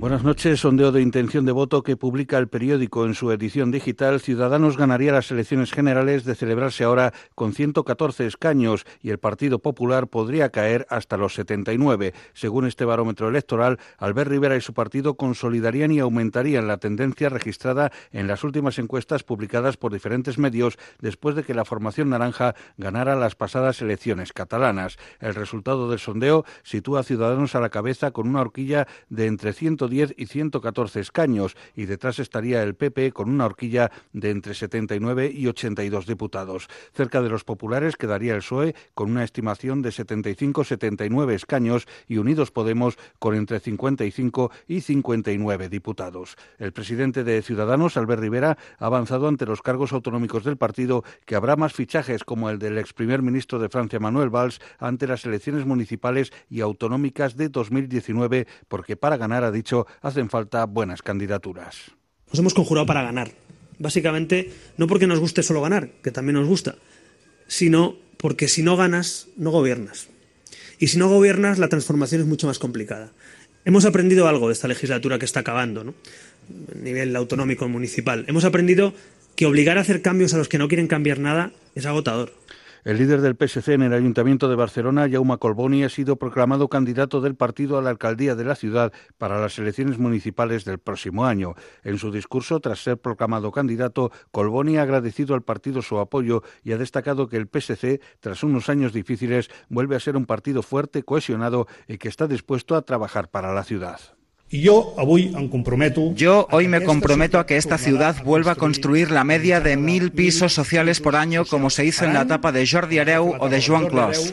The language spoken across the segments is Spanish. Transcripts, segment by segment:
Buenas noches. Sondeo de intención de voto que publica el periódico en su edición digital. Ciudadanos ganaría las elecciones generales de celebrarse ahora con 114 escaños y el Partido Popular podría caer hasta los 79. Según este barómetro electoral, Albert Rivera y su partido consolidarían y aumentarían la tendencia registrada en las últimas encuestas publicadas por diferentes medios después de que la formación naranja ganara las pasadas elecciones catalanas. El resultado del sondeo sitúa a Ciudadanos a la cabeza con una horquilla de entre 110 110 y 114 escaños y detrás estaría el PP con una horquilla de entre 79 y 82 diputados. Cerca de los populares quedaría el PSOE con una estimación de 75-79 escaños y Unidos Podemos con entre 55 y 59 diputados. El presidente de Ciudadanos, Albert Rivera, ha avanzado ante los cargos autonómicos del partido que habrá más fichajes como el del ex primer ministro de Francia, Manuel Valls, ante las elecciones municipales y autonómicas de 2019, porque para ganar, ha dicho, hacen falta buenas candidaturas. Nos hemos conjurado para ganar. Básicamente, no porque nos guste solo ganar, que también nos gusta, sino porque si no ganas, no gobiernas. Y si no gobiernas, la transformación es mucho más complicada. Hemos aprendido algo de esta legislatura que está acabando, ¿no? a nivel autonómico municipal. Hemos aprendido que obligar a hacer cambios a los que no quieren cambiar nada es agotador. El líder del PSC en el Ayuntamiento de Barcelona, Jaume Colboni, ha sido proclamado candidato del partido a la alcaldía de la ciudad para las elecciones municipales del próximo año. En su discurso, tras ser proclamado candidato, Colboni ha agradecido al partido su apoyo y ha destacado que el PSC, tras unos años difíciles, vuelve a ser un partido fuerte, cohesionado y que está dispuesto a trabajar para la ciudad. Yo hoy me comprometo a que esta ciudad vuelva a construir la media de mil pisos sociales por año como se hizo en la etapa de Jordi Areu o de Joan Clos.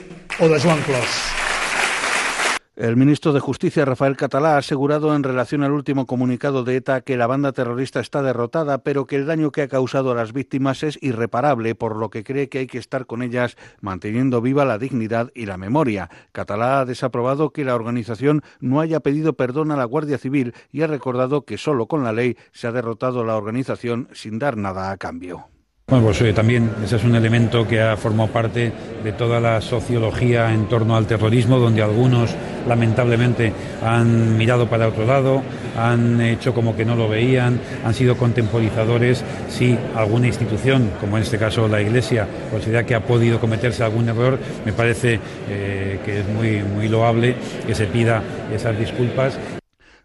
El ministro de Justicia, Rafael Catalá, ha asegurado en relación al último comunicado de ETA que la banda terrorista está derrotada, pero que el daño que ha causado a las víctimas es irreparable, por lo que cree que hay que estar con ellas manteniendo viva la dignidad y la memoria. Catalá ha desaprobado que la organización no haya pedido perdón a la Guardia Civil y ha recordado que solo con la ley se ha derrotado la organización sin dar nada a cambio. Bueno, pues también ese es un elemento que ha formado parte de toda la sociología en torno al terrorismo, donde algunos lamentablemente han mirado para otro lado, han hecho como que no lo veían, han sido contemporizadores. Si alguna institución, como en este caso la Iglesia, considera que ha podido cometerse algún error, me parece eh, que es muy, muy loable que se pida esas disculpas.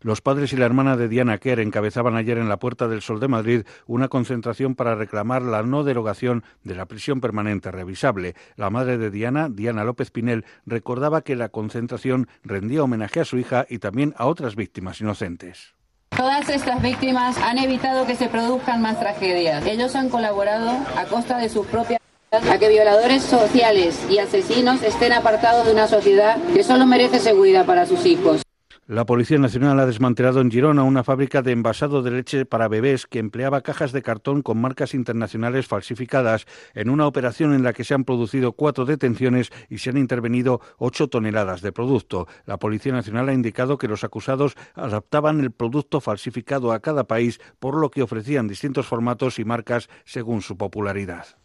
Los padres y la hermana de Diana Kerr encabezaban ayer en la Puerta del Sol de Madrid una concentración para reclamar la no derogación de la prisión permanente revisable. La madre de Diana, Diana López Pinel, recordaba que la concentración rendía homenaje a su hija y también a otras víctimas inocentes. Todas estas víctimas han evitado que se produzcan más tragedias. Ellos han colaborado a costa de sus propias a que violadores sociales y asesinos estén apartados de una sociedad que solo merece seguridad para sus hijos. La Policía Nacional ha desmantelado en Girona una fábrica de envasado de leche para bebés que empleaba cajas de cartón con marcas internacionales falsificadas en una operación en la que se han producido cuatro detenciones y se han intervenido ocho toneladas de producto. La Policía Nacional ha indicado que los acusados adaptaban el producto falsificado a cada país, por lo que ofrecían distintos formatos y marcas según su popularidad.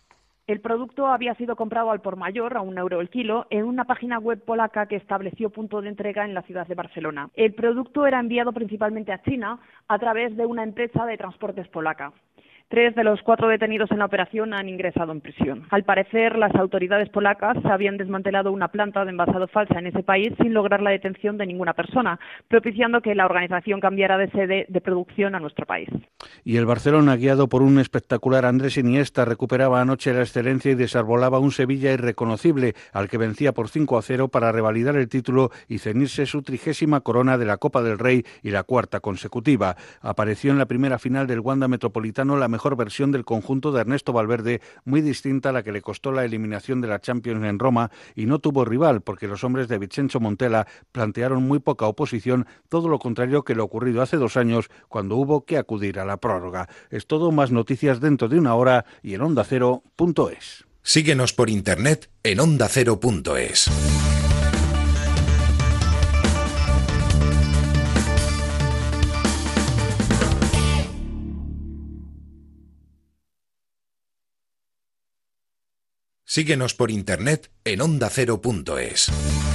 El producto había sido comprado al por mayor, a un euro el kilo, en una página web polaca que estableció punto de entrega en la ciudad de Barcelona. El producto era enviado principalmente a China a través de una empresa de transportes polaca. Tres de los cuatro detenidos en la operación han ingresado en prisión. Al parecer, las autoridades polacas habían desmantelado una planta de envasado falsa en ese país sin lograr la detención de ninguna persona, propiciando que la organización cambiara de sede de producción a nuestro país. Y el Barcelona, guiado por un espectacular Andrés Iniesta, recuperaba anoche la excelencia y desarbolaba un Sevilla irreconocible, al que vencía por 5 a 0 para revalidar el título y cenirse su trigésima corona de la Copa del Rey y la cuarta consecutiva. Apareció en la primera final del Wanda Metropolitano la mejor versión del conjunto de Ernesto Valverde, muy distinta a la que le costó la eliminación de la Champions en Roma y no tuvo rival porque los hombres de Vicenzo Montella plantearon muy poca oposición, todo lo contrario que lo ocurrido hace dos años cuando hubo que acudir a la prórroga. Es todo, más noticias dentro de una hora y en ondacero.es. Síguenos por internet en ondacero.es. Síguenos por internet en ondacero.es.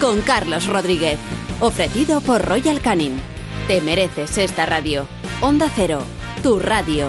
Con Carlos Rodríguez. Ofrecido por Royal Canin. Te mereces esta radio. Onda Cero. Tu radio.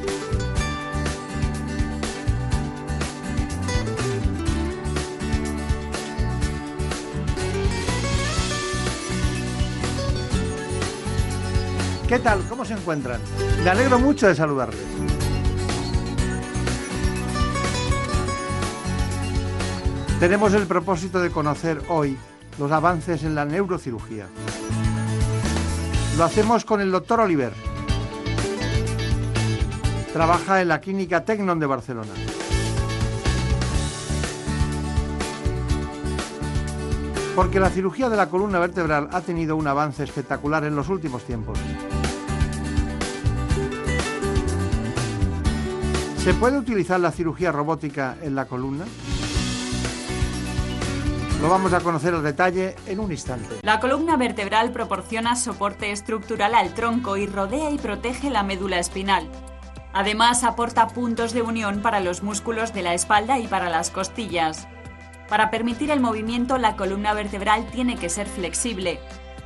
¿Qué tal? ¿Cómo se encuentran? Me alegro mucho de saludarles. Tenemos el propósito de conocer hoy los avances en la neurocirugía. Lo hacemos con el doctor Oliver. Trabaja en la clínica Tecnon de Barcelona. Porque la cirugía de la columna vertebral ha tenido un avance espectacular en los últimos tiempos. ¿Se puede utilizar la cirugía robótica en la columna? Lo vamos a conocer al detalle en un instante. La columna vertebral proporciona soporte estructural al tronco y rodea y protege la médula espinal. Además, aporta puntos de unión para los músculos de la espalda y para las costillas. Para permitir el movimiento, la columna vertebral tiene que ser flexible.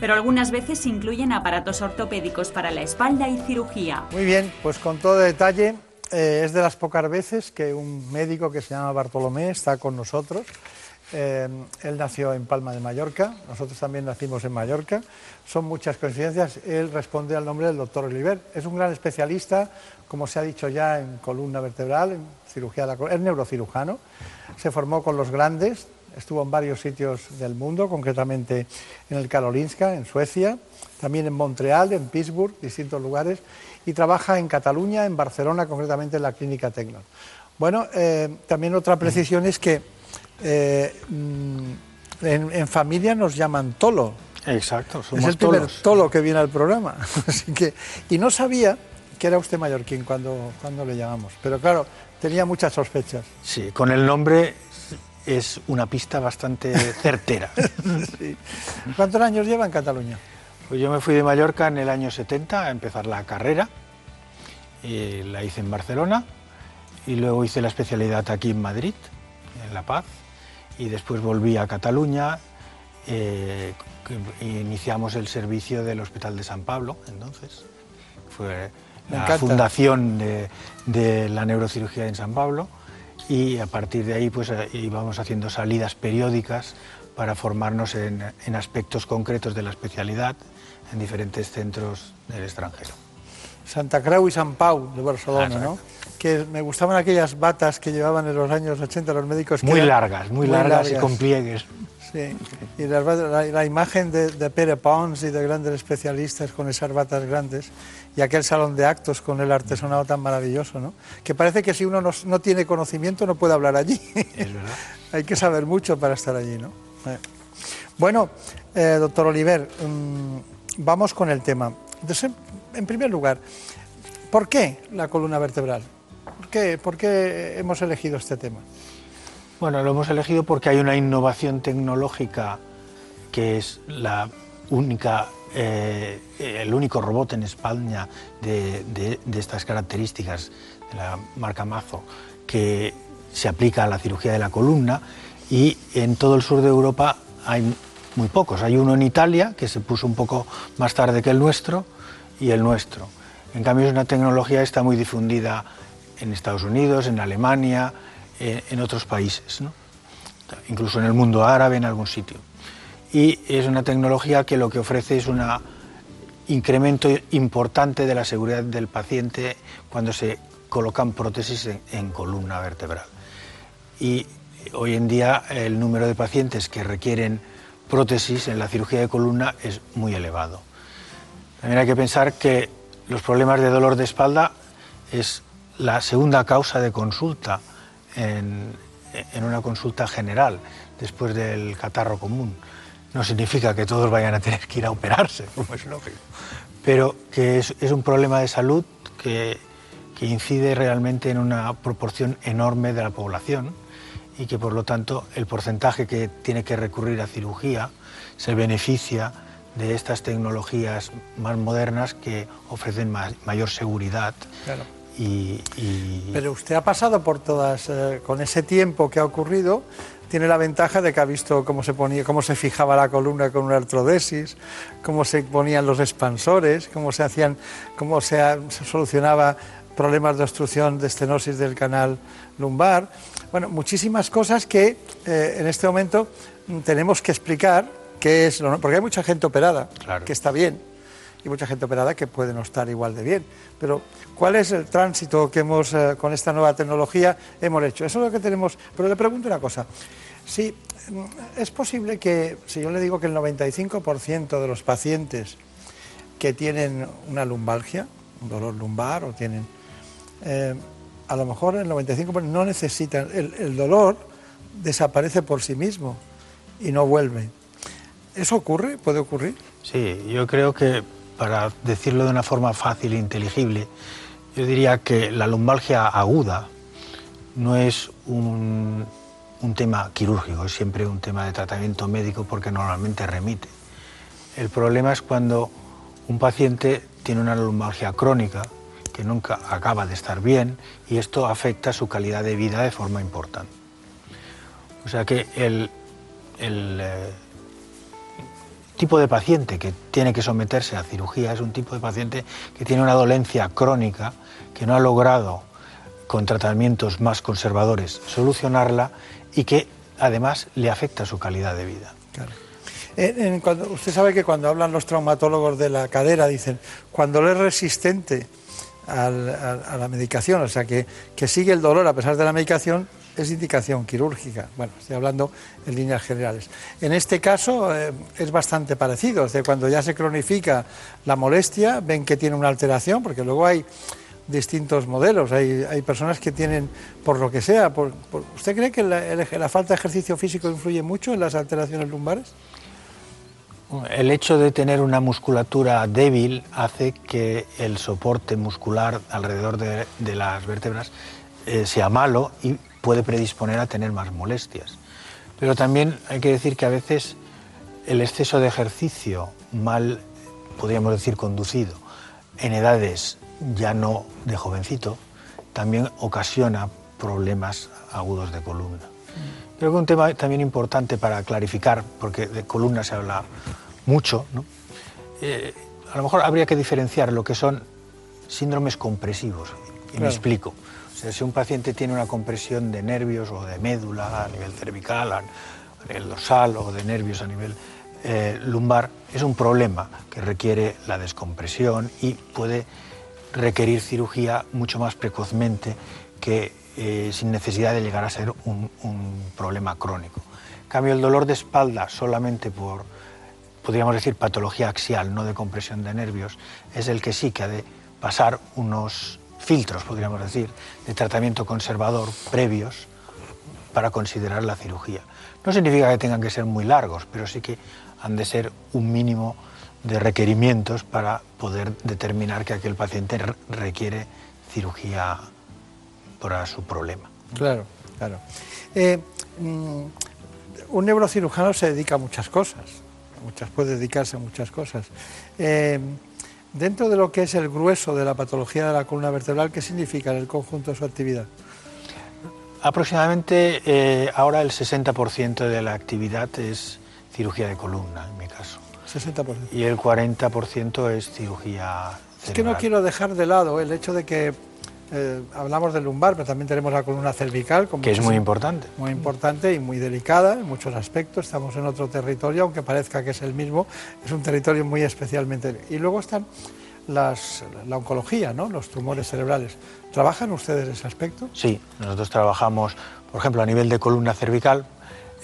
pero algunas veces incluyen aparatos ortopédicos para la espalda y cirugía. Muy bien, pues con todo detalle, eh, es de las pocas veces que un médico que se llama Bartolomé está con nosotros. Eh, él nació en Palma de Mallorca, nosotros también nacimos en Mallorca. Son muchas coincidencias. Él responde al nombre del doctor Oliver. Es un gran especialista, como se ha dicho ya, en columna vertebral, en cirugía de la columna. Es neurocirujano. Se formó con los grandes, estuvo en varios sitios del mundo, concretamente en el Karolinska, en Suecia, también en Montreal, en Pittsburgh, distintos lugares, y trabaja en Cataluña, en Barcelona, concretamente en la Clínica Tecnon. Bueno, eh, también otra precisión es que eh, mm, en, en, familia nos llaman Tolo. Exacto, somos Es el primer Tolo que viene al programa. Así que, y no sabía que era usted mallorquín cuando, cuando le llamamos, pero claro, tenía muchas sospechas. Sí, con el nombre es una pista bastante certera. sí. ¿Cuántos años lleva en Cataluña? Pues yo me fui de Mallorca en el año 70 a empezar la carrera. Y la hice en Barcelona y luego hice la especialidad aquí en Madrid, en La Paz. Y después volví a Cataluña eh, iniciamos el servicio del Hospital de San Pablo, entonces. Fue la fundación de, la neurocirugía en San Pablo y a partir de ahí pues eh, íbamos haciendo salidas periódicas para formarnos en, aspectos concretos de la especialidad en diferentes centros del extranjero. Santa Creu y San Pau de Barcelona, ¿no? Que me gustaban aquellas batas que llevaban en los años 80 los médicos. muy largas, muy, largas, y con pliegues. Sí, y la, imagen de, de, Pere Pons y de grandes especialistas con esas batas grandes y aquel salón de actos con el artesonado tan maravilloso, ¿no? Que parece que si uno no, tiene conocimiento no puede hablar allí. Es verdad. Hay que saber mucho para estar allí, ¿no? Eh. Bueno, eh, doctor Oliver, mm, vamos con el tema. en primer lugar, ¿por qué la columna vertebral? ¿Por qué, ¿Por qué hemos elegido este tema? Bueno, lo hemos elegido porque hay una innovación tecnológica que es la única, eh, el único robot en España de, estas características de la marca Mazo que se aplica a la cirugía de la columna y en todo el sur de Europa hay muy pocos. Hay uno en Italia que se puso un poco más tarde que el nuestro y el nuestro. En cambio es una tecnología está muy difundida en Estados Unidos, en Alemania, en, otros países, incluso en el mundo árabe, en algún sitio. Y es una tecnología que lo que ofrece es un incremento importante de la seguridad del paciente cuando se colocan prótesis en, columna vertebral. Y hoy en día el número de pacientes que requieren prótesis en la cirugía de columna es muy elevado. También hay que pensar que los problemas de dolor de espalda es la segunda causa de consulta en, una consulta general después del catarro común. No significa que todos vayan a tener que ir a operarse, como es lógico, pero que es, un problema de salud que, que, incide realmente en una proporción enorme de la población y que por lo tanto el porcentaje que tiene que recurrir a cirugía se beneficia de estas tecnologías más modernas que ofrecen mayor seguridad pero usted ha pasado por todas, eh, con ese tiempo que ha ocurrido, tiene la ventaja de que ha visto cómo se ponía, cómo se fijaba la columna con una artrodesis, cómo se ponían los expansores, cómo se hacían, cómo se, solucionaba problemas de obstrucción de estenosis del canal lumbar. Bueno, muchísimas cosas que eh, en este momento tenemos que explicar qué es lo, porque hay mucha gente operada, que está bien, y mucha gente operada que puede no estar igual de bien. Pero, ¿cuál es el tránsito que hemos, eh, con esta nueva tecnología, hemos hecho? Eso es lo que tenemos. Pero le pregunto una cosa. Si mm, es posible que, si yo le digo que el 95% de los pacientes que tienen una lumbalgia, un dolor lumbar o tienen, eh, a lo mejor el 95% no necesitan, el, el dolor desaparece por sí mismo y no vuelve. ¿Eso ocurre? ¿Puede ocurrir? Sí, yo creo que para decirlo de una forma fácil e inteligible, yo diría que la lumbalgia aguda no es un, tema quirúrgico, es siempre un tema de tratamiento médico porque normalmente remite. El problema es cuando un paciente tiene una lumbalgia crónica que nunca acaba de estar bien y esto afecta su calidad de vida de forma importante. O sea que el, eh, tipo de paciente que tiene que someterse a cirugía es un tipo de paciente que tiene una dolencia crónica, que no ha logrado con tratamientos más conservadores solucionarla y que además le afecta su calidad de vida. usted sabe que cuando hablan los traumatólogos de la cadera dicen, cuando le es resistente a la medicación, o sea, que, que sigue el dolor a pesar de la medicación, es indicación quirúrgica. Bueno, estoy hablando en líneas generales. En este caso eh, es bastante parecido, es cuando ya se cronifica la molestia, ven que tiene una alteración, porque luego hay distintos modelos, hay, hay personas que tienen, por lo que sea, ¿usted cree que la, falta de ejercicio físico influye mucho en las alteraciones lumbares? El hecho de tener una musculatura débil hace que el soporte muscular alrededor de, las vértebras eh, sea malo y puede predisponer a tener más molestias. Pero también hay que decir que a veces el exceso de ejercicio mal, podríamos decir, conducido en edades ya no de jovencito, también ocasiona problemas agudos de columna. Creo que un tema también importante para clarificar, porque de columna se habla mucho, ¿no? Eh, a lo mejor habría que diferenciar lo que son síndromes compresivos. Y me explico. Si un paciente tiene una compresión de nervios o de médula a nivel cervical, a nivel dorsal o de nervios a nivel eh, lumbar, es un problema que requiere la descompresión y puede requerir cirugía mucho más precozmente que eh, sin necesidad de llegar a ser un, problema crónico. En cambio, el dolor de espalda solamente por, podríamos decir, patología axial, no de compresión de nervios, es el que sí que ha de pasar unos filtros, podríamos decir, de tratamiento conservador previos para considerar la cirugía. No significa que tengan que ser muy largos, pero sí que han de ser un mínimo de requerimientos para poder determinar que aquel paciente requiere cirugía para su problema. Claro, claro. Eh, mm, un neurocirujano se dedica a muchas cosas, muchas, puede dedicarse a muchas cosas. Eh, dentro de lo que es el grueso de la patología de la columna vertebral, ¿qué significa en el conjunto de su actividad? Aproximadamente eh, ahora el 60% de la actividad es cirugía de columna, en mi caso. 60%. Y el 40% es cirugía Es que no quiero dejar de lado el hecho de que eh, hablamos del lumbar, pero también tenemos la columna cervical. Como que es muy importante. Muy importante y muy delicada en muchos aspectos. Estamos en otro territorio, aunque parezca que es el mismo, es un territorio muy especialmente. Y luego están las, la oncología, ¿no? los tumores cerebrales. ¿Trabajan ustedes ese aspecto? Sí, nosotros trabajamos, por ejemplo, a nivel de columna cervical.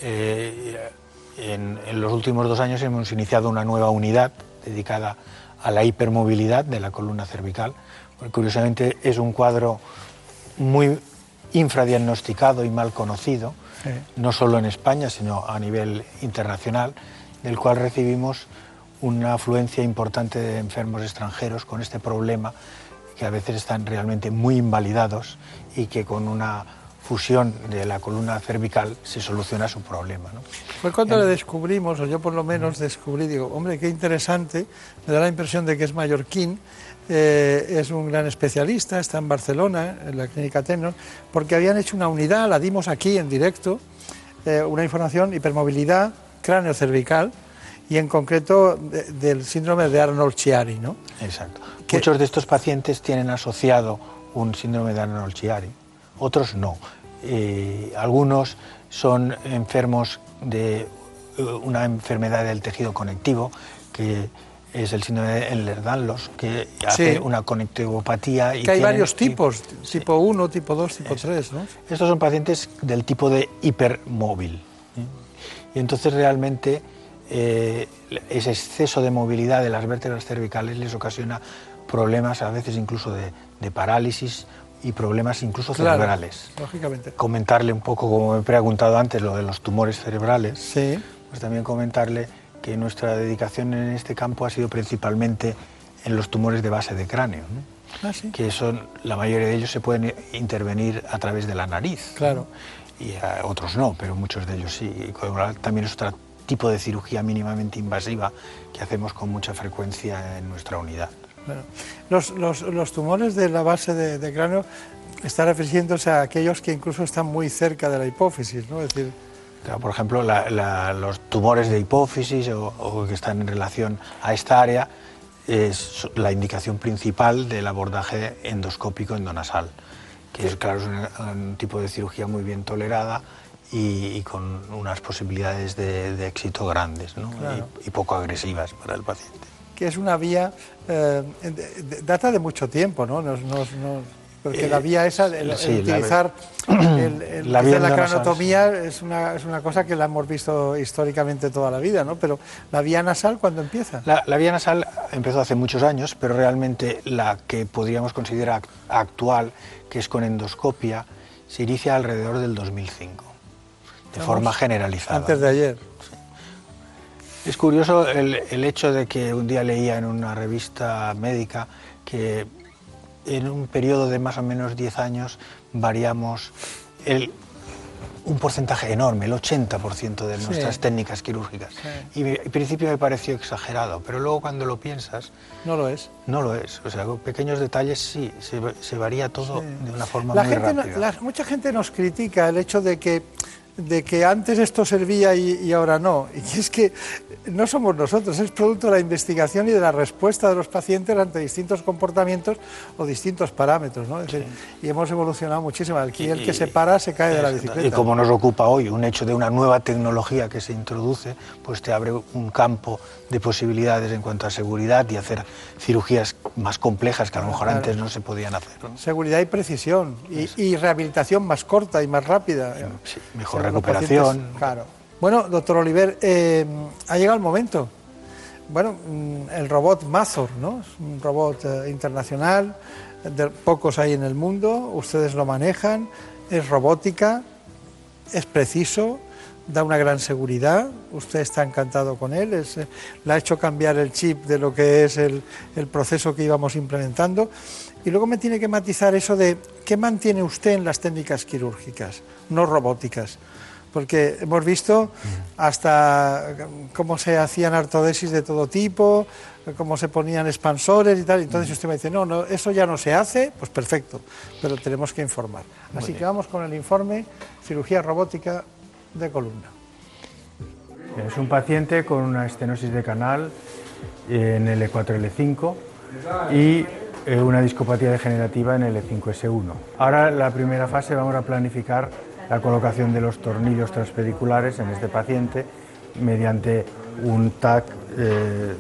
Eh, en, en los últimos dos años hemos iniciado una nueva unidad dedicada a la hipermovilidad de la columna cervical Curiosamente es un cuadro muy infradiagnosticado y mal conocido, no solo en España, sino a nivel internacional, del cual recibimos una afluencia importante de enfermos extranjeros con este problema, que a veces están realmente muy invalidados y que con una fusión de la columna cervical se soluciona su problema. ¿no? Fue cuando le descubrimos, o yo por lo menos descubrí, digo, hombre, qué interesante, me da la impresión de que es mallorquín, eh, es un gran especialista, está en Barcelona, en la clínica Tenor, porque habían hecho una unidad, la dimos aquí en directo, eh, una información, hipermovilidad cráneo cervical, y en concreto del síndrome de Arnold-Chiari, ¿no? Exacto. Muchos de estos pacientes tienen asociado un síndrome de Arnold-Chiari, otros no. Eh, algunos son enfermos de una enfermedad del tejido conectivo que es el síndrome de Ehlers-Danlos, que hace una conectivopatía. Y que hay varios tipos, tipo 1, tipo 2, tipo 3, ¿no? Estos son pacientes del tipo de hipermóvil. Y entonces realmente eh, ese exceso de movilidad de las vértebras cervicales les ocasiona problemas a veces incluso de, parálisis y problemas incluso cerebrales. Lógicamente. Comentarle un poco, como me he preguntado antes, lo de los tumores cerebrales. Sí. Pues también comentarle que nuestra dedicación en este campo ha sido principalmente en los tumores de base de cráneo, ah, que son la mayoría de ellos se pueden intervenir a través de la nariz. Claro. Y otros no, pero muchos de ellos sí. Y también es otro tipo de cirugía mínimamente invasiva que hacemos con mucha frecuencia en nuestra unidad. Los, los, tumores de la base de, cráneo están refiriéndose a aquellos que incluso están muy cerca de la hipófisis, ¿no? Es decir, por ejemplo, los tumores de hipófisis o, que están en relación a esta área es la indicación principal del abordaje endoscópico endonasal, que es, claro, es un, tipo de cirugía muy bien tolerada y, con unas posibilidades de, éxito grandes y, poco agresivas para el paciente. Que es una vía, eh, data de mucho tiempo, ¿no? Porque la vía esa, el, utilizar la, la cranotomía es una, es una cosa que la hemos visto históricamente toda la vida, ¿no? Pero la vía nasal, ¿cuándo empieza? La, vía nasal empezó hace muchos años, pero realmente la que podríamos considerar actual, que es con endoscopia, se inicia alrededor del 2005, de forma generalizada. Antes de ayer. Es curioso el, el hecho de que un día leía en una revista médica que en un periodo de más o menos 10 años variamos el un porcentaje enorme, el 80% de nuestras técnicas quirúrgicas. Y en principio me pareció exagerado, pero luego cuando lo piensas... No lo es. No lo es. O sea, con pequeños detalles sí, se, varía todo de una forma la muy gente rápida. mucha gente nos critica el hecho de que de que antes esto servía y, ahora no. Y es que no somos nosotros, es producto de la investigación y de la respuesta de los pacientes ante distintos comportamientos o distintos parámetros. ¿no? Y hemos evolucionado muchísimo. Aquí el que se para se cae de la bicicleta. Y como nos ocupa hoy un hecho de una nueva tecnología que se introduce, pues te abre un campo de posibilidades en cuanto a seguridad y hacer cirugías más complejas que a lo mejor antes no se podían hacer. Seguridad y precisión y, rehabilitación más corta y más rápida. Sí, mejor recuperación. Claro. Bueno, doctor Oliver, eh, ha llegado el momento. Bueno, mm, el robot Mazor, ¿no? Es un robot eh, internacional, de pocos hay en el mundo, ustedes lo manejan, es robótica, es preciso, da una gran seguridad, usted está encantado con él, es, eh, le ha hecho cambiar el chip de lo que es el, el, proceso que íbamos implementando. Y luego me tiene que matizar eso de qué mantiene usted en las técnicas quirúrgicas, no robóticas. Porque hemos visto hasta cómo se hacían artodesis de todo tipo, cómo se ponían expansores y tal. Entonces usted me dice, no, no, eso ya no se hace, pues perfecto, pero tenemos que informar. Así que vamos con el informe, cirugía robótica de columna. Es un paciente con una estenosis de canal en el E4L5 y eh, una discopatía degenerativa en el E5S1. Ahora, la primera fase, vamos a planificar la colocación de los tornillos transpediculares en este paciente mediante un TAC eh,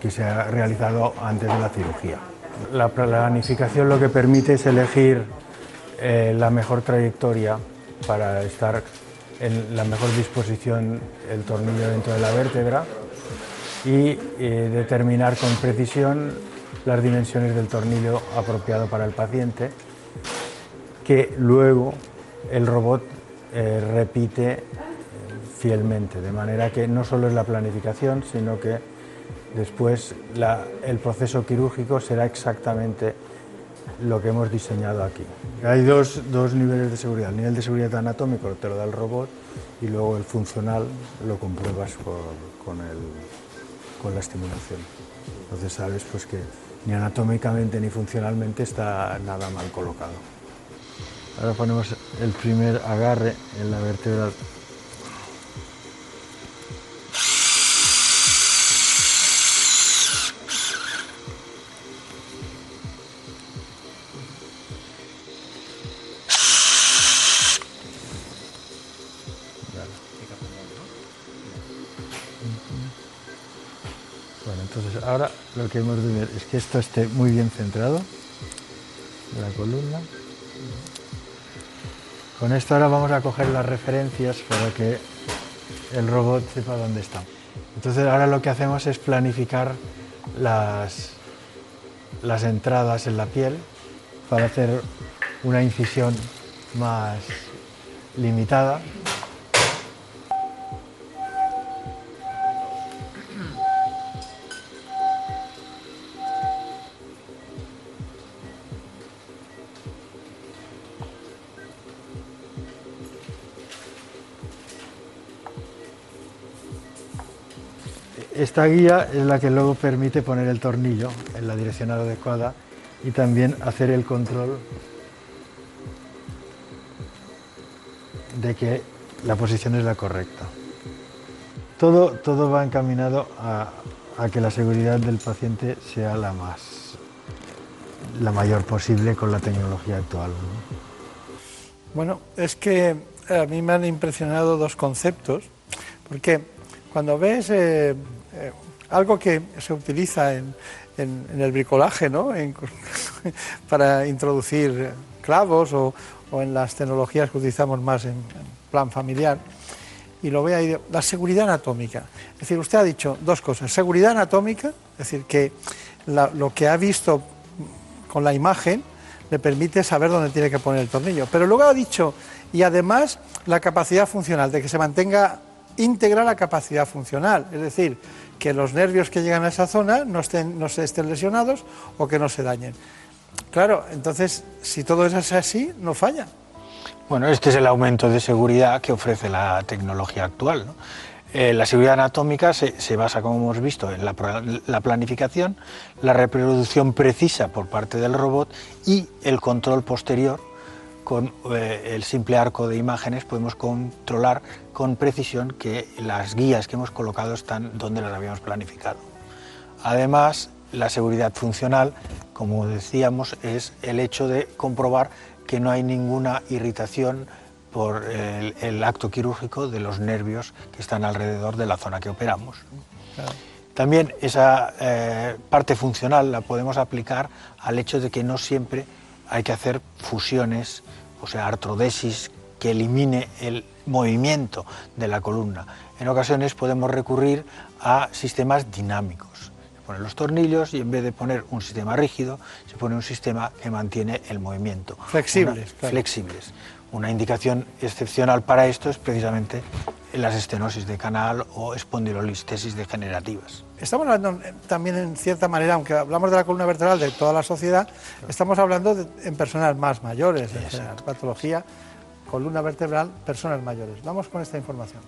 que se ha realizado antes de la cirugía. La planificación lo que permite es elegir eh, la mejor trayectoria para estar en la mejor disposición el tornillo dentro de la vértebra y eh, determinar con precisión las dimensiones del tornillo apropiado para el paciente, que luego el robot eh, repite eh, fielmente, de manera que no solo es la planificación, sino que después el proceso quirúrgico será exactamente lo que hemos diseñado aquí. Hay dos, dos, niveles de seguridad. El nivel de seguridad anatómico te lo da el robot y luego el funcional lo compruebas con, el, con la estimulación. Entonces sabes pues, que ni anatómicamente ni funcionalmente está nada mal colocado. Ahora ponemos el primer agarre en la vértebra ahora lo que hemos de ver es que esto esté muy bien centrado, la columna. Con esto ahora vamos a coger las referencias para que el robot sepa dónde está. Entonces ahora lo que hacemos es planificar las, las entradas en la piel para hacer una incisión más limitada Esta guía es la que luego permite poner el tornillo en la dirección adecuada y también hacer el control de que la posición es la correcta. Todo, todo va encaminado a, que la seguridad del paciente sea la más la mayor posible con la tecnología actual. Bueno, es que a mí me han impresionado dos conceptos, porque cuando ves eh, algo que se utiliza en, el bricolaje, ¿no? para introducir clavos o, en las tecnologías que utilizamos más en, plan familiar. Y lo ve ahí, la seguridad anatómica. Es decir, usted ha dicho dos cosas. Seguridad anatómica, es decir, que lo que ha visto con la imagen le permite saber dónde tiene que poner el tornillo. Pero luego ha dicho, y además la capacidad funcional, de que se mantenga íntegra la capacidad funcional. Es decir, que los nervios que llegan a esa zona no, estén, no se estén lesionados o que no se dañen. Claro, entonces, si todo eso es así, no falla. Bueno, este es el aumento de seguridad que ofrece la tecnología actual. Eh, la seguridad anatómica se, basa, como hemos visto, en la, planificación, la reproducción precisa por parte del robot y el control posterior. Con eh, el simple arco de imágenes podemos controlar con precisión que las guías que hemos colocado están donde las habíamos planificado. Además, la seguridad funcional, como decíamos, es el hecho de comprobar que no hay ninguna irritación por el, acto quirúrgico de los nervios que están alrededor de la zona que operamos. También esa eh, parte funcional la podemos aplicar al hecho de que no siempre hay que hacer fusiones, o sea, artrodesis que elimine el movimiento de la columna. En ocasiones podemos recurrir a sistemas dinámicos ponen los tornillos y en vez de poner un sistema rígido, se pone un sistema que mantiene el movimiento. Flexibles. Flexibles. Una indicación excepcional para esto es precisamente las estenosis de canal o espondilolistesis degenerativas. Estamos hablando eh, también en cierta manera, aunque hablamos de la columna vertebral de toda la sociedad, estamos hablando en personas más mayores, en patología, columna vertebral, personas mayores. Vamos con esta información.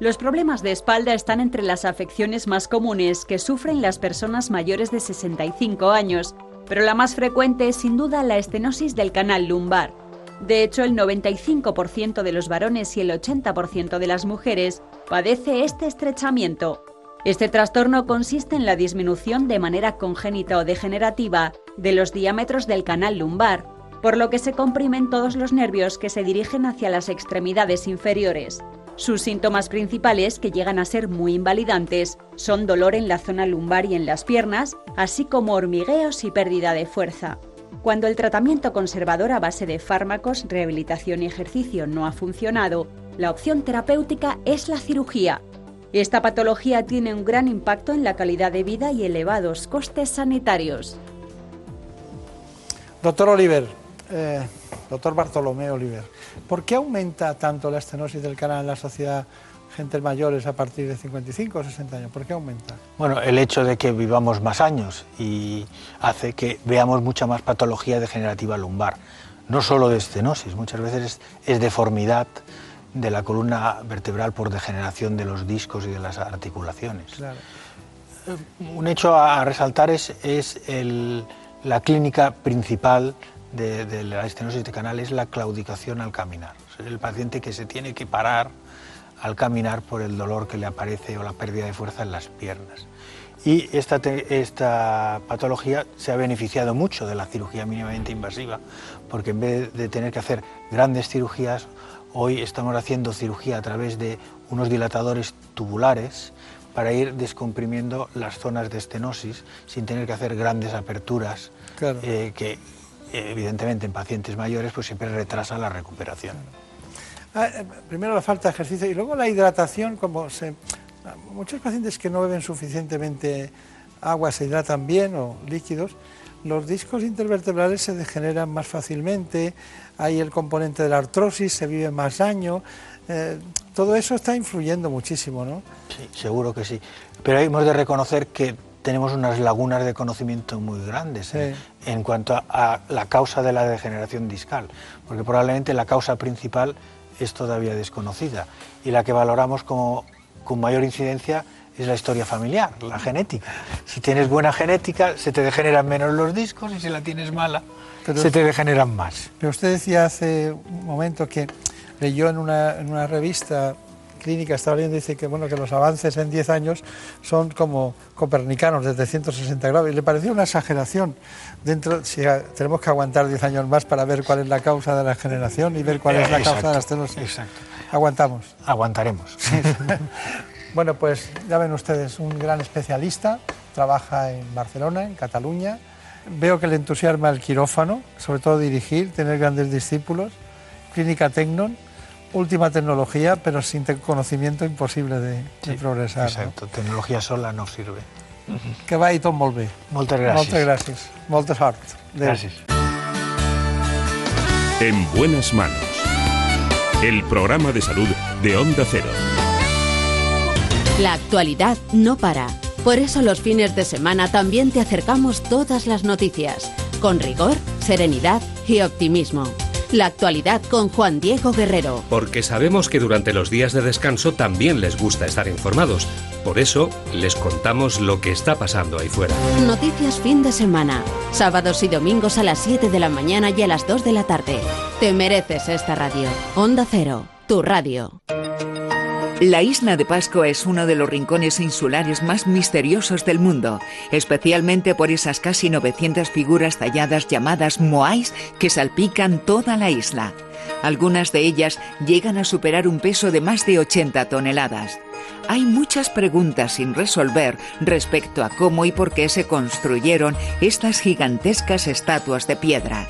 Los problemas de espalda están entre las afecciones más comunes que sufren las personas mayores de 65 años, pero la más frecuente es sin duda la estenosis del canal lumbar. De hecho, el 95% de los varones y el 80% de las mujeres padece este estrechamiento. Este trastorno consiste en la disminución de manera congénita o degenerativa de los diámetros del canal lumbar, por lo que se comprimen todos los nervios que se dirigen hacia las extremidades inferiores. Sus síntomas principales, que llegan a ser muy invalidantes, son dolor en la zona lumbar y en las piernas, así como hormigueos y pérdida de fuerza. Cuando el tratamiento conservador a base de fármacos, rehabilitación y ejercicio no ha funcionado, la opción terapéutica es la cirugía. Esta patología tiene un gran impacto en la calidad de vida y elevados costes sanitarios. Doctor Oliver, eh, doctor Bartolomé Oliver, ¿por qué aumenta tanto la estenosis del canal en la sociedad gente mayores a partir de 55 o 60 años? ¿Por qué aumenta? Bueno, el hecho de que vivamos más años y hace que veamos mucha más patología degenerativa lumbar. No solo de estenosis, muchas veces es, deformidad de la columna vertebral por degeneración de los discos y de las articulaciones. Un hecho a resaltar es, la clínica principal de, la estenosis de canal es la claudicación al caminar. el paciente que se tiene que parar al caminar por el dolor que le aparece o la pérdida de fuerza en las piernas. Y esta, esta patología se ha beneficiado mucho de la cirugía mínimamente invasiva, porque en vez de tener que hacer grandes cirugías, hoy estamos haciendo cirugía a través de unos dilatadores tubulares para ir descomprimiendo las zonas de estenosis sin tener que hacer grandes aperturas eh, que evidentemente en pacientes mayores pues siempre retrasa la recuperación. Ah, eh, primero la falta de ejercicio y luego la hidratación, como se, muchos pacientes que no beben suficientemente agua se hidratan bien o líquidos, los discos intervertebrales se degeneran más fácilmente, hay el componente de la artrosis, se vive más año, eh, todo eso está influyendo muchísimo, ¿no? Sí, seguro que sí. Pero hemos de reconocer que tenemos unas lagunas de conocimiento muy grandes ¿eh? en cuanto a, la causa de la degeneración discal, porque probablemente la causa principal es todavía desconocida y la que valoramos como con mayor incidencia es la historia familiar, la genética. Si tienes buena genética, se te degeneran menos los discos y si la tienes mala, se te degeneran más. Pero usted decía hace un momento que leyó en una, en una revista clínica estaba leyendo dice que bueno que los avances en 10 años son como copernicanos desde 160 grados y le pareció una exageración dentro si tenemos que aguantar 10 años más para ver cuál es la causa de la generación y ver cuál es la causa de la estenosis. Exacto. Aguantamos. Aguantaremos. bueno, pues ya ven ustedes, un gran especialista, trabaja en Barcelona, en Cataluña. Veo que le entusiasma el quirófano, sobre todo dirigir, tener grandes discípulos. Clínica Tecnon, última tecnología, pero sin conocimiento imposible de, progresar. Exacto, tecnología sola no sirve. Que va y todo molt bé. Moltes gràcies. Moltes gràcies. Molta sort. Gracias. En buenas manos. El programa de salud de Onda Cero. La actualidad no para. Por eso los fines de semana también te acercamos todas las noticias, con rigor, serenidad y optimismo La actualidad con Juan Diego Guerrero. Porque sabemos que durante los días de descanso también les gusta estar informados. Por eso les contamos lo que está pasando ahí fuera. Noticias fin de semana. Sábados y domingos a las 7 de la mañana y a las 2 de la tarde. Te mereces esta radio. Onda Cero, tu radio. La isla de Pascua es uno de los rincones insulares más misteriosos del mundo, especialmente por esas casi 900 figuras talladas llamadas moais que salpican toda la isla. Algunas de ellas llegan a superar un peso de más de 80 toneladas. Hay muchas preguntas sin resolver respecto a cómo y por qué se construyeron estas gigantescas estatuas de piedra.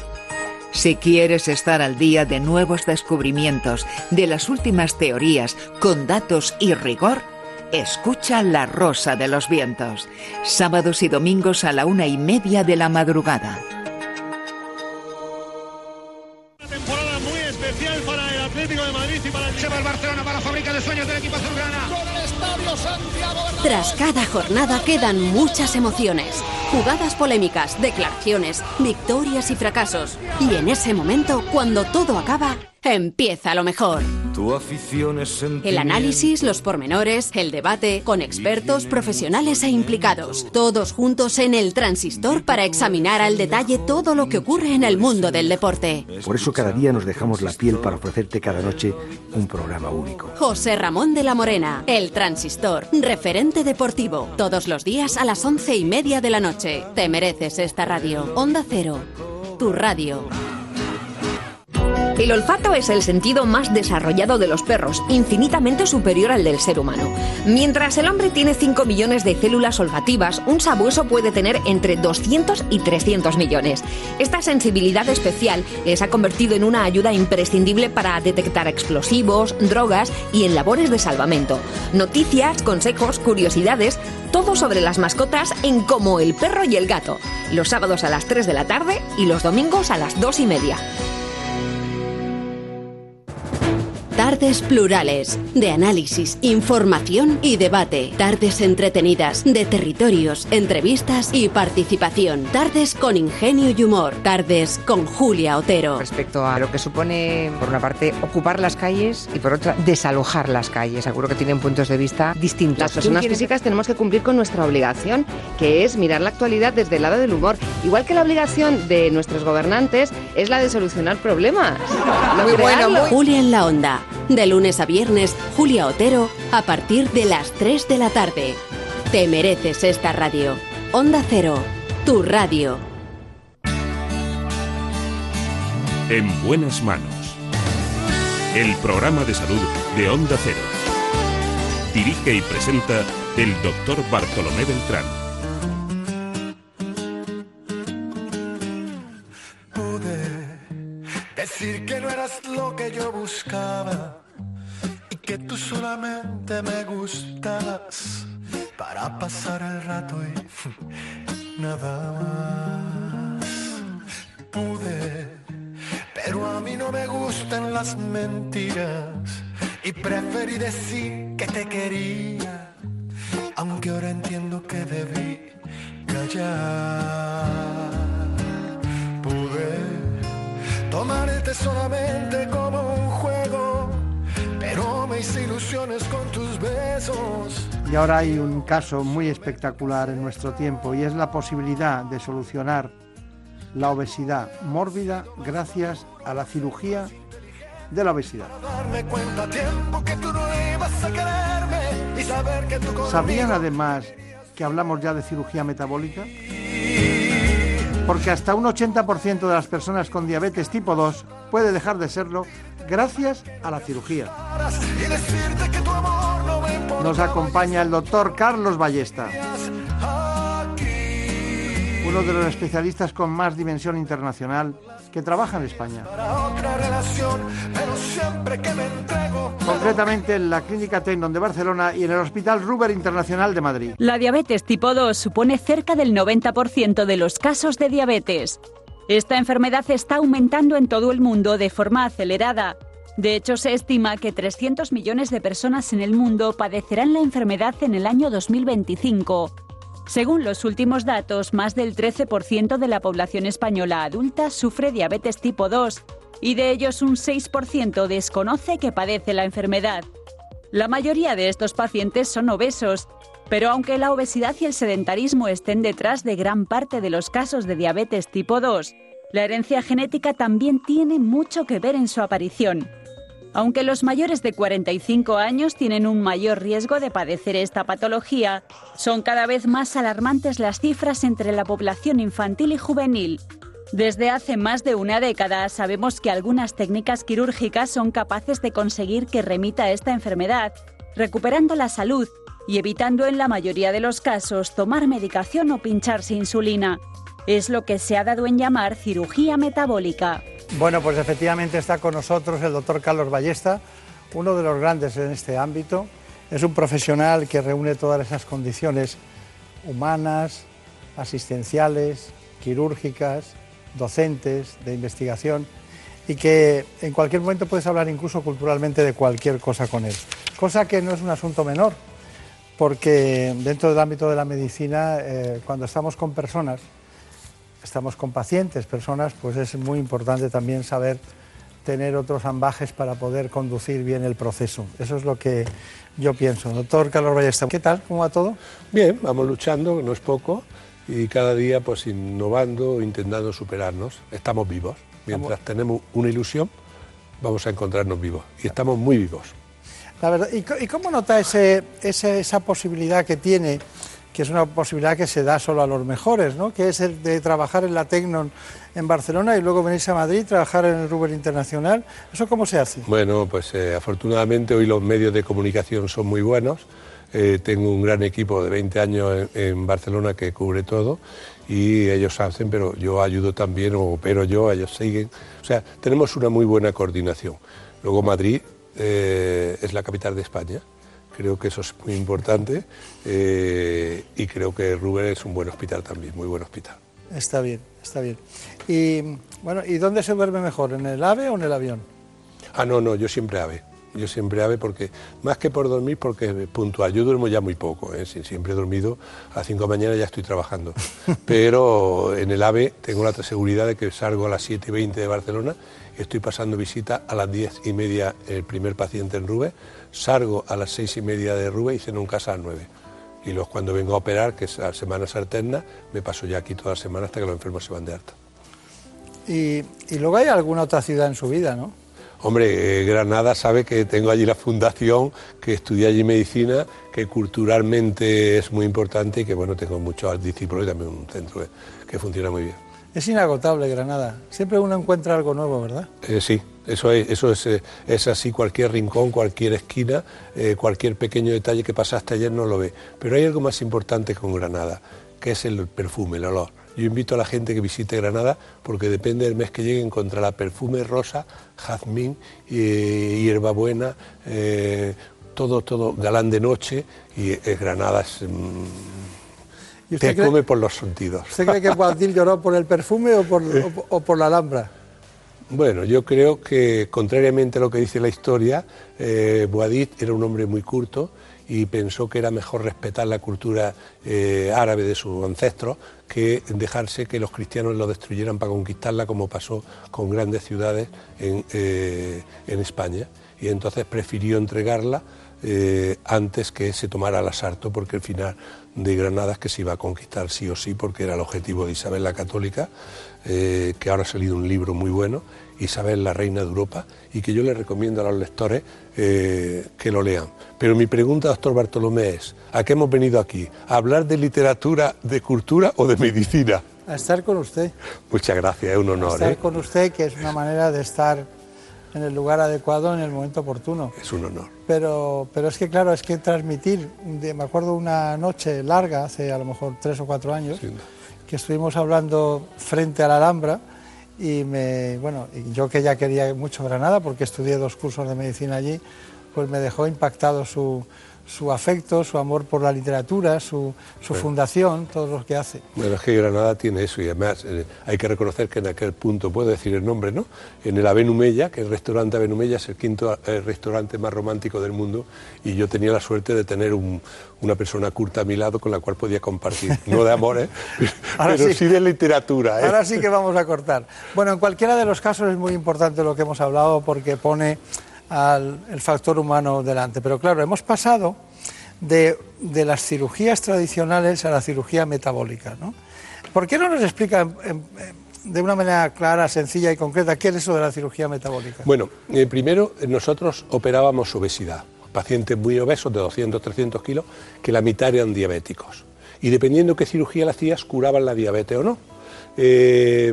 Si quieres estar al día de nuevos descubrimientos, de las últimas teorías, con datos y rigor, escucha La Rosa de los Vientos, sábados y domingos a la una y media de la madrugada. Una temporada muy especial para el Atlético de Madrid y para el Cheva Barcelona, para la fábrica de sueños del equipo azulgrana. Tras cada jornada quedan muchas emociones, jugadas polémicas, declaraciones, victorias y fracasos. Y en ese momento, cuando todo acaba, empieza lo mejor. Tu afición es El análisis, los pormenores, el debate, con expertos, profesionales e implicados. Todos juntos en el transistor para examinar al detalle todo lo que ocurre en el mundo del deporte. Por eso cada día nos dejamos la piel para ofrecerte cada noche un programa único. José Ramón de la Morena, el transistor, referente deportivo. Todos los días a las once y media de la noche. Te mereces esta radio. Onda Cero, tu radio. El olfato es el sentido más desarrollado de los perros, infinitamente superior al del ser humano. Mientras el hombre tiene 5 millones de células olfativas, un sabueso puede tener entre 200 y 300 millones. Esta sensibilidad especial les ha convertido en una ayuda imprescindible para detectar explosivos, drogas y en labores de salvamento. Noticias, consejos, curiosidades, todo sobre las mascotas en Como el perro y el gato. Los sábados a las 3 de la tarde y los domingos a las 2 y media. Tardes plurales, de análisis, información y debate. Tardes entretenidas, de territorios, entrevistas y participación. Tardes con ingenio y humor. Tardes con Julia Otero. Respecto a lo que supone, por una parte, ocupar las calles y por otra, desalojar las calles. Seguro que tienen puntos de vista distintos. Las personas físicas tenemos que cumplir con nuestra obligación, que es mirar la actualidad desde el lado del humor. Igual que la obligación de nuestros gobernantes es la de solucionar problemas. No Muy bueno, Julia en la onda. De lunes a viernes, Julia Otero, a partir de las 3 de la tarde. Te mereces esta radio. Onda Cero, tu radio. En buenas manos. El programa de salud de Onda Cero. Dirige y presenta el doctor Bartolomé Beltrán. Decir que no eras lo que yo buscaba y que tú solamente me gustabas para pasar el rato y nada más. Pude, pero a mí no me gustan las mentiras y preferí decir que te quería, aunque ahora entiendo que debí callar pude tomarte solamente como un juego, pero me hice ilusiones con tus besos. Y ahora hay un caso muy espectacular en nuestro tiempo y es la posibilidad de solucionar la obesidad mórbida gracias a la cirugía de la obesidad. ¿Sabían además que hablamos ya de cirugía metabólica? Porque hasta un 80% de las personas con diabetes tipo 2 puede dejar de serlo gracias a la cirugía. Nos acompaña el doctor Carlos Ballesta, uno de los especialistas con más dimensión internacional que trabaja en España. Para otra relación, pero siempre que me entrego. Concretamente en la Clínica Tendon de Barcelona y en el Hospital Ruber Internacional de Madrid. La diabetes tipo 2 supone cerca del 90% de los casos de diabetes. Esta enfermedad está aumentando en todo el mundo de forma acelerada. De hecho, se estima que 300 millones de personas en el mundo padecerán la enfermedad en el año 2025. Según los últimos datos, más del 13% de la población española adulta sufre diabetes tipo 2 y de ellos un 6% desconoce que padece la enfermedad. La mayoría de estos pacientes son obesos, pero aunque la obesidad y el sedentarismo estén detrás de gran parte de los casos de diabetes tipo 2, la herencia genética también tiene mucho que ver en su aparición. Aunque los mayores de 45 años tienen un mayor riesgo de padecer esta patología, son cada vez más alarmantes las cifras entre la población infantil y juvenil. Desde hace más de una década sabemos que algunas técnicas quirúrgicas son capaces de conseguir que remita esta enfermedad, recuperando la salud y evitando en la mayoría de los casos tomar medicación o pincharse insulina. Es lo que se ha dado en llamar cirugía metabólica. Bueno, pues efectivamente está con nosotros el doctor Carlos Ballesta, uno de los grandes en este ámbito. Es un profesional que reúne todas esas condiciones humanas, asistenciales, quirúrgicas, docentes, de investigación y que en cualquier momento puedes hablar incluso culturalmente de cualquier cosa con él. Cosa que no es un asunto menor, porque dentro del ámbito de la medicina, eh, cuando estamos con personas, estamos con pacientes, personas, pues es muy importante también saber tener otros ambajes para poder conducir bien el proceso. Eso es lo que yo pienso. Doctor Carlos Ballesta, ¿qué tal? ¿Cómo va todo? Bien, vamos luchando, no es poco, y cada día pues innovando, intentando superarnos. Estamos vivos. Mientras tenemos una ilusión, vamos a encontrarnos vivos. Y estamos muy vivos. La verdad, ¿y, cómo nota ese, esa posibilidad que tiene, que es una posibilidad que se da solo a los mejores, ¿no? que es el de trabajar en la Tecnon en Barcelona y luego venirse a Madrid, trabajar en el Ruber Internacional? ¿Eso cómo se hace? Bueno, pues eh, afortunadamente hoy los medios de comunicación son muy buenos. Eh, tengo un gran equipo de 20 años en, Barcelona que cubre todo y ellos hacen, pero yo ayudo también, o opero yo, ellos siguen. O sea, tenemos una muy buena coordinación. Luego Madrid eh, es la capital de España. Creo que eso es muy importante eh, y creo que Rubén es un buen hospital también, muy buen hospital. Está bien, está bien. Y bueno, ¿y dónde se duerme mejor, en el AVE o en el avión? Ah, no, no, yo siempre AVE. Yo siempre AVE porque, más que por dormir, porque puntual. Yo duermo ya muy poco, ¿eh? siempre he dormido a las 5 de la mañana ya estoy trabajando. Pero en el AVE tengo la seguridad de que salgo a las 7 y 20 de Barcelona estoy pasando visita a las diez y media el primer paciente en Rube, salgo a las seis y media de Rube y ceno en casa a las nueve. Y luego cuando vengo a operar, que es a semanas alternas, me paso ya aquí toda la semana hasta que los enfermos se van de alta. Y, luego hay alguna otra ciudad en su vida, ¿no? Hombre, eh, Granada sabe que tengo allí la fundación, que estudié allí medicina, que culturalmente es muy importante y que bueno, tengo muchos discípulos y también un centro que funciona muy bien. Es inagotable Granada. Siempre uno encuentra algo nuevo, ¿verdad? Eh, sí, eso es, eso es, eh, es, así. Cualquier rincón, cualquier esquina, eh, cualquier pequeño detalle que pasaste ayer no lo ve. Pero hay algo más importante con Granada, que es el perfume, el olor. Yo invito a la gente que visite Granada porque depende del mes que llegue encontrará perfume rosa, jazmín, hierbabuena, todo, todo galán de noche y Granada es... Mm, te come por los sentidos. ¿Usted cree que Boadil lloró por el perfume o por, o, por la Alhambra? Bueno, yo creo que, contrariamente a lo que dice la historia, eh, era un hombre muy culto y pensó que era mejor respetar la cultura eh, árabe de sus ancestros que dejarse que los cristianos lo destruyeran para conquistarla, como pasó con grandes ciudades en, eh, España. Y entonces prefirió entregarla eh, antes que se tomara el asalto, porque el final de Granada es que se iba a conquistar sí o sí, porque era el objetivo de Isabel la Católica, eh, que ahora ha salido un libro muy bueno, Isabel la Reina de Europa, y que yo le recomiendo a los lectores eh, que lo lean. Pero mi pregunta, doctor Bartolomé, es, ¿a qué hemos venido aquí? ¿A hablar de literatura, de cultura o de medicina? A estar con usted. Muchas gracias, es un honor. A estar con usted, que es una manera de estar en el lugar adecuado en el momento oportuno. Es un honor. Pero, pero es que, claro, es que transmitir, me acuerdo una noche larga, hace a lo mejor tres o cuatro años, que estuvimos hablando frente a la Alhambra y me, bueno, yo que ya quería mucho Granada porque estudié dos cursos de medicina allí, pues me dejó impactado su, su afecto, su amor por la literatura, su, su fundación, todo lo que hace. Bueno, es que Granada tiene eso y además eh, hay que reconocer que en aquel punto, puedo decir el nombre, ¿no? En el Avenumella, que el restaurante Avenumella es el quinto eh, restaurante más romántico del mundo y yo tenía la suerte de tener un- una persona curta a mi lado con la cual podía compartir, no de amor, ¿eh? Ahora pero sí. sí. de literatura. ¿eh? Ahora sí que vamos a cortar. Bueno, en cualquiera de los casos es muy importante lo que hemos hablado porque pone al el factor humano delante. Pero claro, hemos pasado de, de las cirugías tradicionales a la cirugía metabólica. ¿no? ¿Por qué no nos explica de una manera clara, sencilla y concreta qué es eso de la cirugía metabólica? Bueno, eh, primero nosotros operábamos obesidad, pacientes muy obesos de 200, 300 kilos, que la mitad eran diabéticos. Y dependiendo qué cirugía le hacías, curaban la diabetes o no. Eh,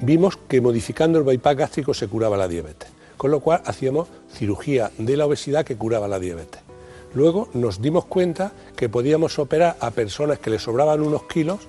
vimos que modificando el bypass gástrico se curaba la diabetes, con lo cual hacíamos cirugía de la obesidad que curaba la diabetes. Luego nos dimos cuenta que podíamos operar a personas que les sobraban unos kilos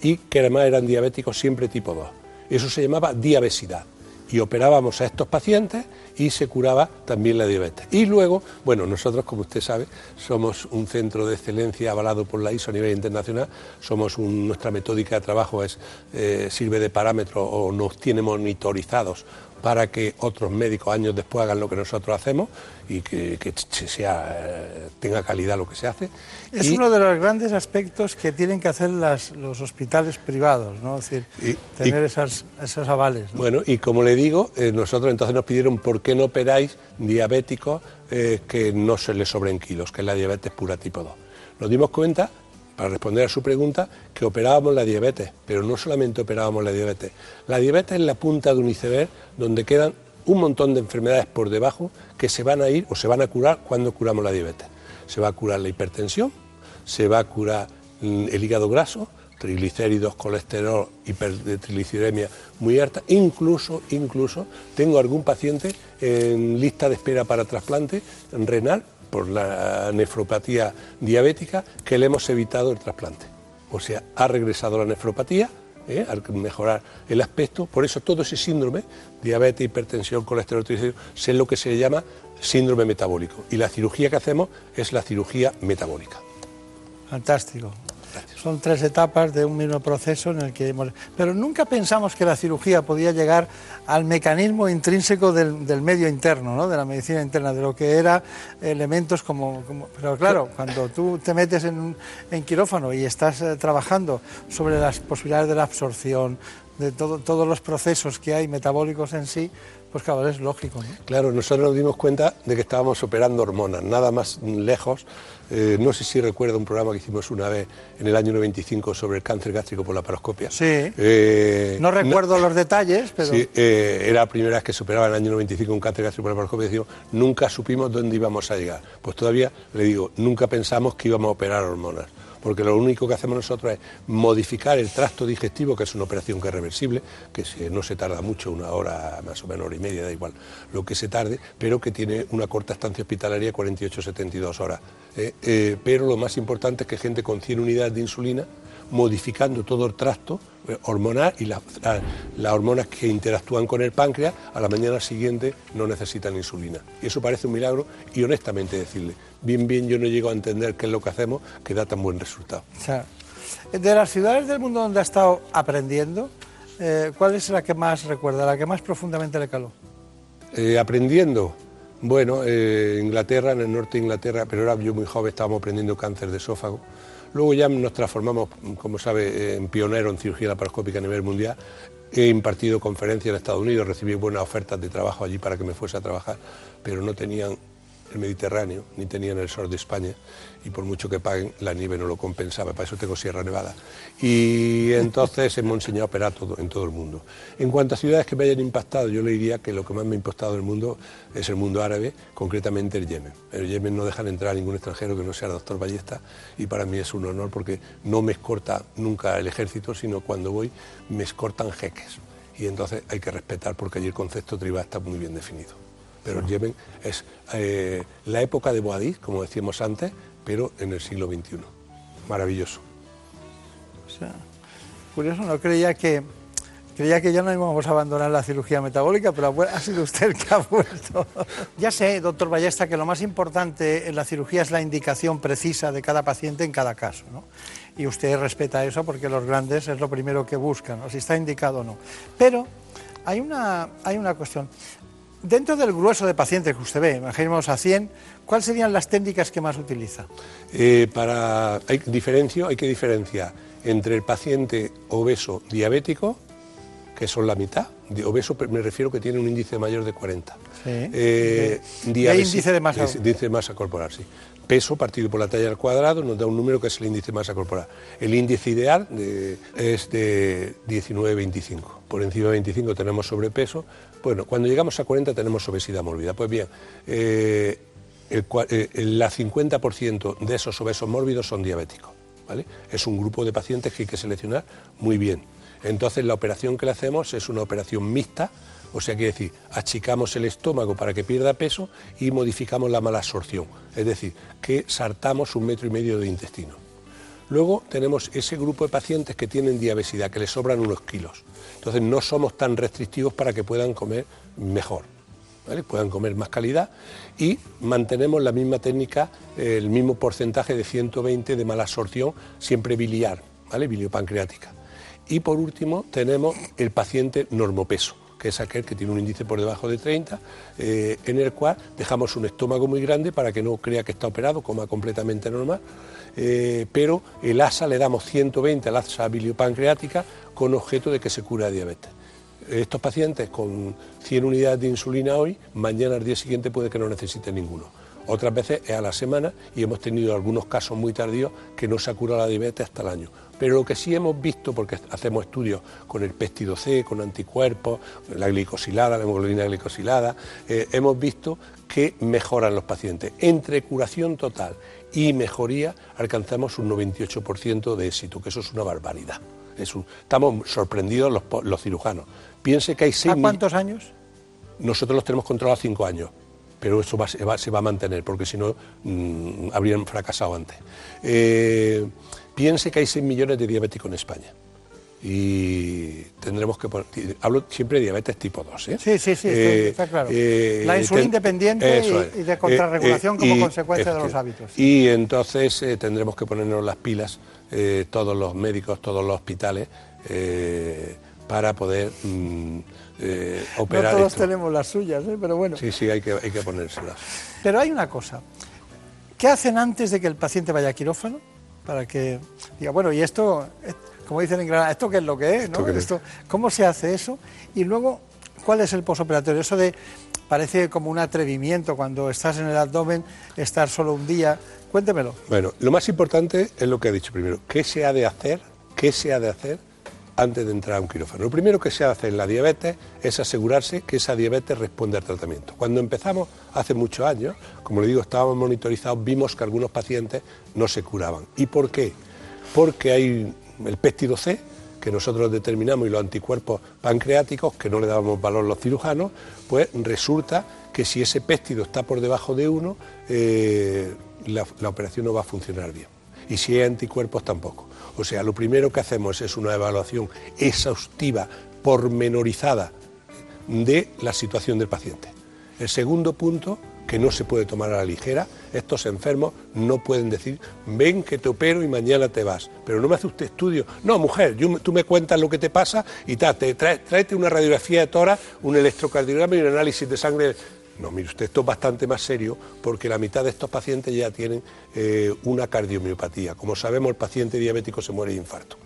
y que además eran diabéticos siempre tipo 2. Eso se llamaba diabesidad. Y operábamos a estos pacientes y se curaba también la diabetes. Y luego, bueno, nosotros, como usted sabe, somos un centro de excelencia avalado por la ISO a nivel internacional. Somos nuestra metódica de trabajo es, eh, sirve de parámetro o nos tiene monitorizados para que otros médicos años después hagan lo que nosotros hacemos y que, que se- sea, eh, tenga calidad lo que se hace. Es Y- uno de los grandes aspectos que tienen que hacer las- los hospitales privados, ¿no? Es decir, tener esas, esos avales. ¿no? Bueno, y como le digo, eh, nosotros entonces nos pidieron por qué no operáis diabéticos eh, que no se les sobren kilos, que es la diabetes pura tipo 2. Nos dimos cuenta, para responder a su pregunta, que operábamos la diabetes, pero no solamente operábamos la diabetes. La diabetes es la punta de un iceberg donde quedan un montón de enfermedades por debajo que se van a ir o se van a curar cuando curamos la diabetes. Se va a curar la hipertensión, se va a curar mm, el hígado graso, triglicéridos, colesterol, hipertrigliceridemia muy alta, incluso, incluso tengo algún paciente en lista de espera para trasplante renal por la nefropatía diabética que le hemos evitado el trasplante. O sea, ha regresado la nefropatía, ¿eh? al mejorar el aspecto, por eso todo ese síndrome, diabetes, hipertensión, colesterol, es lo que se llama síndrome metabólico. Y la cirugía que hacemos es la cirugía metabólica. Fantástico. Son tres etapas de un mismo proceso en el que hemos... Pero nunca pensamos que la cirugía podía llegar al mecanismo intrínseco del, del medio interno, ¿no? de la medicina interna, de lo que era elementos como... como- Pero claro, cuando tú te metes en, en quirófano y estás eh, trabajando sobre las posibilidades de la absorción, de todo- todos los procesos que hay metabólicos en sí, pues claro, es lógico. ¿no? Claro, nosotros nos dimos cuenta de que estábamos operando hormonas, nada más lejos. Eh, no sé si recuerda un programa que hicimos una vez en el año 95 sobre el cáncer gástrico por la paroscopia. Sí. Eh, No recuerdo los detalles, pero... Sí, eh, era la primera vez que superaba en el año 95 un cáncer gástrico por la paroscopia y decimos, nunca supimos dónde íbamos a llegar. Pues todavía, le digo, nunca pensamos que íbamos a operar hormonas, porque lo único que hacemos nosotros es modificar el tracto digestivo, que es una operación que es reversible, que no se tarda mucho, una hora, más o menos hora y media, da igual lo que se tarde, pero que tiene una corta estancia hospitalaria, 48-72 horas. eh, eh, pero lo más importante es que gente con 100 unidades de insulina, modificando todo el tracto eh, hormonal y la- la- las hormonas que interactúan con el páncreas, a la mañana siguiente no necesitan insulina. Y eso parece un milagro y honestamente decirle, bien, bien, yo no llego a entender qué es lo que hacemos que da tan buen resultado. O sea, de las ciudades del mundo donde ha estado aprendiendo, eh, ¿cuál es la que más recuerda, la que más profundamente le caló? Eh, aprendiendo, bueno, eh, Inglaterra, en el norte de Inglaterra, pero era yo muy joven, estábamos aprendiendo cáncer de esófago. Luego ya nos transformamos, como sabe, en pionero en cirugía laparoscópica a nivel mundial. He impartido conferencias en Estados Unidos, recibí buenas ofertas de trabajo allí para que me fuese a trabajar, pero no tenían el Mediterráneo, ni tenían el sur de España, y por mucho que paguen, la nieve no lo compensaba, para eso tengo Sierra Nevada. Y entonces hemos enseñado a operar todo, en todo el mundo. En cuanto a ciudades que me hayan impactado, yo le diría que lo que más me ha impactado del mundo es el mundo árabe, concretamente el Yemen. El Yemen no dejan entrar a ningún extranjero que no sea el doctor Ballesta, y para mí es un honor porque no me escorta nunca el ejército, sino cuando voy me escortan jeques. Y entonces hay que respetar porque allí el concepto tribal está muy bien definido. Pero el Yemen es eh, la época de Boadí, como decíamos antes, pero en el siglo XXI. Maravilloso. O sea, curioso, no creía que Creía que ya no íbamos a abandonar la cirugía metabólica, pero ha sido usted el que ha vuelto. ya sé, doctor Ballesta, que lo más importante en la cirugía es la indicación precisa de cada paciente en cada caso. ¿no? Y usted respeta eso porque los grandes es lo primero que buscan, ¿no? si está indicado o no. Pero hay una, hay una cuestión. Dentro del grueso de pacientes que usted ve, imaginemos a 100, ¿cuáles serían las técnicas que más utiliza? Eh, para, hay, diferencio, hay que diferenciar entre el paciente obeso diabético, que son la mitad, de obeso me refiero que tiene un índice mayor de 40. Eh, índice de masa? Índice de masa corporal, sí. Peso partido por la talla al cuadrado nos da un número que es el índice de masa corporal. El índice ideal es de 19-25. Por encima de 25 tenemos sobrepeso. Bueno, cuando llegamos a 40 tenemos obesidad mórbida. Pues bien, eh, el, 50% eh, de esos obesos mórbidos son diabéticos. ¿vale? Es un grupo de pacientes que hay que seleccionar muy bien. Entonces la operación que le hacemos es una operación mixta, o sea, quiere decir, achicamos el estómago para que pierda peso y modificamos la mala absorción, es decir, que sartamos un metro y medio de intestino. Luego tenemos ese grupo de pacientes que tienen diabesidad, que les sobran unos kilos. Entonces no somos tan restrictivos para que puedan comer mejor, puedan comer más calidad y mantenemos la misma técnica, el mismo porcentaje de 120 de mala absorción, siempre biliar, ¿vale? biliopancreática. Y por último tenemos el paciente normopeso, que es aquel que tiene un índice por debajo de 30, eh, en el cual dejamos un estómago muy grande para que no crea que está operado, coma completamente normal, eh, pero el ASA le damos 120 al ASA biliopancreática con objeto de que se cura diabetes. Estos pacientes con 100 unidades de insulina hoy, mañana al día siguiente puede que no necesiten ninguno. Otras veces es a la semana y hemos tenido algunos casos muy tardíos que no se ha curado la diabetes hasta el año. Pero lo que sí hemos visto, porque hacemos estudios con el péptido C, con anticuerpos, la glicosilada, la hemoglobina glicosilada, eh, hemos visto que mejoran los pacientes. Entre curación total y mejoría alcanzamos un 98% de éxito, que eso es una barbaridad. estamos sorprendidos los, cirujanos. Piense que hay seis... ¿A cuántos años? Nosotros los tenemos controlados cinco años pero eso se, va, a mantener, porque si no mm, habrían fracasado antes. Eh, piense que hay 6 millones de diabéticos en España. Y tendremos que poner, hablo siempre de diabetes tipo 2. ¿eh? Sí, sí, sí, está, eh, claro. la insulina independiente y, de contrarregulación como consecuencia de los hábitos. Y entonces tendremos que ponernos las pilas, todos los médicos, todos los hospitales, para poder mm, eh, operar. No todos tenemos las suyas, ¿eh? pero bueno. Sí, sí, hay que, hay que ponérselas. Pero hay una cosa. ¿Qué hacen antes de que el paciente vaya a quirófano? Para que diga, bueno, y esto, como dicen en Granada, ¿esto qué es lo que es? ¿no? Esto, ¿Cómo se hace eso? Y luego, ¿cuál es el posoperatorio? Eso de, parece como un atrevimiento cuando estás en el abdomen, estar solo un día. Cuéntemelo. Bueno, lo más importante es lo que ha dicho primero. ¿Qué se ha de hacer? ¿Qué se ha de hacer antes de entrar a un quirófano. Lo primero que se hace en la diabetes es asegurarse que esa diabetes responde al tratamiento. Cuando empezamos hace muchos años, como le digo, estábamos monitorizados, vimos que algunos pacientes no se curaban. ¿Y por qué? Porque hay el péptido C, que nosotros determinamos, y los anticuerpos pancreáticos, que no le damos valor a los cirujanos, pues resulta que si ese péptido está por debajo de uno, eh, la, la operación no va a funcionar bien. Y si hay anticuerpos, tampoco. O sea, lo primero que hacemos es una evaluación exhaustiva, pormenorizada de la situación del paciente. El segundo punto, que no se puede tomar a la ligera, estos enfermos no pueden decir, ven que te opero y mañana te vas, pero no me hace usted estudio. No, mujer, tú me cuentas lo que te pasa y ta, te, tráete una radiografía de tora, un electrocardiograma y un análisis de sangre no, mire usted, esto es bastante más serio porque la mitad de estos pacientes ya tienen eh, una cardiomiopatía. Como sabemos, el paciente diabético se muere de infarto.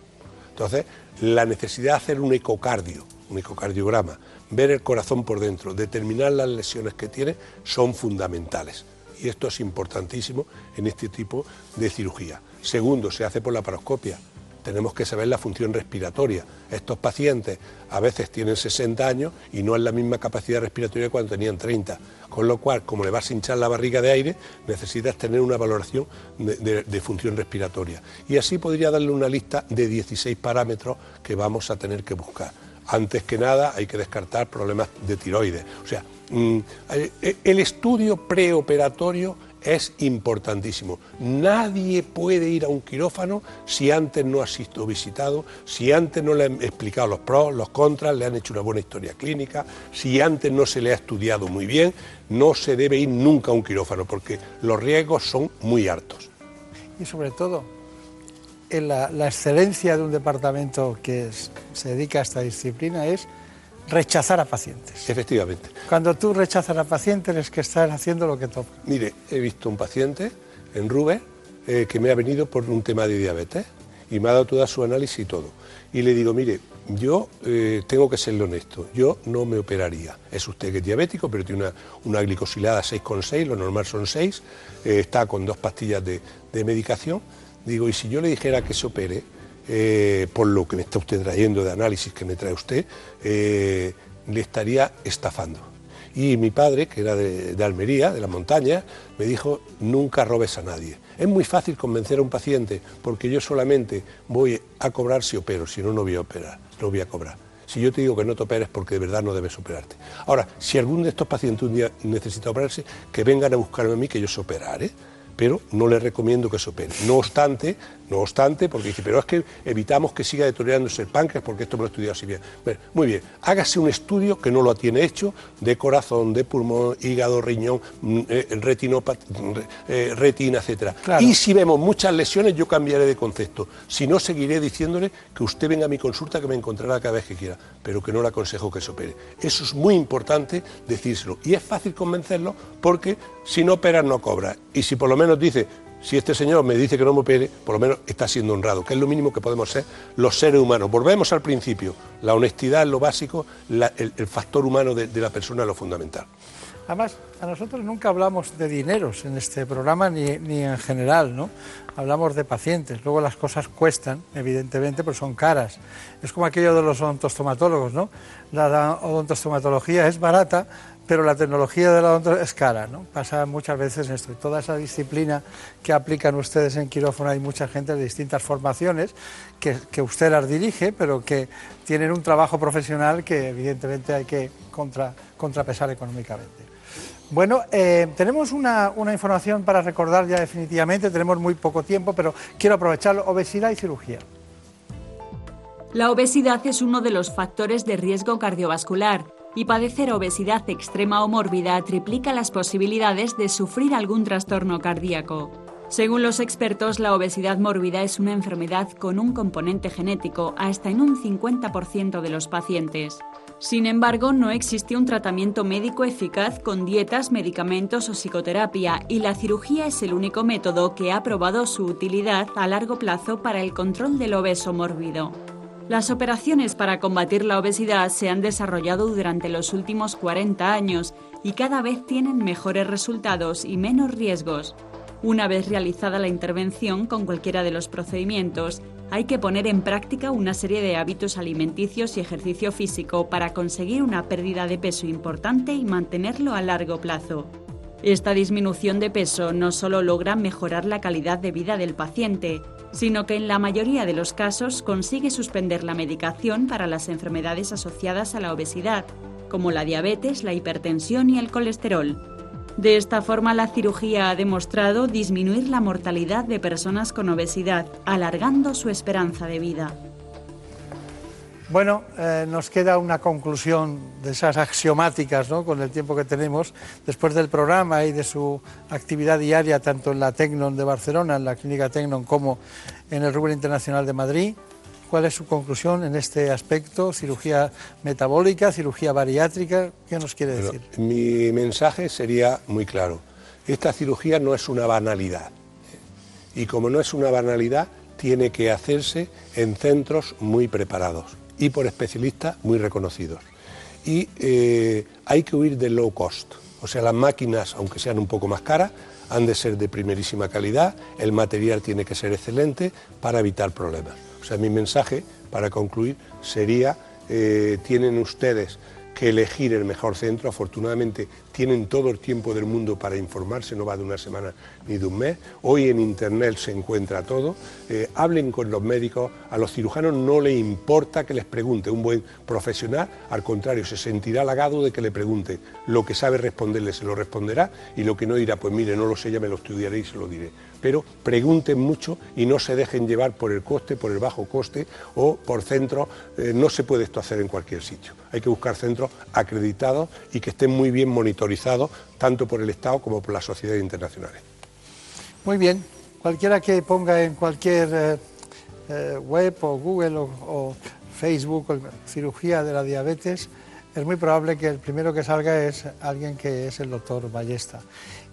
Entonces, la necesidad de hacer un ecocardio, un ecocardiograma, ver el corazón por dentro, determinar las lesiones que tiene, son fundamentales. Y esto es importantísimo en este tipo de cirugía. Segundo, se hace por la paroscopia tenemos que saber la función respiratoria. Estos pacientes a veces tienen 60 años y no es la misma capacidad respiratoria cuando tenían 30, con lo cual, como le vas a hinchar la barriga de aire, necesitas tener una valoración de, función respiratoria. Y así podría darle una lista de 16 parámetros que vamos a tener que buscar. Antes que nada hay que descartar problemas de tiroides. O sea, mm, eh, el estudio preoperatorio es importantísimo. Nadie puede ir a un quirófano si antes no ha sido visitado, si antes no le han explicado los pros, los contras, le han hecho una buena historia clínica, si antes no se le ha estudiado muy bien, no se debe ir nunca a un quirófano porque los riesgos son muy altos. Y sobre todo, la, la excelencia de un departamento que es- se dedica a esta disciplina es rechazar a pacientes. Efectivamente. Cuando tú rechazas a pacientes es que estás haciendo lo que toca. Mire, he visto un paciente en Rubén eh, que me ha venido por un tema de diabetes y me ha dado toda su análisis y todo. Y le digo, mire, yo eh, tengo que serle honesto, yo no me operaría. Es usted que es diabético, pero tiene una, una glicosilada 6,6, lo normal son 6, eh, está con dos pastillas de, de medicación. Digo, y si yo le dijera que se opere, eh, por lo que me está usted trayendo de análisis que me trae usted, eh, le estaría estafando. Y mi padre, que era de, Almería, de la montaña, me dijo, nunca robes a nadie. Es muy fácil convencer a un paciente porque yo solamente voy a cobrar si opero, si no, no voy a operar, no voy a cobrar. Si yo te digo que no te operes porque de verdad no debes operarte. Ahora, si algún de estos pacientes un día necesita operarse, que vengan a buscarme a mí que yo se operaré pero no le recomiendo que se opere. No obstante, no obstante, porque dice, pero es que evitamos que siga deteriorándose el páncreas porque esto me lo he estudiado así bien. Bueno, muy bien, hágase un estudio que no lo tiene hecho de corazón, de pulmón, hígado, riñón, mm, eh, eh, retina, etcétera. Claro. Y si vemos muchas lesiones, yo cambiaré de concepto. Si no, seguiré diciéndole que usted venga a mi consulta, que me encontrará cada vez que quiera, pero que no le aconsejo que se opere. Eso es muy importante decírselo. Y es fácil convencerlo porque si no opera, no cobra. Y si por lo menos dice, si este señor me dice que no me opere, por lo menos está siendo honrado, que es lo mínimo que podemos ser los seres humanos. Volvemos al principio. La honestidad es lo básico, el, factor humano de, la persona es lo fundamental. Además, a nosotros nunca hablamos de dineros en este programa ni, ni en general, ¿no? Hablamos de pacientes. Luego las cosas cuestan, evidentemente, pero son caras. Es como aquello de los odontostomatólogos, ¿no? La, la odontostomatología es barata, pero la tecnología de la odonto es cara, ¿no? Pasa muchas veces esto. Y toda esa disciplina que aplican ustedes en quirófano, hay mucha gente de distintas formaciones que, que usted las dirige, pero que tienen un trabajo profesional que evidentemente hay que contra- contrapesar económicamente. Bueno, eh, tenemos una, una información para recordar ya definitivamente, tenemos muy poco tiempo, pero quiero aprovecharlo, obesidad y cirugía. La obesidad es uno de los factores de riesgo cardiovascular y padecer obesidad extrema o mórbida triplica las posibilidades de sufrir algún trastorno cardíaco. Según los expertos, la obesidad mórbida es una enfermedad con un componente genético hasta en un 50% de los pacientes. Sin embargo, no existe un tratamiento médico eficaz con dietas, medicamentos o psicoterapia y la cirugía es el único método que ha probado su utilidad a largo plazo para el control del obeso mórbido. Las operaciones para combatir la obesidad se han desarrollado durante los últimos 40 años y cada vez tienen mejores resultados y menos riesgos. Una vez realizada la intervención con cualquiera de los procedimientos, hay que poner en práctica una serie de hábitos alimenticios y ejercicio físico para conseguir una pérdida de peso importante y mantenerlo a largo plazo. Esta disminución de peso no solo logra mejorar la calidad de vida del paciente, sino que en la mayoría de los casos consigue suspender la medicación para las enfermedades asociadas a la obesidad, como la diabetes, la hipertensión y el colesterol. De esta forma, la cirugía ha demostrado disminuir la mortalidad de personas con obesidad, alargando su esperanza de vida. Bueno, eh, nos queda una conclusión de esas axiomáticas, ¿no? con el tiempo que tenemos, después del programa y de su actividad diaria, tanto en la Tecnon de Barcelona, en la Clínica Tecnon, como en el Rubén Internacional de Madrid. ¿Cuál es su conclusión en este aspecto? Cirugía metabólica, cirugía bariátrica, ¿qué nos quiere Bueno, decir? mi mensaje sería muy claro. Esta cirugía no es una banalidad. Y como no es una banalidad, tiene que hacerse en centros muy preparados y por especialistas muy reconocidos. Y eh, hay que huir del low cost. O sea, las máquinas, aunque sean un poco más caras, han de ser de primerísima calidad, el material tiene que ser excelente para evitar problemas. O sea, mi mensaje, para concluir, sería, eh, tienen ustedes que elegir el mejor centro. Afortunadamente tienen todo el tiempo del mundo para informarse, no va de una semana ni de un mes. Hoy en Internet se encuentra todo. Eh, hablen con los médicos, a los cirujanos no les importa que les pregunte. Un buen profesional, al contrario, se sentirá halagado de que le pregunte. Lo que sabe responderle se lo responderá y lo que no dirá, pues mire, no lo sé, ya me lo estudiaré y se lo diré pero pregunten mucho y no se dejen llevar por el coste, por el bajo coste o por centros. Eh, no se puede esto hacer en cualquier sitio. Hay que buscar centros acreditados y que estén muy bien monitorizados tanto por el Estado como por las sociedades internacionales. Muy bien. Cualquiera que ponga en cualquier eh, eh, web o Google o, Facebook cirugía de la diabetes, es muy probable que el primero que salga es alguien que es el doctor Ballesta.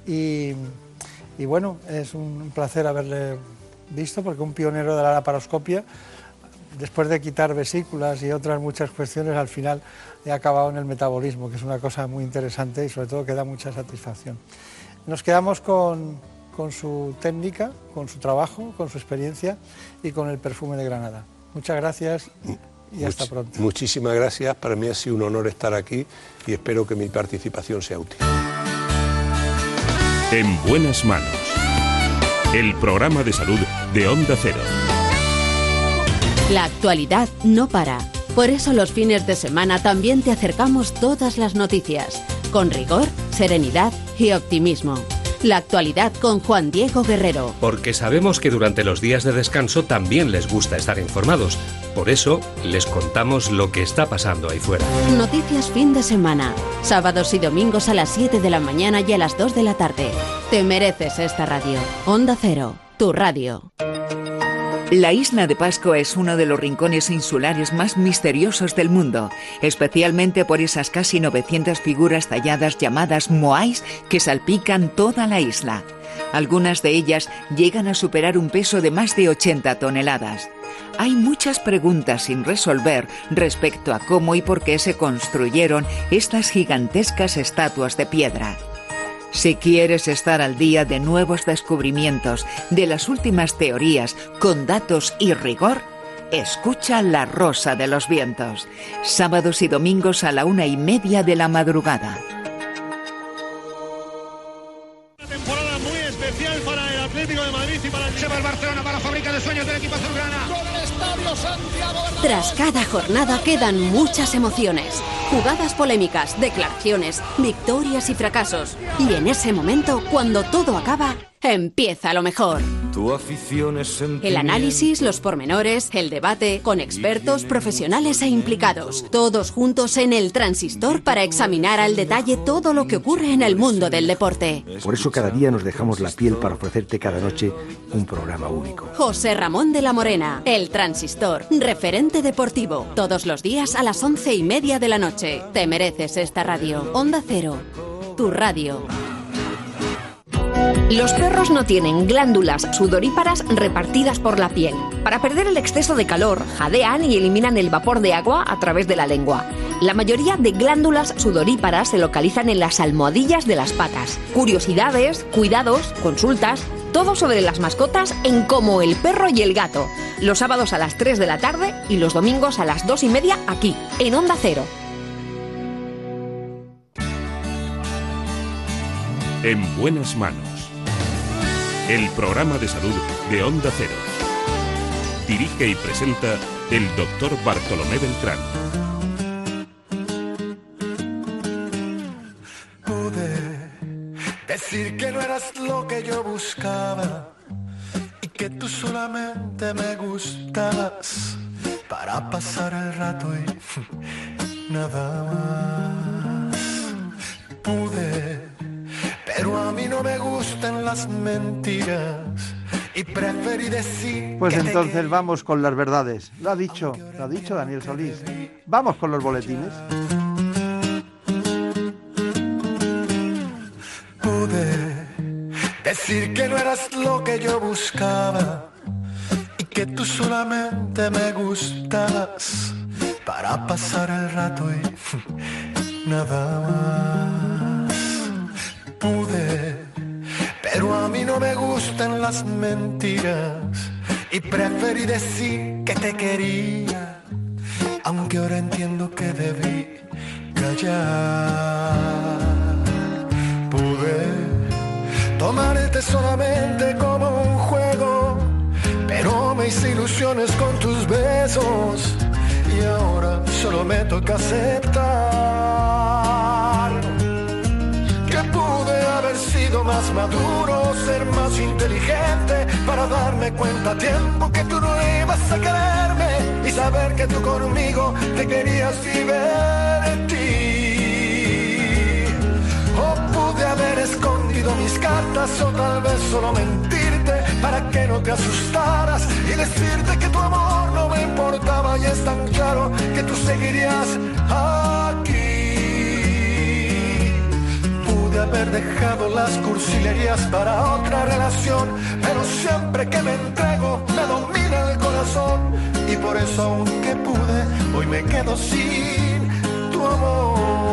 Y y bueno, es un placer haberle visto porque un pionero de la laparoscopia, después de quitar vesículas y otras muchas cuestiones, al final ha acabado en el metabolismo, que es una cosa muy interesante y sobre todo que da mucha satisfacción. Nos quedamos con, con su técnica, con su trabajo, con su experiencia y con el perfume de Granada. Muchas gracias y hasta pronto. Muchísimas gracias, para mí ha sido un honor estar aquí y espero que mi participación sea útil. En buenas manos. El programa de salud de Onda Cero. La actualidad no para. Por eso los fines de semana también te acercamos todas las noticias, con rigor, serenidad y optimismo. La actualidad con Juan Diego Guerrero. Porque sabemos que durante los días de descanso también les gusta estar informados. Por eso les contamos lo que está pasando ahí fuera. Noticias fin de semana. Sábados y domingos a las 7 de la mañana y a las 2 de la tarde. Te mereces esta radio. Onda Cero, tu radio. La isla de Pascua es uno de los rincones insulares más misteriosos del mundo, especialmente por esas casi 900 figuras talladas llamadas moais que salpican toda la isla. Algunas de ellas llegan a superar un peso de más de 80 toneladas. Hay muchas preguntas sin resolver respecto a cómo y por qué se construyeron estas gigantescas estatuas de piedra. Si quieres estar al día de nuevos descubrimientos, de las últimas teorías, con datos y rigor, escucha La Rosa de los Vientos, sábados y domingos a la una y media de la madrugada. Muy especial para el Atlético de Madrid y para el Cheva Barcelona, para la fábrica de sueños del equipo azulgrana. Tras cada jornada quedan muchas emociones, jugadas polémicas, declaraciones, victorias y fracasos. Y en ese momento, cuando todo acaba, empieza lo mejor. Tu afición es El análisis, los pormenores, el debate, con expertos, profesionales e implicados. Todos juntos en el transistor para examinar al detalle todo lo que ocurre en el mundo del deporte. Por eso cada día nos dejamos la piel para ofrecerte cada noche un programa único. José Ramón de la Morena, el transistor, referente deportivo. Todos los días a las once y media de la noche. Te mereces esta radio. Onda Cero, tu radio. Los perros no tienen glándulas sudoríparas repartidas por la piel. Para perder el exceso de calor, jadean y eliminan el vapor de agua a través de la lengua. La mayoría de glándulas sudoríparas se localizan en las almohadillas de las patas. Curiosidades, cuidados, consultas, todo sobre las mascotas en Como el perro y el gato. Los sábados a las 3 de la tarde y los domingos a las 2 y media aquí, en Onda Cero. En buenas manos. El programa de salud de Onda Cero. Dirige y presenta el doctor Bartolomé Beltrán. Pude decir que no eras lo que yo buscaba y que tú solamente me gustabas para pasar el rato y nada más. Pude, pero a mí no me gustan las mentiras y preferí decir Pues entonces vamos con las verdades. Lo ha dicho, lo ha dicho Daniel Solís. Vamos con los boletines. pude decir que no eras lo que yo buscaba y que tú solamente me gustabas para pasar el rato y nada más. Pude, pero a mí no me gustan las mentiras y preferí decir que te quería, aunque ahora entiendo que debí callar. Pude tomarte solamente como un juego, pero me hice ilusiones con tus besos y ahora solo me toca aceptar más maduro, ser más inteligente para darme cuenta a tiempo que tú no ibas a quererme y saber que tú conmigo te querías divertir. O pude haber escondido mis cartas o tal vez solo mentirte para que no te asustaras y decirte que tu amor no me importaba y es tan claro que tú seguirías aquí. Pude haber dejado las cursilerías para otra relación, pero siempre que me entrego me domina el corazón y por eso aunque pude, hoy me quedo sin tu amor.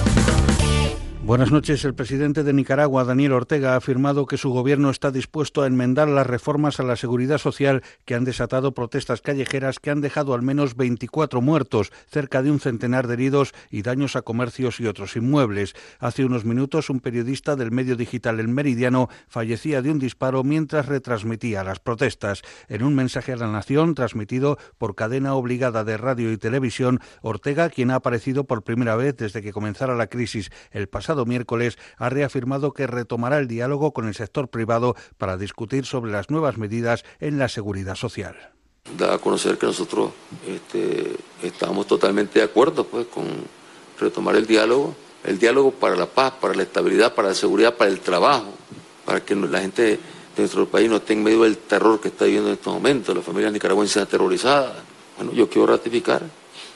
Buenas noches. El presidente de Nicaragua, Daniel Ortega, ha afirmado que su gobierno está dispuesto a enmendar las reformas a la seguridad social que han desatado protestas callejeras que han dejado al menos 24 muertos, cerca de un centenar de heridos y daños a comercios y otros inmuebles. Hace unos minutos, un periodista del medio digital El Meridiano fallecía de un disparo mientras retransmitía las protestas. En un mensaje a la nación transmitido por cadena obligada de radio y televisión, Ortega, quien ha aparecido por primera vez desde que comenzara la crisis el pasado miércoles, ha reafirmado que retomará el diálogo con el sector privado para discutir sobre las nuevas medidas en la seguridad social. Da a conocer que nosotros este, estamos totalmente de acuerdo pues, con retomar el diálogo, el diálogo para la paz, para la estabilidad, para la seguridad, para el trabajo, para que la gente de nuestro país no esté en medio del terror que está viviendo en estos momentos, las familias nicaragüenses aterrorizadas. Bueno, yo quiero ratificar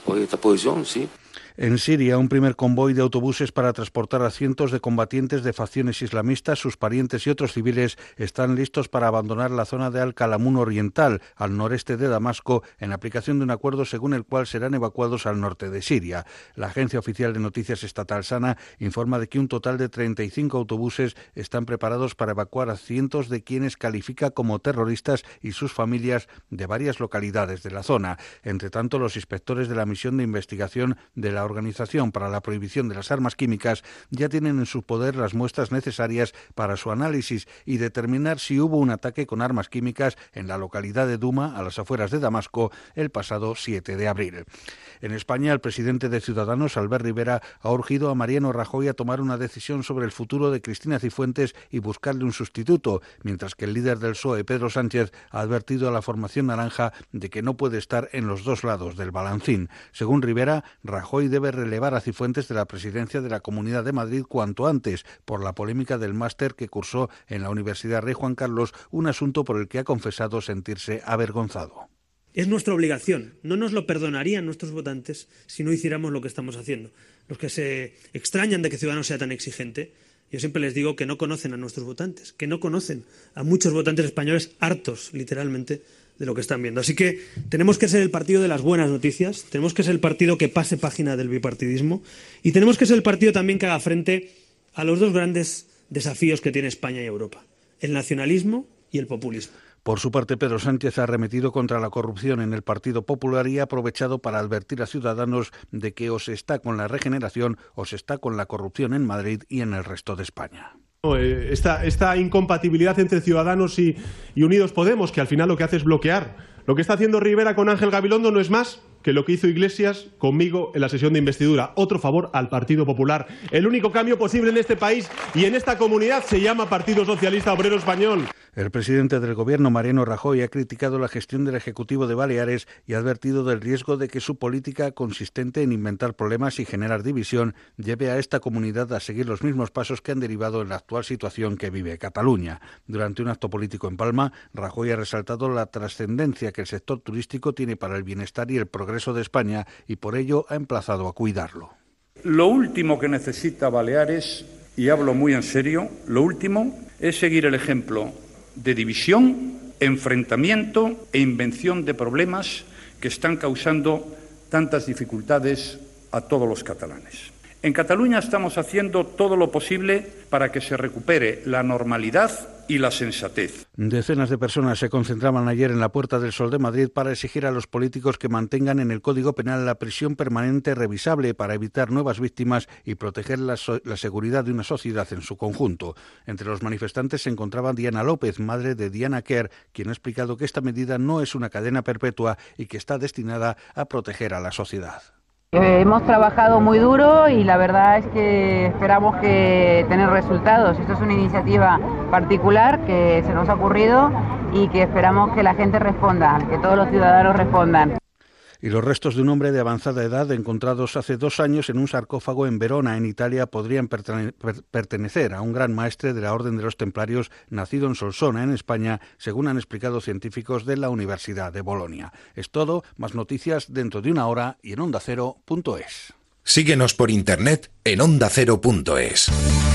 hoy esta posición, sí. En Siria, un primer convoy de autobuses para transportar a cientos de combatientes de facciones islamistas, sus parientes y otros civiles están listos para abandonar la zona de Al-Kalamun Oriental, al noreste de Damasco, en aplicación de un acuerdo según el cual serán evacuados al norte de Siria. La agencia oficial de noticias estatal Sana informa de que un total de 35 autobuses están preparados para evacuar a cientos de quienes califica como terroristas y sus familias de varias localidades de la zona. Entre tanto, los inspectores de la misión de investigación de la Organización para la Prohibición de las Armas Químicas ya tienen en su poder las muestras necesarias para su análisis y determinar si hubo un ataque con armas químicas en la localidad de Duma, a las afueras de Damasco, el pasado 7 de abril. En España, el presidente de Ciudadanos, Albert Rivera, ha urgido a Mariano Rajoy a tomar una decisión sobre el futuro de Cristina Cifuentes y buscarle un sustituto, mientras que el líder del PSOE, Pedro Sánchez, ha advertido a la formación naranja de que no puede estar en los dos lados del balancín. Según Rivera, Rajoy debe relevar a Cifuentes de la presidencia de la Comunidad de Madrid cuanto antes por la polémica del máster que cursó en la Universidad Rey Juan Carlos, un asunto por el que ha confesado sentirse avergonzado. Es nuestra obligación. No nos lo perdonarían nuestros votantes si no hiciéramos lo que estamos haciendo. Los que se extrañan de que Ciudadanos sea tan exigente, yo siempre les digo que no conocen a nuestros votantes, que no conocen a muchos votantes españoles hartos, literalmente, de lo que están viendo. Así que tenemos que ser el partido de las buenas noticias, tenemos que ser el partido que pase página del bipartidismo y tenemos que ser el partido también que haga frente a los dos grandes desafíos que tiene España y Europa, el nacionalismo y el populismo. Por su parte, Pedro Sánchez ha arremetido contra la corrupción en el Partido Popular y ha aprovechado para advertir a ciudadanos de que o se está con la regeneración o se está con la corrupción en Madrid y en el resto de España. Eh, Esta, esta incompatibilidad entre Ciudadanos y, y Unidos Podemos, que al final lo que hace es bloquear. Lo que está haciendo Rivera con Ángel Gabilondo no es más que lo que hizo Iglesias conmigo en la sesión de investidura. Otro favor al Partido Popular. El único cambio posible en este país y en esta comunidad se llama Partido Socialista Obrero Español. El presidente del gobierno, Mariano Rajoy, ha criticado la gestión del Ejecutivo de Baleares y ha advertido del riesgo de que su política, consistente en inventar problemas y generar división, lleve a esta comunidad a seguir los mismos pasos que han derivado en la actual situación que vive Cataluña. Durante un acto político en Palma, Rajoy ha resaltado la trascendencia que el sector turístico tiene para el bienestar y el progreso de España y por ello ha emplazado a cuidarlo. Lo último que necesita Baleares, y hablo muy en serio, lo último es seguir el ejemplo de división, enfrentamiento e invención de problemas que están causando tantas dificultades a todos los catalanes. En Cataluña estamos haciendo todo lo posible para que se recupere la normalidad y la sensatez. Decenas de personas se concentraban ayer en la Puerta del Sol de Madrid para exigir a los políticos que mantengan en el Código Penal la prisión permanente revisable para evitar nuevas víctimas y proteger la, seguridad de una sociedad en su conjunto. Entre los manifestantes se encontraba Diana López, madre de Diana Kerr, quien ha explicado que esta medida no es una cadena perpetua y que está destinada a proteger a la sociedad. Eh, hemos trabajado muy duro y la verdad es que esperamos que tener resultados. Esto es una iniciativa particular que se nos ha ocurrido y que esperamos que la gente responda, que todos los ciudadanos respondan y los restos de un hombre de avanzada edad encontrados hace dos años en un sarcófago en Verona, en Italia, podrían pertenecer a un gran maestre de la Orden de los Templarios nacido en Solsona, en España, según han explicado científicos de la Universidad de Bolonia. Es todo, más noticias dentro de una hora y en ondacero.es. Síguenos por internet en ondacero.es.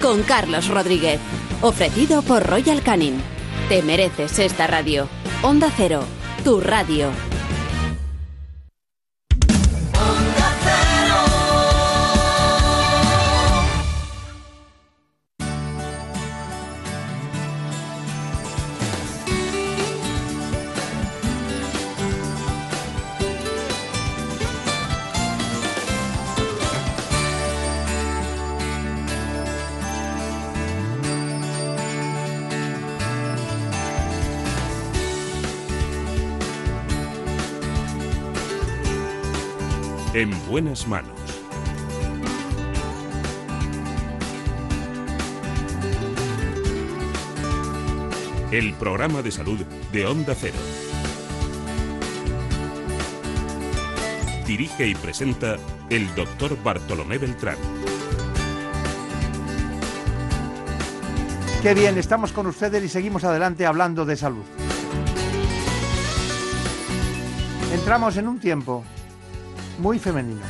Con Carlos Rodríguez. Ofrecido por Royal Canin. Te mereces esta radio. Onda Cero, tu radio. Buenas manos. El programa de salud de Onda Cero. Dirige y presenta el doctor Bartolomé Beltrán. Qué bien, estamos con ustedes y seguimos adelante hablando de salud. Entramos en un tiempo muy femenino.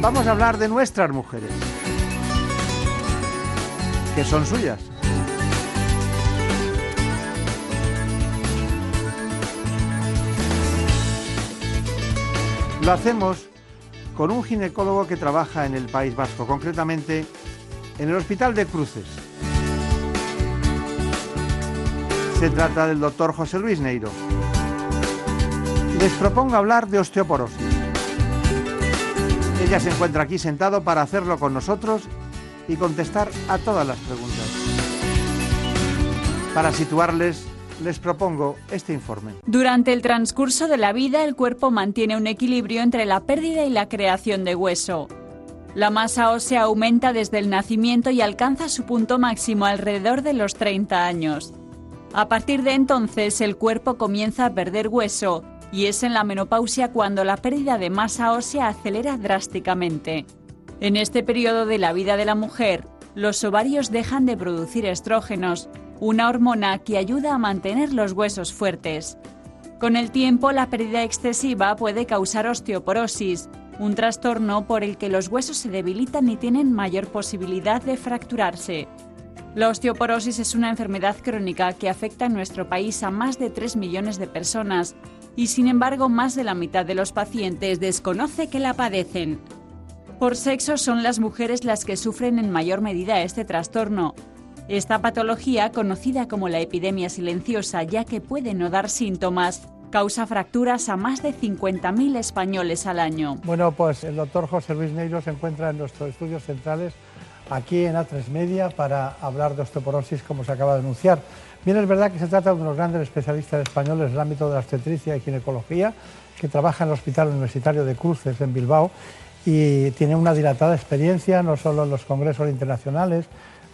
Vamos a hablar de nuestras mujeres, que son suyas. Lo hacemos con un ginecólogo que trabaja en el País Vasco, concretamente en el Hospital de Cruces. Se trata del doctor José Luis Neiro les propongo hablar de osteoporosis. Ella se encuentra aquí sentado para hacerlo con nosotros y contestar a todas las preguntas. Para situarles, les propongo este informe. Durante el transcurso de la vida, el cuerpo mantiene un equilibrio entre la pérdida y la creación de hueso. La masa ósea aumenta desde el nacimiento y alcanza su punto máximo alrededor de los 30 años. A partir de entonces, el cuerpo comienza a perder hueso y es en la menopausia cuando la pérdida de masa ósea acelera drásticamente. En este periodo de la vida de la mujer, los ovarios dejan de producir estrógenos, una hormona que ayuda a mantener los huesos fuertes. Con el tiempo, la pérdida excesiva puede causar osteoporosis, un trastorno por el que los huesos se debilitan y tienen mayor posibilidad de fracturarse. La osteoporosis es una enfermedad crónica que afecta en nuestro país a más de 3 millones de personas y sin embargo más de la mitad de los pacientes desconoce que la padecen. Por sexo son las mujeres las que sufren en mayor medida este trastorno. Esta patología, conocida como la epidemia silenciosa ya que puede no dar síntomas, causa fracturas a más de 50.000 españoles al año. Bueno, pues el doctor José Luis Neiro se encuentra en nuestros estudios centrales aquí en A3 Media para hablar de osteoporosis como se acaba de anunciar. Bien, es verdad que se trata de uno de los grandes especialistas españoles en el ámbito de la obstetricia y ginecología, que trabaja en el Hospital Universitario de Cruces en Bilbao y tiene una dilatada experiencia no solo en los congresos internacionales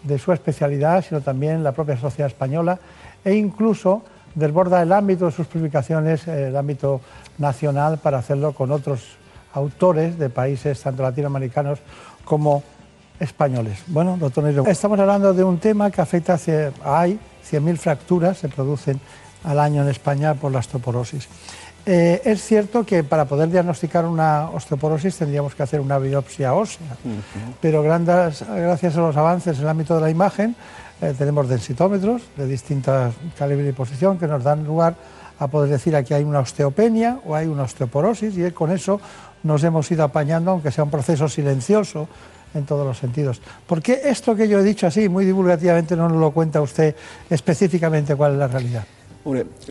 de su especialidad, sino también en la propia sociedad española e incluso desborda el ámbito de sus publicaciones, eh, el ámbito nacional, para hacerlo con otros autores de países tanto latinoamericanos como españoles. Bueno, doctor Neiro, estamos hablando de un tema que afecta a... Hay 100.000 fracturas se producen al año en España por la osteoporosis. Eh, es cierto que para poder diagnosticar una osteoporosis tendríamos que hacer una biopsia ósea, pero gracias a los avances en el ámbito de la imagen eh, tenemos densitómetros de distintas calibre y posición que nos dan lugar a poder decir aquí hay una osteopenia o hay una osteoporosis y con eso nos hemos ido apañando, aunque sea un proceso silencioso en todos los sentidos. ¿Por qué esto que yo he dicho así, muy divulgativamente, no nos lo cuenta usted específicamente cuál es la realidad?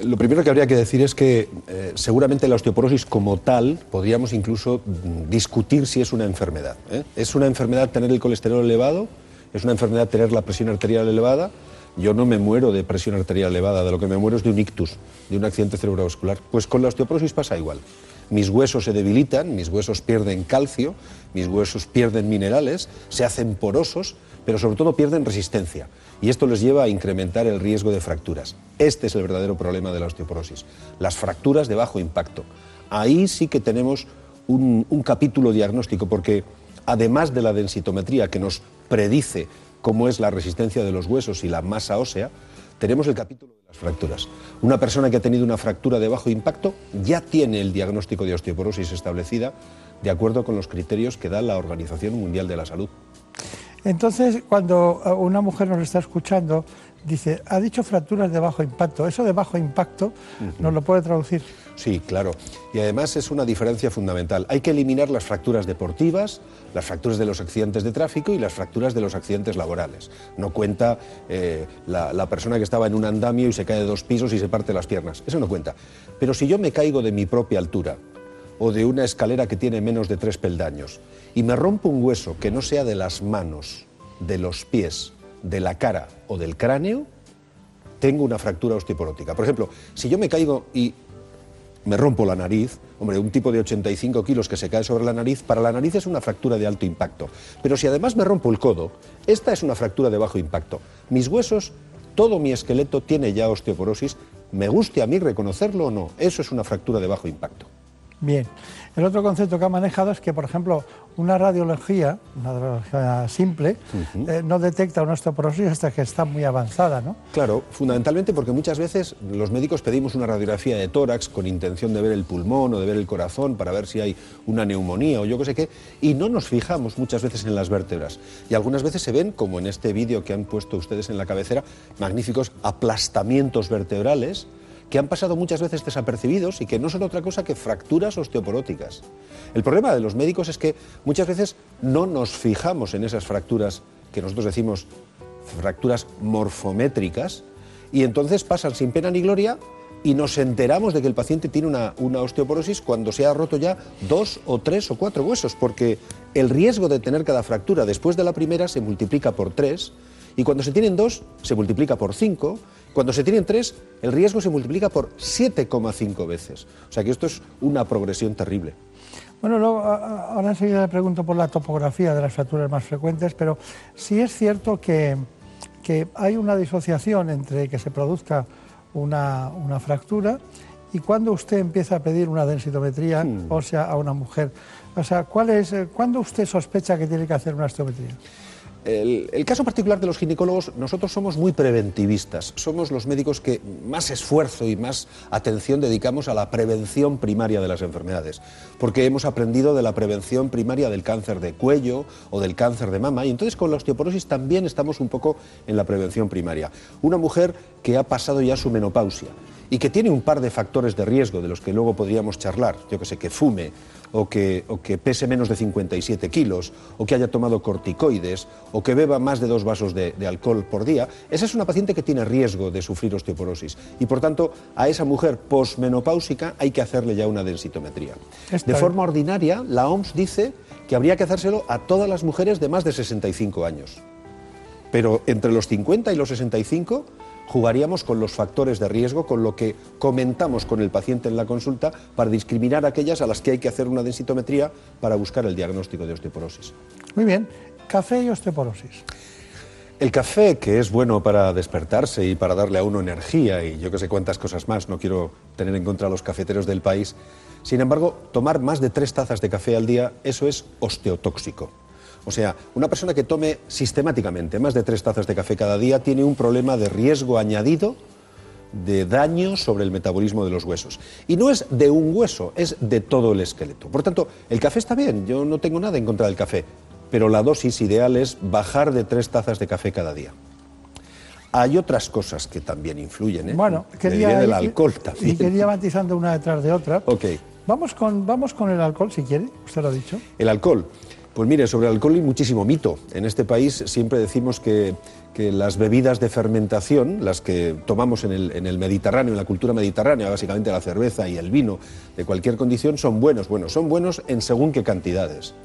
lo primero que habría que decir es que eh, seguramente la osteoporosis como tal podríamos incluso mm, discutir si es una enfermedad. ¿eh? ¿Es una enfermedad tener el colesterol elevado? ¿Es una enfermedad tener la presión arterial elevada? Yo no me muero de presión arterial elevada, de lo que me muero es de un ictus, de un accidente cerebrovascular. Pues con la osteoporosis pasa igual. Mis huesos se debilitan, mis huesos pierden calcio, mis huesos pierden minerales, se hacen porosos, pero sobre todo pierden resistencia. Y esto les lleva a incrementar el riesgo de fracturas. Este es el verdadero problema de la osteoporosis, las fracturas de bajo impacto. Ahí sí que tenemos un, un capítulo diagnóstico, porque además de la densitometría que nos predice cómo es la resistencia de los huesos y la masa ósea, tenemos el capítulo las fracturas. Una persona que ha tenido una fractura de bajo impacto ya tiene el diagnóstico de osteoporosis establecida de acuerdo con los criterios que da la Organización Mundial de la Salud. Entonces, cuando una mujer nos está escuchando, dice, ha dicho fracturas de bajo impacto. ¿Eso de bajo impacto nos lo puede traducir? Sí, claro. Y además es una diferencia fundamental. Hay que eliminar las fracturas deportivas, las fracturas de los accidentes de tráfico y las fracturas de los accidentes laborales. No cuenta eh, la, la, persona que estaba en un andamio y se cae de dos pisos y se parte las piernas. Eso no cuenta. Pero si yo me caigo de mi propia altura o de una escalera que tiene menos de tres peldaños y me rompo un hueso que no sea de las manos, de los pies, de la cara o del cráneo, tengo una fractura osteoporótica. Por ejemplo, si yo me caigo y me rompo la nariz, hombre, un tipo de 85 kilos que se cae sobre la nariz, para la nariz es una fractura de alto impacto. Pero si además me rompo el codo, esta es una fractura de bajo impacto. Mis huesos, todo mi esqueleto tiene ya osteoporosis, me guste a mí reconocerlo o no, eso es una fractura de bajo impacto. Bien. El otro concepto que ha manejado es que, por ejemplo, una radiología, una radiología simple, eh, no detecta una osteoporosis hasta que está muy avanzada, ¿no? Claro, fundamentalmente porque muchas veces los médicos pedimos una radiografía de tórax con intención de ver el pulmón o de ver el corazón para ver si hay una neumonía o yo qué sé qué, y no nos fijamos muchas veces en las vértebras. Y algunas veces se ven, como en este vídeo que han puesto ustedes en la cabecera, magníficos aplastamientos vertebrales que han pasado muchas veces desapercibidos y que no son otra cosa que fracturas osteoporóticas. El problema de los médicos es que muchas veces no nos fijamos en esas fracturas que nosotros decimos fracturas morfométricas y entonces pasan sin pena ni gloria y nos enteramos de que el paciente tiene una, una, osteoporosis cuando se ha roto ya dos o tres o cuatro huesos, porque el riesgo de tener cada fractura después de la primera se multiplica por tres y cuando se tienen dos se multiplica por cinco cuando se tienen tres, el riesgo se multiplica por 7,5 veces. O sea que esto es una progresión terrible. Bueno, luego, ahora enseguida le pregunto por la topografía de las fracturas más frecuentes, pero sí es cierto que, hay una disociación entre que se produzca una, fractura y cuando usted empieza a pedir una densitometría hmm. ósea a una mujer. O sea, ¿cuál es, ¿cuándo usted sospecha que tiene que hacer una osteometría? El, el, caso particular de los ginecólogos, nosotros somos muy preventivistas, somos los médicos que más esfuerzo y más atención dedicamos a la prevención primaria de las enfermedades, porque hemos aprendido de la prevención primaria del cáncer de cuello o del cáncer de mama, y entonces con la osteoporosis también estamos un poco en la prevención primaria. Una mujer que ha pasado ya su menopausia y que tiene un par de factores de riesgo de los que luego podríamos charlar, yo que sé, que fume o que, o que, pese menos de 57 kilos, o que haya tomado corticoides, o que beba más de dos vasos de, de, alcohol por día, esa es una paciente que tiene riesgo de sufrir osteoporosis. Y por tanto, a esa mujer posmenopáusica hay que hacerle ya una densitometría. Está de forma ordinaria, la OMS dice que habría que hacérselo a todas las mujeres de más de 65 años. Pero entre los 50 y los 65 jugaríamos con los factores de riesgo, con lo que comentamos con el paciente en la consulta para discriminar aquellas a las que hay que hacer una densitometría para buscar el diagnóstico de osteoporosis. Muy bien, café y osteoporosis. El café, que es bueno para despertarse y para darle a uno energía y yo que sé cuántas cosas más, no quiero tener en contra a los cafeteros del país, sin embargo, tomar más de tres tazas de café al día, eso es osteotóxico. O sea, una persona que tome sistemáticamente más de tres tazas de café cada día tiene un problema de riesgo añadido de daño sobre el metabolismo de los huesos. Y no es de un hueso, es de todo el esqueleto. Por tanto, el café está bien, yo no tengo nada en contra del café, pero la dosis ideal es bajar de tres tazas de café cada día. Hay otras cosas que también influyen, ¿eh? Bueno, quería el alcohol también. Y quería matizando una detrás de otra. Ok. Vamos con, vamos con el alcohol, si quiere, usted lo ha dicho. El alcohol. Pues mire, sobre alcohol hay muchísimo mito. En este país siempre decimos que, que las bebidas de fermentación, las que tomamos en el, en el, Mediterráneo, en la cultura mediterránea, básicamente la cerveza y el vino, de cualquier condición, son buenos. Bueno, son buenos en según qué cantidades.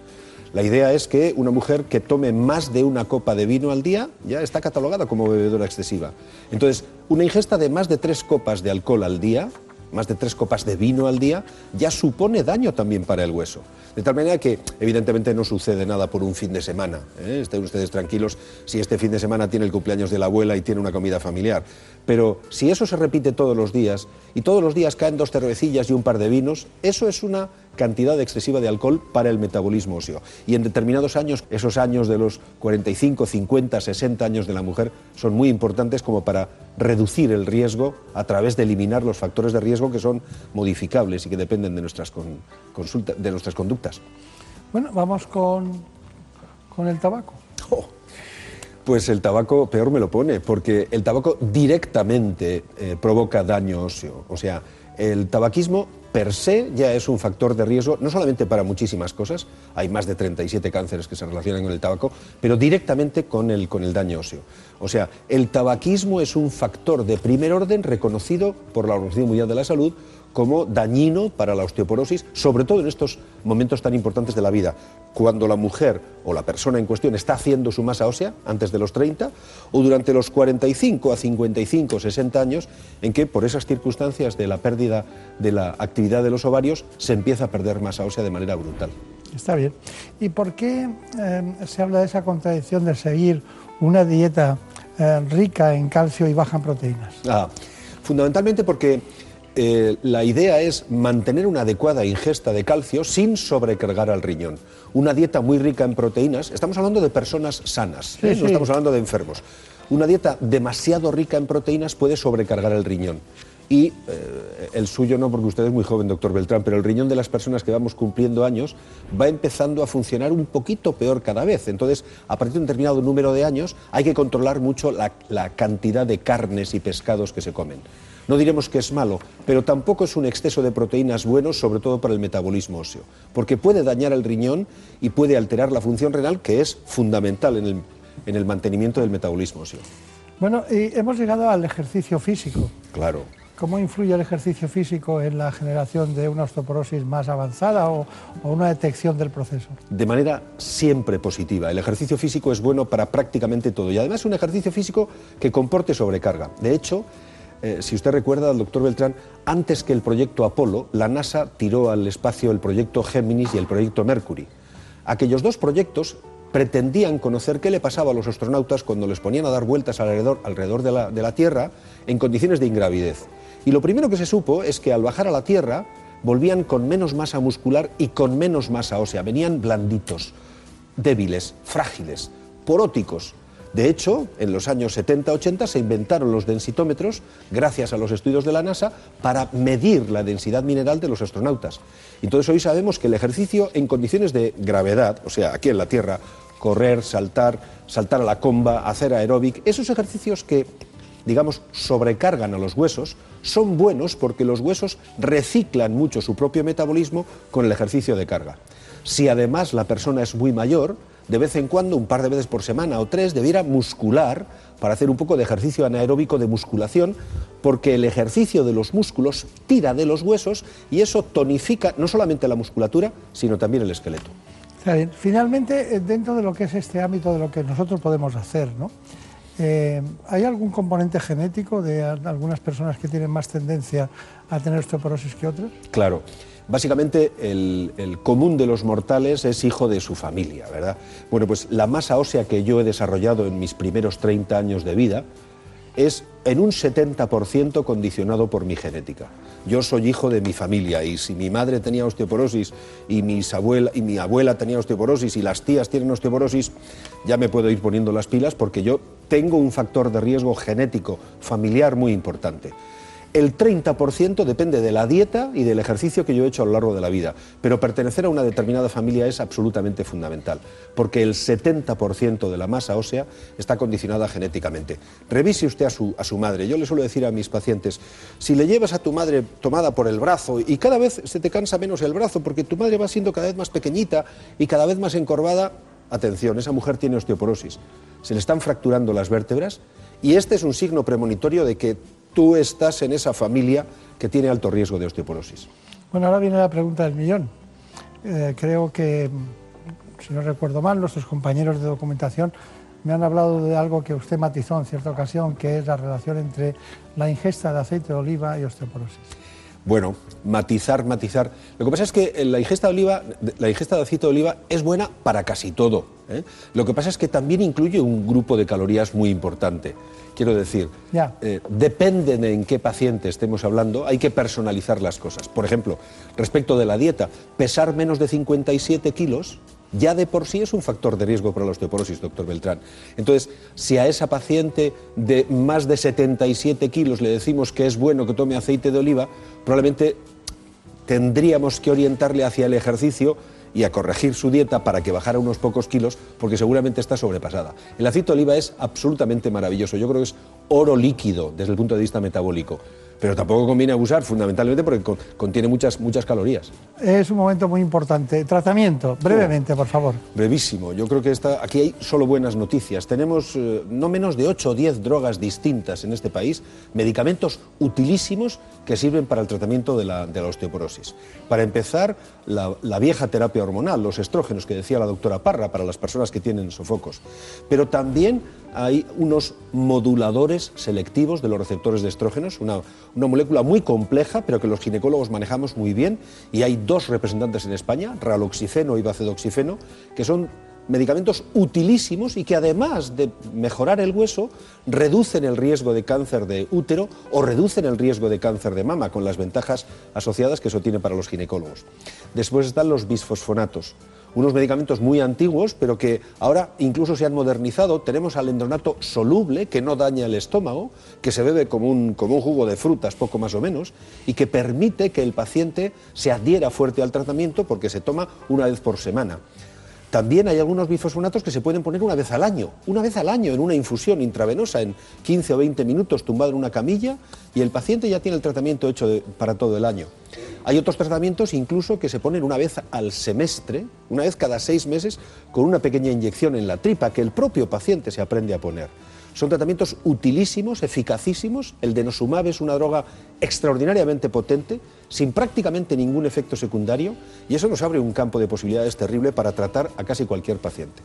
La idea es que una mujer que tome más de una copa de vino al día ya está catalogada como bebedora excesiva. Entonces, una ingesta de más de tres copas de alcohol al día más de tres copas de vino al día, ya supone daño también para el hueso. De tal manera que, evidentemente, no sucede nada por un fin de semana. ¿eh? Estén ustedes tranquilos si este fin de semana tiene el cumpleaños de la abuela y tiene una comida familiar. Pero si eso se repite todos los días y todos los días caen dos cervecillas y un par de vinos, eso es una cantidad excesiva de alcohol para el metabolismo óseo. Y en determinados años, esos años de los 45, 50, 60 años de la mujer, son muy importantes como para reducir el riesgo a través de eliminar los factores de riesgo que son modificables y que dependen de nuestras, con, consulta, de nuestras conductas. Bueno, vamos con, con el tabaco. Oh, pues el tabaco peor me lo pone, porque el tabaco directamente eh, provoca daño óseo. O sea, el tabaquismo per se ya es un factor de riesgo, no solamente para muchísimas cosas, hay más de 37 cánceres que se relacionan con el tabaco, pero directamente con el, con el daño óseo. O sea, el tabaquismo es un factor de primer orden reconocido por la Organización Mundial de la Salud como dañino para la osteoporosis, sobre todo en estos momentos tan importantes de la vida, cuando la mujer o la persona en cuestión está haciendo su masa ósea antes de los 30 o durante los 45 a 55, 60 años, en que por esas circunstancias de la pérdida de la actividad de los ovarios se empieza a perder masa ósea de manera brutal. Está bien. ¿Y por qué eh, se habla de esa contradicción de seguir una dieta eh, rica en calcio y baja en proteínas? Ah, fundamentalmente porque eh, la idea es mantener una adecuada ingesta de calcio sin sobrecargar al riñón. Una dieta muy rica en proteínas, estamos hablando de personas sanas, ¿eh? No sí. estamos hablando de enfermos. Una dieta demasiado rica en proteínas puede sobrecargar el riñón. Y eh, el suyo no, porque usted es muy joven, doctor Beltrán, pero el riñón de las personas que vamos cumpliendo años va empezando a funcionar un poquito peor cada vez. Entonces, a partir de un determinado número de años, hay que controlar mucho la, la cantidad de carnes y pescados que se comen. No diremos que es malo, pero tampoco es un exceso de proteínas bueno, sobre todo para el metabolismo óseo, porque puede dañar el riñón y puede alterar la función renal, que es fundamental en el, en el mantenimiento del metabolismo óseo. Bueno, y hemos llegado al ejercicio físico. Claro. ¿Cómo influye el ejercicio físico en la generación de una osteoporosis más avanzada o, o una detección del proceso? de manera siempre positiva. El ejercicio físico es bueno para prácticamente todo y además es un ejercicio físico que comporte sobrecarga. De hecho, eh, si usted recuerda, doctor Beltrán, antes que el proyecto Apolo, la NASA tiró al espacio el proyecto Géminis y el proyecto Mercury. Aquellos dos proyectos pretendían conocer qué le pasaba a los astronautas cuando les ponían a dar vueltas alrededor, alrededor de, la, de la Tierra en condiciones de ingravidez. Y lo primero que se supo es que al bajar a la Tierra volvían con menos masa muscular y con menos masa ósea, venían blanditos, débiles, frágiles, poróticos. De hecho, en los años 70-80 se inventaron los densitómetros, gracias a los estudios de la NASA, para medir la densidad mineral de los astronautas. Entonces hoy sabemos que el ejercicio en condiciones de gravedad, o sea, aquí en la Tierra, correr, saltar, saltar a la comba, hacer aeróbic, esos ejercicios que, digamos, sobrecargan a los huesos, son buenos porque los huesos reciclan mucho su propio metabolismo con el ejercicio de carga. Si además la persona es muy mayor, de vez en cuando, un par de veces por semana o tres, debiera muscular para hacer un poco de ejercicio anaeróbico de musculación, porque el ejercicio de los músculos tira de los huesos y eso tonifica no solamente la musculatura, sino también el esqueleto. Finalmente, eh, dentro de lo que es este ámbito de lo que nosotros podemos hacer, ¿no? Eh, ¿Hay algún componente genético de algunas personas que tienen más tendencia a tener osteoporosis que otras? Claro. Básicamente, el, común de los mortales es hijo de su familia, ¿verdad? Bueno, pues la masa ósea que yo he desarrollado en mis primeros 30 años de vida es en un 70% condicionado por mi genética. Yo soy hijo de mi familia y si mi madre tenía osteoporosis y, mi abuela tenía osteoporosis y las tías tienen osteoporosis, ya me puedo ir poniendo las pilas porque yo tengo un factor de riesgo genético familiar muy importante. El 30% depende de la dieta y del ejercicio que yo he hecho a lo largo de la vida, pero pertenecer a una determinada familia es absolutamente fundamental, porque el 70% de la masa ósea está condicionada genéticamente. Revise usted a su, a su madre. Yo le suelo decir a mis pacientes, si le llevas a tu madre tomada por el brazo y cada vez se te cansa menos el brazo porque tu madre va siendo cada vez más pequeñita y cada vez más encorvada, atención, esa mujer tiene osteoporosis. Se le están fracturando las vértebras y este es un signo premonitorio de que tú estás en esa familia que tiene alto riesgo de osteoporosis. Bueno, ahora viene la pregunta del millón. Eh, creo que, si no recuerdo mal, nuestros compañeros de documentación me han hablado de algo que usted matizó en cierta ocasión, que es la relación entre la ingesta de aceite de oliva y osteoporosis. Bueno, matizar, matizar. Lo que pasa es que la ingesta de oliva, la ingesta de aceite de oliva es buena para casi todo. ¿eh? Lo que pasa es que también incluye un grupo de calorías muy importante. Quiero decir, eh, depende de en qué paciente estemos hablando, hay que personalizar las cosas. Por ejemplo, respecto de la dieta, pesar menos de 57 kilos ya de por sí es un factor de riesgo para la osteoporosis, doctor Beltrán. Entonces, si a esa paciente de más de 77 kilos le decimos que es bueno que tome aceite de oliva, probablemente tendríamos que orientarle hacia el ejercicio y a corregir su dieta para que bajara unos pocos kilos, porque seguramente está sobrepasada. El aceite de oliva es absolutamente maravilloso, yo creo que es oro líquido desde el punto de vista metabólico pero tampoco conviene abusar, fundamentalmente porque contiene muchas, muchas calorías. Es un momento muy importante. Tratamiento, brevemente, por favor. Brevísimo. Yo creo que está, aquí hay solo buenas noticias. Tenemos eh, no menos de 8 o 10 drogas distintas en este país, medicamentos utilísimos que sirven para el tratamiento de la, osteoporosis. Para empezar, la, la vieja terapia hormonal, los estrógenos que decía la doctora Parra para las personas que tienen sofocos. Pero también hay unos moduladores selectivos de los receptores de estrógenos, una, molécula muy compleja, pero que los ginecólogos manejamos muy bien, y hay dos representantes en España, raloxifeno y bacedoxifeno, que son medicamentos utilísimos y que además de mejorar el hueso, reducen el riesgo de cáncer de útero o reducen el riesgo de cáncer de mama, con las ventajas asociadas que eso tiene para los ginecólogos. Después están los bisfosfonatos unos medicamentos muy antiguos, pero que ahora incluso se han modernizado. Tenemos alendronato soluble, que no daña el estómago, que se bebe como un, como un jugo de frutas, poco más o menos, y que permite que el paciente se adhiera fuerte al tratamiento porque se toma una vez por semana. También hay algunos bifosfonatos que se pueden poner una vez al año, una vez al año en una infusión intravenosa en 15 o 20 minutos tumbado en una camilla y el paciente ya tiene el tratamiento hecho para todo el año. Hay otros tratamientos incluso que se ponen una vez al semestre, una vez cada seis meses, con una pequeña inyección en la tripa que el propio paciente se aprende a poner. Son tratamientos utilísimos, eficacísimos. El denosumab es una droga extraordinariamente potente, sin prácticamente ningún efecto secundario, y eso nos abre un campo de posibilidades terrible para tratar a casi cualquier paciente.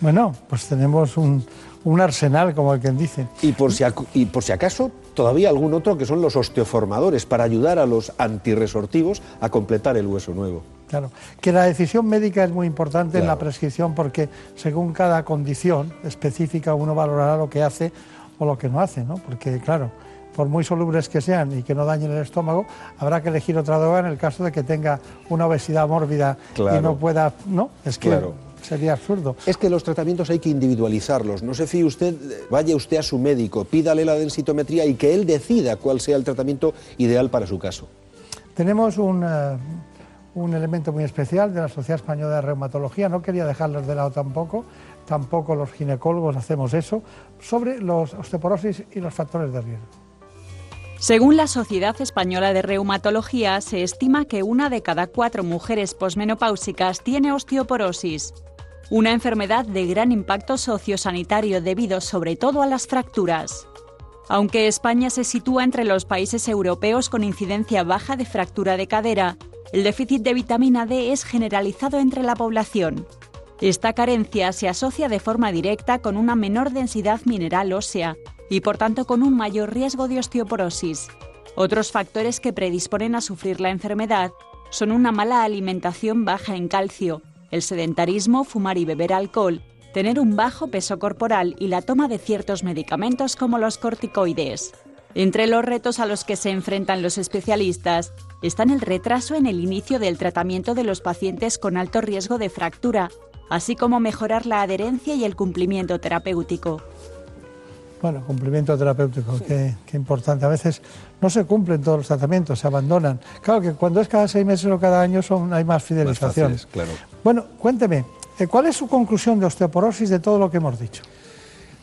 Bueno, pues tenemos un, arsenal, como el que dice. Y por, si, y por si acaso, todavía algún otro que son los osteoformadores, para ayudar a los antirresortivos a completar el hueso nuevo. Claro, que la decisión médica es muy importante en la prescripción porque según cada condición específica uno valorará lo que hace o lo que no hace, ¿no? Porque claro, por muy solubles que sean y que no dañen el estómago, habrá que elegir otra droga en el caso de que tenga una obesidad mórbida y no pueda, ¿no? Es que sería absurdo. Es que los tratamientos hay que individualizarlos. No se fíe usted, vaya usted a su médico, pídale la densitometría y que él decida cuál sea el tratamiento ideal para su caso. Tenemos un, eh, un elemento muy especial de la Sociedad Española de Reumatología, no quería dejarlos de lado tampoco, tampoco los ginecólogos hacemos eso, sobre los osteoporosis y los factores de riesgo. Según la Sociedad Española de Reumatología, se estima que una de cada cuatro mujeres posmenopáusicas tiene osteoporosis, una enfermedad de gran impacto sociosanitario debido sobre todo a las fracturas. Aunque España se sitúa entre los países europeos con incidencia baja de fractura de cadera, el déficit de vitamina D es generalizado entre la población. Esta carencia se asocia de forma directa con una menor densidad mineral ósea y por tanto con un mayor riesgo de osteoporosis. Otros factores que predisponen a sufrir la enfermedad son una mala alimentación baja en calcio, el sedentarismo, fumar y beber alcohol, tener un bajo peso corporal y la toma de ciertos medicamentos como los corticoides. Entre los retos a los que se enfrentan los especialistas están el retraso en el inicio del tratamiento de los pacientes con alto riesgo de fractura, así como mejorar la adherencia y el cumplimiento terapéutico. Bueno, cumplimiento terapéutico, qué, importante. A veces no se cumplen todos los tratamientos, se abandonan. Claro que cuando es cada seis meses o cada año son, hay más fidelización. claro. Bueno, cuénteme, eh, ¿cuál es su conclusión de osteoporosis de todo lo que hemos dicho?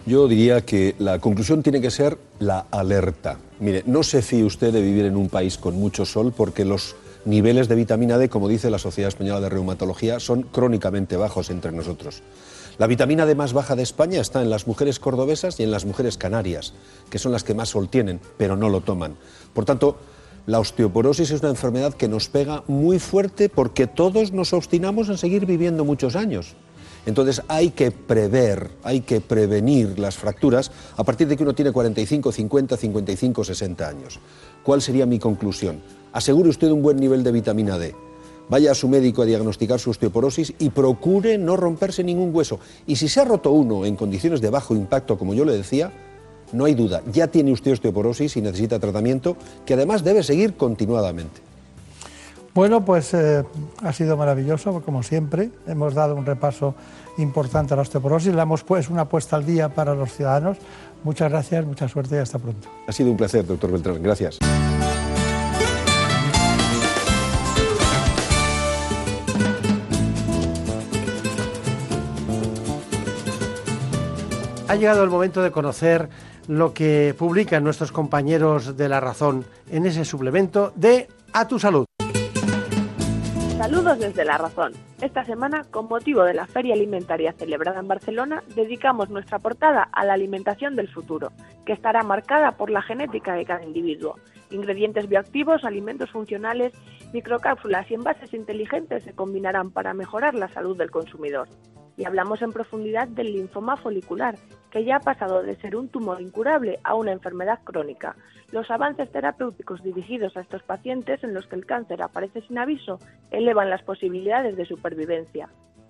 Yo diría que la conclusión tiene que ser la alerta. Mire, no se fíe usted de vivir en un país con mucho sol porque los niveles de vitamina D, como dice la Sociedad Española de Reumatología, son crónicamente bajos entre nosotros. La vitamina D más baja de España está en las mujeres cordobesas y en las mujeres canarias, que son las que más sol tienen, pero no lo toman. Por tanto, la osteoporosis es una enfermedad que nos pega muy fuerte porque todos nos obstinamos en seguir viviendo muchos años. Entonces hay que prever, hay que prevenir las fracturas a partir de que uno tiene 45, 50, 55, 60 años. ¿Cuál sería mi conclusión? Asegure usted un buen nivel de vitamina D vaya a su médico a diagnosticar su osteoporosis y procure no romperse ningún hueso. Y si se ha roto uno en condiciones de bajo impacto, como yo le decía, no hay duda, ya tiene usted osteoporosis y necesita tratamiento que además debe seguir continuadamente. Bueno, pues eh, ha sido maravilloso, como siempre. Hemos dado un repaso importante a la osteoporosis, le hemos puesto una puesta al día para los ciudadanos. Muchas gracias, mucha suerte y hasta pronto. Ha sido un placer, doctor Beltrán. Gracias. Ha llegado el momento de conocer lo que publican nuestros compañeros de La Razón en ese suplemento de A tu Salud. Desde La Razón. Esta semana, con motivo de la Feria Alimentaria celebrada en Barcelona, dedicamos nuestra portada a la alimentación del futuro, que estará marcada por la genética de cada individuo. Ingredientes bioactivos, alimentos funcionales, microcápsulas y envases inteligentes se combinarán para mejorar la salud del consumidor y hablamos en profundidad del linfoma folicular, que ya ha pasado de ser un tumor incurable a una enfermedad crónica. Los avances terapéuticos dirigidos a estos pacientes en los que el cáncer aparece sin aviso elevan las posibilidades de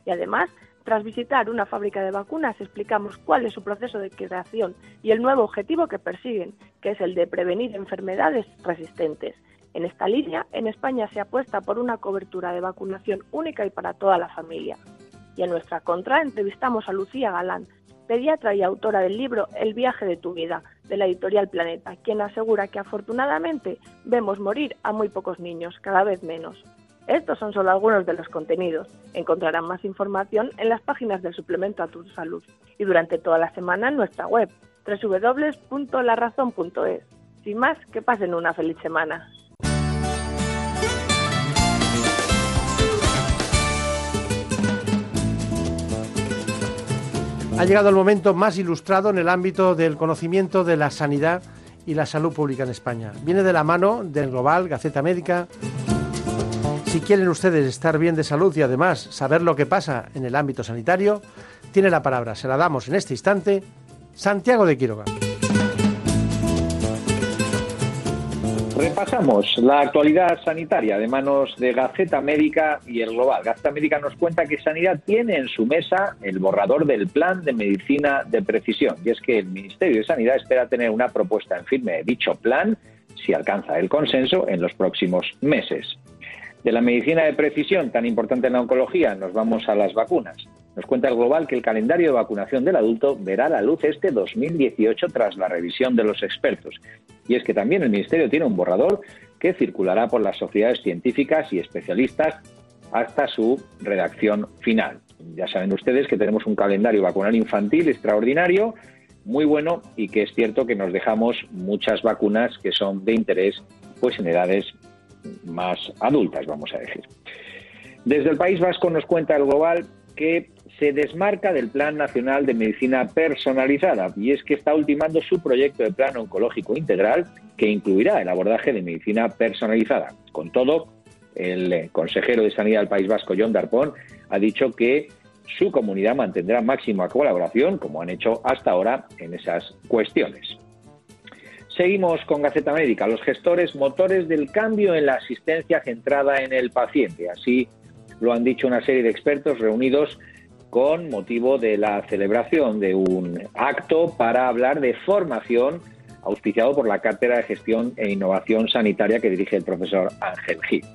Y además, tras visitar una fábrica de vacunas, explicamos cuál es su proceso de creación y el nuevo objetivo que persiguen, que es el de prevenir enfermedades resistentes. En esta línea, en España se apuesta por una cobertura de vacunación única y para toda la familia. Y en nuestra contra entrevistamos a Lucía Galán, pediatra y autora del libro El viaje de tu vida, de la editorial Planeta, quien asegura que afortunadamente vemos morir a muy pocos niños, cada vez menos. Estos son solo algunos de los contenidos. Encontrarán más información en las páginas del suplemento a tu salud y durante toda la semana en nuestra web www.larazón.es. Sin más, que pasen una feliz semana. Ha llegado el momento más ilustrado en el ámbito del conocimiento de la sanidad y la salud pública en España. Viene de la mano del Global, Gaceta Médica. Si quieren ustedes estar bien de salud y además saber lo que pasa en el ámbito sanitario, tiene la palabra, se la damos en este instante, Santiago de Quiroga. Repasamos la actualidad sanitaria de manos de Gaceta Médica y el Global. Gaceta Médica nos cuenta que Sanidad tiene en su mesa el borrador del Plan de Medicina de Precisión. Y es que el Ministerio de Sanidad espera tener una propuesta en firme de dicho plan, si alcanza el consenso, en los próximos meses. De la medicina de precisión, tan importante en la oncología, nos vamos a las vacunas. Nos cuenta el Global que el calendario de vacunación del adulto verá la luz este 2018 tras la revisión de los expertos. Y es que también el Ministerio tiene un borrador que circulará por las sociedades científicas y especialistas hasta su redacción final. Ya saben ustedes que tenemos un calendario vacunal infantil extraordinario, muy bueno y que es cierto que nos dejamos muchas vacunas que son de interés pues en edades más adultas, vamos a decir. Desde el País Vasco nos cuenta el Global que se desmarca del Plan Nacional de Medicina Personalizada y es que está ultimando su proyecto de plan oncológico integral que incluirá el abordaje de medicina personalizada. Con todo, el consejero de Sanidad del País Vasco, John Darpón, ha dicho que su comunidad mantendrá máxima colaboración, como han hecho hasta ahora en esas cuestiones. Seguimos con Gaceta Médica, los gestores motores del cambio en la asistencia centrada en el paciente. Así lo han dicho una serie de expertos reunidos con motivo de la celebración de un acto para hablar de formación auspiciado por la Cátedra de Gestión e Innovación Sanitaria que dirige el profesor Ángel Gil.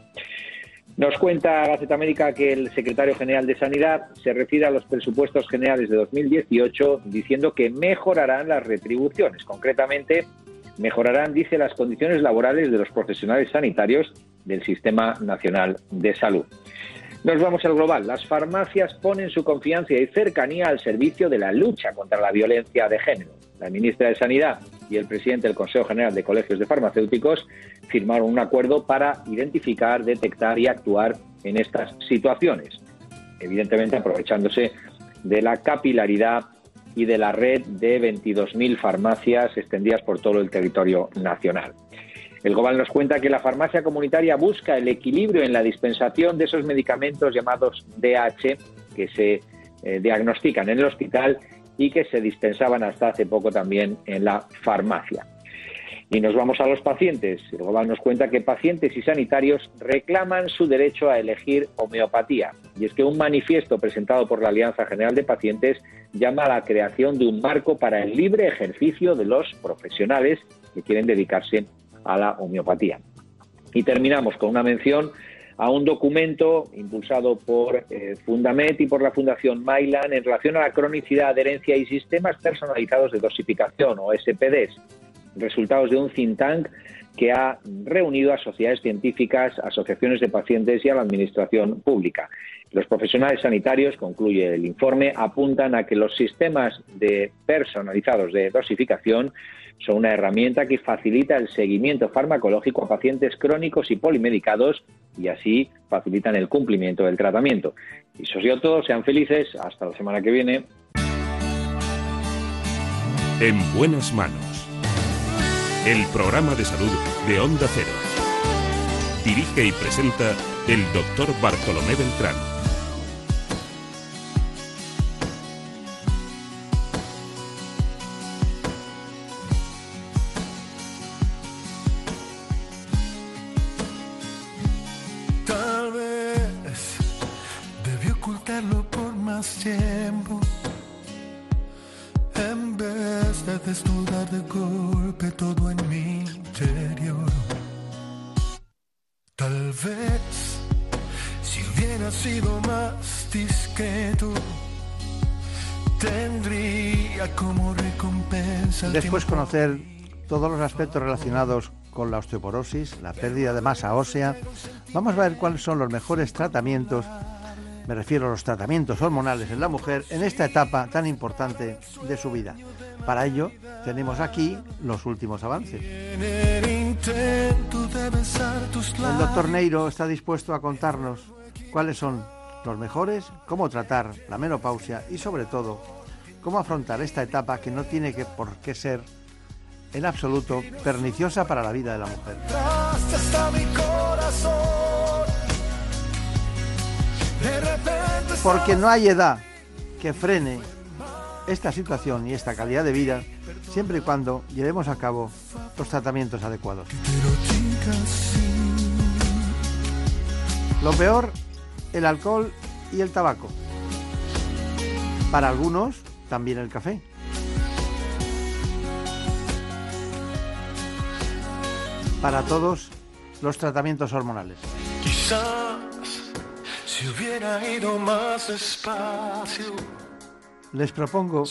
Nos cuenta Gaceta América que el secretario general de Sanidad se refiere a los presupuestos generales de 2018 diciendo que mejorarán las retribuciones. Concretamente, mejorarán, dice, las condiciones laborales de los profesionales sanitarios del Sistema Nacional de Salud. Nos vamos al global. Las farmacias ponen su confianza y cercanía al servicio de la lucha contra la violencia de género. La ministra de Sanidad y el presidente del Consejo General de Colegios de Farmacéuticos firmaron un acuerdo para identificar, detectar y actuar en estas situaciones, evidentemente aprovechándose de la capilaridad y de la red de 22.000 farmacias extendidas por todo el territorio nacional. El Global nos cuenta que la farmacia comunitaria busca el equilibrio en la dispensación de esos medicamentos llamados DH que se eh, diagnostican en el hospital y que se dispensaban hasta hace poco también en la farmacia. Y nos vamos a los pacientes. El Global nos cuenta que pacientes y sanitarios reclaman su derecho a elegir homeopatía. Y es que un manifiesto presentado por la Alianza General de Pacientes llama a la creación de un marco para el libre ejercicio de los profesionales que quieren dedicarse a la homeopatía. Y terminamos con una mención a un documento impulsado por eh, Fundamet y por la Fundación Mailan en relación a la cronicidad, adherencia y sistemas personalizados de dosificación o SPDs, resultados de un think tank que ha reunido a sociedades científicas, asociaciones de pacientes y a la administración pública. Los profesionales sanitarios, concluye el informe, apuntan a que los sistemas de personalizados de dosificación son una herramienta que facilita el seguimiento farmacológico a pacientes crónicos y polimedicados y así facilitan el cumplimiento del tratamiento. Y eso ha todo, sean felices, hasta la semana que viene. En buenas manos. El programa de salud de Onda Cero. Dirige y presenta el doctor Bartolomé Beltrán. tiempo en vez de desnudar de golpe todo en mi interior. Tal vez si hubiera sido más discreto tendría como recompensa. Después conocer todos los aspectos relacionados con la osteoporosis, la pérdida de masa ósea, vamos a ver cuáles son los mejores tratamientos me refiero a los tratamientos hormonales en la mujer en esta etapa tan importante de su vida. Para ello tenemos aquí los últimos avances. El doctor Neiro está dispuesto a contarnos cuáles son los mejores, cómo tratar la menopausia y sobre todo cómo afrontar esta etapa que no tiene que, por qué ser en absoluto perniciosa para la vida de la mujer. Porque no hay edad que frene esta situación y esta calidad de vida siempre y cuando llevemos a cabo los tratamientos adecuados. Lo peor, el alcohol y el tabaco. Para algunos, también el café. Para todos, los tratamientos hormonales. Si hubiera ido más despacio. Les propongo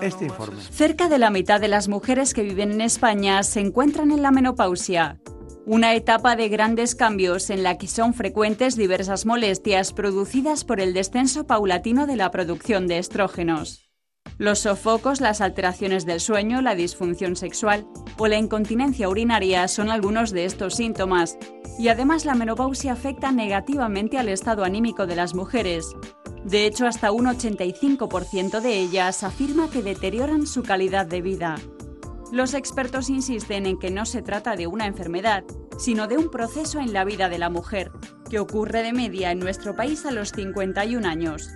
este informe. Cerca de la mitad de las mujeres que viven en España se encuentran en la menopausia, una etapa de grandes cambios en la que son frecuentes diversas molestias producidas por el descenso paulatino de la producción de estrógenos. Los sofocos, las alteraciones del sueño, la disfunción sexual o la incontinencia urinaria son algunos de estos síntomas. Y además la menopausia afecta negativamente al estado anímico de las mujeres. De hecho, hasta un 85% de ellas afirma que deterioran su calidad de vida. Los expertos insisten en que no se trata de una enfermedad, sino de un proceso en la vida de la mujer, que ocurre de media en nuestro país a los 51 años.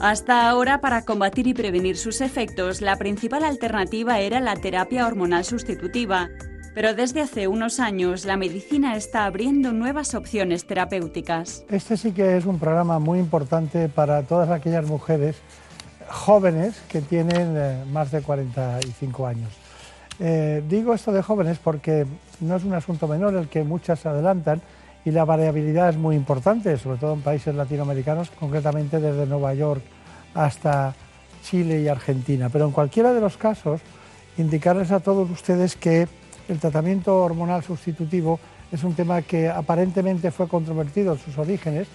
Hasta ahora, para combatir y prevenir sus efectos, la principal alternativa era la terapia hormonal sustitutiva, pero desde hace unos años la medicina está abriendo nuevas opciones terapéuticas. Este sí que es un programa muy importante para todas aquellas mujeres jóvenes que tienen eh, más de 45 años. Eh, digo esto de jóvenes porque no es un asunto menor el que muchas se adelantan y la variabilidad es muy importante, sobre todo en países latinoamericanos, concretamente desde Nueva York hasta Chile y Argentina. Pero en cualquiera de los casos, indicarles a todos ustedes que el tratamiento hormonal sustitutivo es un tema que aparentemente fue controvertido en sus orígenes,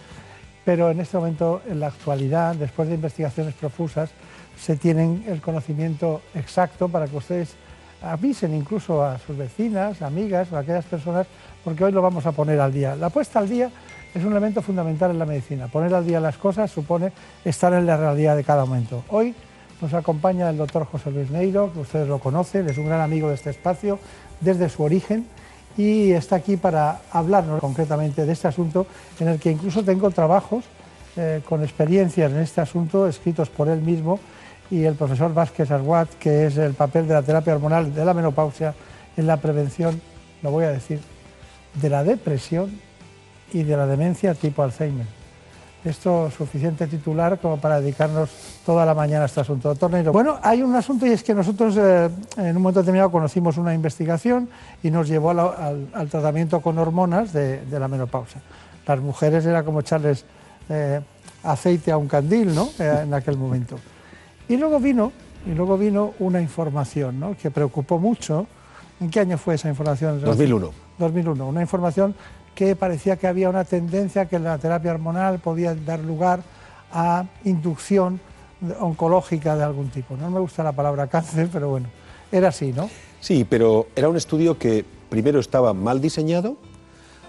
pero en este momento, en la actualidad, después de investigaciones profusas, se tienen el conocimiento exacto para que ustedes avisen incluso a sus vecinas, amigas a aquellas personas, porque hoy lo vamos a poner al día. La puesta al día es un elemento fundamental en la medicina. Poner al día las cosas supone estar en la realidad de cada momento. Hoy nos acompaña el doctor José Luis Neiro, que ustedes lo conocen, es un gran amigo de este espacio desde su origen y está aquí para hablarnos concretamente de este asunto en el que incluso tengo trabajos eh, con experiencias en este asunto escritos por él mismo y el profesor Vázquez Arguat, que es el papel de la terapia hormonal de la menopausia en la prevención, lo voy a decir, de la depresión y de la demencia tipo Alzheimer. Esto es suficiente titular como para dedicarnos toda la mañana a este asunto. Bueno, hay un asunto y es que nosotros eh, en un momento determinado conocimos una investigación y nos llevó al, tratamiento con hormonas de, la menopausia. Las mujeres era como echarles eh, aceite a un candil, ¿no? Eh, en aquel momento. Y luego vino, y luego vino una información ¿no? que preocupó mucho. ¿En qué año fue esa información? 2001. 2001. Una información que parecía que había una tendencia que la terapia hormonal podía dar lugar a inducción oncológica de algún tipo. No me gusta la palabra cáncer, pero bueno, era así, ¿no? Sí, pero era un estudio que primero estaba mal diseñado,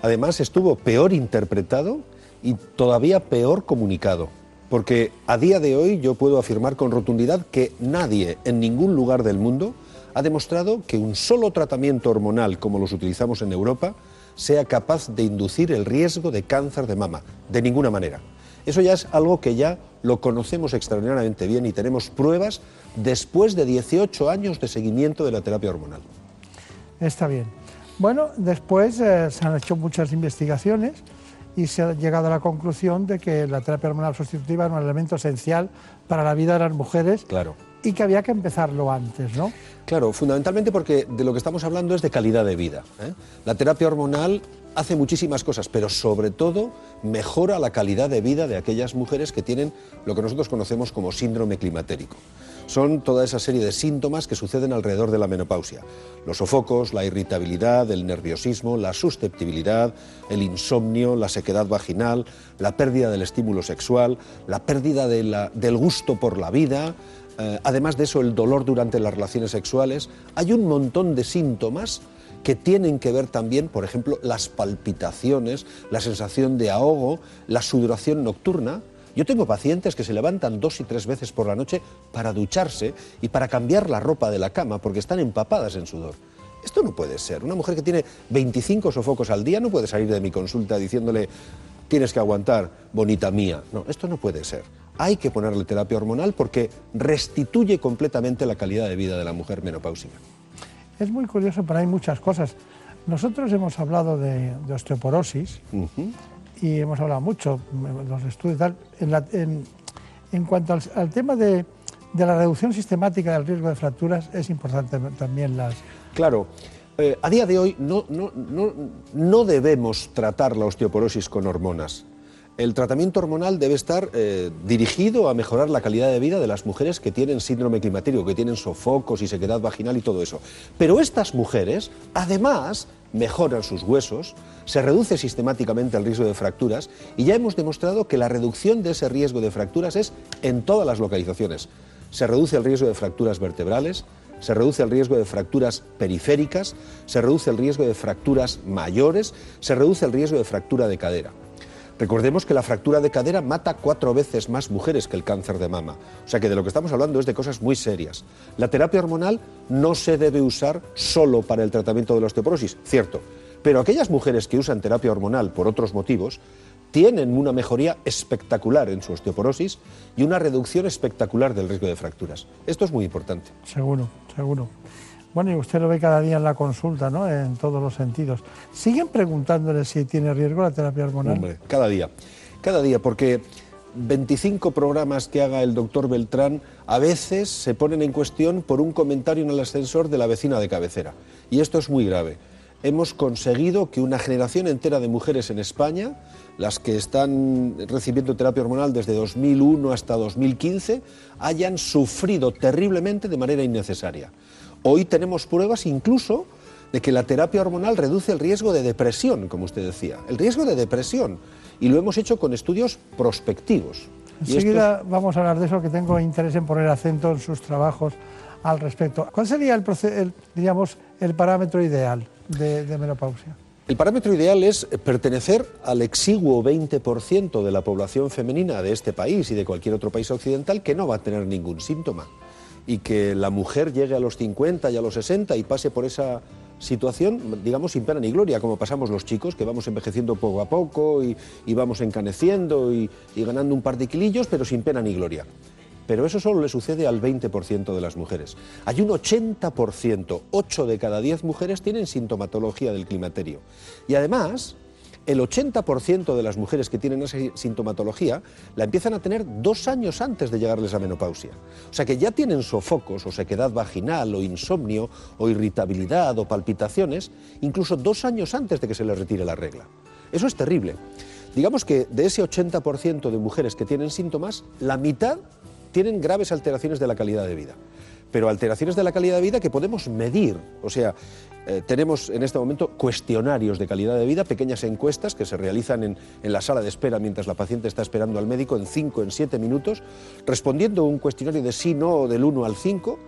además estuvo peor interpretado y todavía peor comunicado. Porque a día de hoy yo puedo afirmar con rotundidad que nadie en ningún lugar del mundo ha demostrado que un solo tratamiento hormonal como los utilizamos en Europa sea capaz de inducir el riesgo de cáncer de mama, de ninguna manera. Eso ya es algo que ya lo conocemos extraordinariamente bien y tenemos pruebas después de 18 años de seguimiento de la terapia hormonal. Está bien. Bueno, después eh, se han hecho muchas investigaciones y se ha llegado a la conclusión de que la terapia hormonal sustitutiva es un elemento esencial para la vida de las mujeres claro. Y que había que empezarlo antes, ¿no? Claro, fundamentalmente porque de lo que estamos hablando es de calidad de vida. ¿eh? La terapia hormonal hace muchísimas cosas, pero sobre todo mejora la calidad de vida de aquellas mujeres que tienen lo que nosotros conocemos como síndrome climatérico son toda esa serie de síntomas que suceden alrededor de la menopausia. Los sofocos, la irritabilidad, el nerviosismo, la susceptibilidad, el insomnio, la sequedad vaginal, la pérdida del estímulo sexual, la pérdida del gusto por la vida, eh, además de eso el dolor durante las relaciones sexuales. Hay un montón de síntomas que tienen que ver también, por ejemplo, las palpitaciones, la sensación de ahogo, la sudoración nocturna, yo tengo pacientes que se levantan dos y tres veces por la noche para ducharse y para cambiar la ropa de la cama porque están empapadas en sudor. Esto no puede ser. Una mujer que tiene 25 sofocos al día no puede salir de mi consulta diciéndole tienes que aguantar, bonita mía. No, esto no puede ser. Hay que ponerle terapia hormonal porque restituye completamente la calidad de vida de la mujer menopáusica. Es muy curioso, pero hay muchas cosas. Nosotros hemos hablado de, osteoporosis y hemos hablado mucho, los estudios tal, en, en, cuanto al, tema de, de, la reducción sistemática del riesgo de fracturas, es importante también las... Claro. Eh, a día de hoy no, no, no, no, debemos tratar la osteoporosis con hormonas. El tratamiento hormonal debe estar eh, dirigido a mejorar la calidad de vida de las mujeres que tienen síndrome climatérico, que tienen sofocos y sequedad vaginal y todo eso. Pero estas mujeres, además, mejoran sus huesos, se reduce sistemáticamente el riesgo de fracturas y ya hemos demostrado que la reducción de ese riesgo de fracturas es en todas las localizaciones. Se reduce el riesgo de fracturas vertebrales, se reduce el riesgo de fracturas periféricas, se reduce el riesgo de fracturas mayores, se reduce el riesgo de fractura de cadera. Recordemos que la fractura de cadera mata cuatro veces más mujeres que el cáncer de mama. O sea que de lo que estamos hablando es de cosas muy serias. La terapia hormonal no se debe usar solo para el tratamiento de la osteoporosis, cierto. Pero aquellas mujeres que usan terapia hormonal por otros motivos tienen una mejoría espectacular en su osteoporosis y una reducción espectacular del riesgo de fracturas. Esto es muy importante. Seguro, seguro. Bueno, y usted lo ve cada día en la consulta, ¿no? En todos los sentidos. ¿Siguen preguntándole si tiene riesgo la terapia hormonal? Hombre, cada día. Cada día, porque 25 programas que haga el doctor Beltrán a veces se ponen en cuestión por un comentario en el ascensor de la vecina de cabecera. Y esto es muy grave. Hemos conseguido que una generación entera de mujeres en España, las que están recibiendo terapia hormonal desde 2001 hasta 2015, hayan sufrido terriblemente de manera innecesaria. Hoy tenemos pruebas incluso de que la terapia hormonal reduce el riesgo de depresión, como usted decía, el riesgo de depresión. Y lo hemos hecho con estudios prospectivos. Enseguida vamos a hablar de eso, que tengo interés en poner acento en sus trabajos al respecto. ¿Cuál sería el, digamos, el parámetro ideal de, de menopausia? El parámetro ideal es pertenecer al exiguo 20% de la población femenina de este país y de cualquier otro país occidental que no va a tener ningún síntoma y que la mujer llegue a los 50 y a los 60 y pase por esa situación, digamos, sin pena ni gloria, como pasamos los chicos, que vamos envejeciendo poco a poco y, vamos encaneciendo y, y, ganando un par de kilillos, pero sin pena ni gloria. Pero eso solo le sucede al 20% de las mujeres. Hay un 80%, 8 de cada 10 mujeres tienen sintomatología del climaterio. Y además, el 80% de las mujeres que tienen esa sintomatología la empiezan a tener dos años antes de llegarles a menopausia. O sea que ya tienen sofocos o sequedad vaginal o insomnio o irritabilidad o palpitaciones incluso dos años antes de que se les retire la regla. Eso es terrible. Digamos que de ese 80% de mujeres que tienen síntomas, la mitad tienen graves alteraciones de la calidad de vida pero alteraciones de la calidad de vida que podemos medir. O sea, eh, tenemos en este momento cuestionarios de calidad de vida, pequeñas encuestas que se realizan en, la sala de espera mientras la paciente está esperando al médico en 5, en 7 minutos, respondiendo un cuestionario de sí, no, del 1 al 5,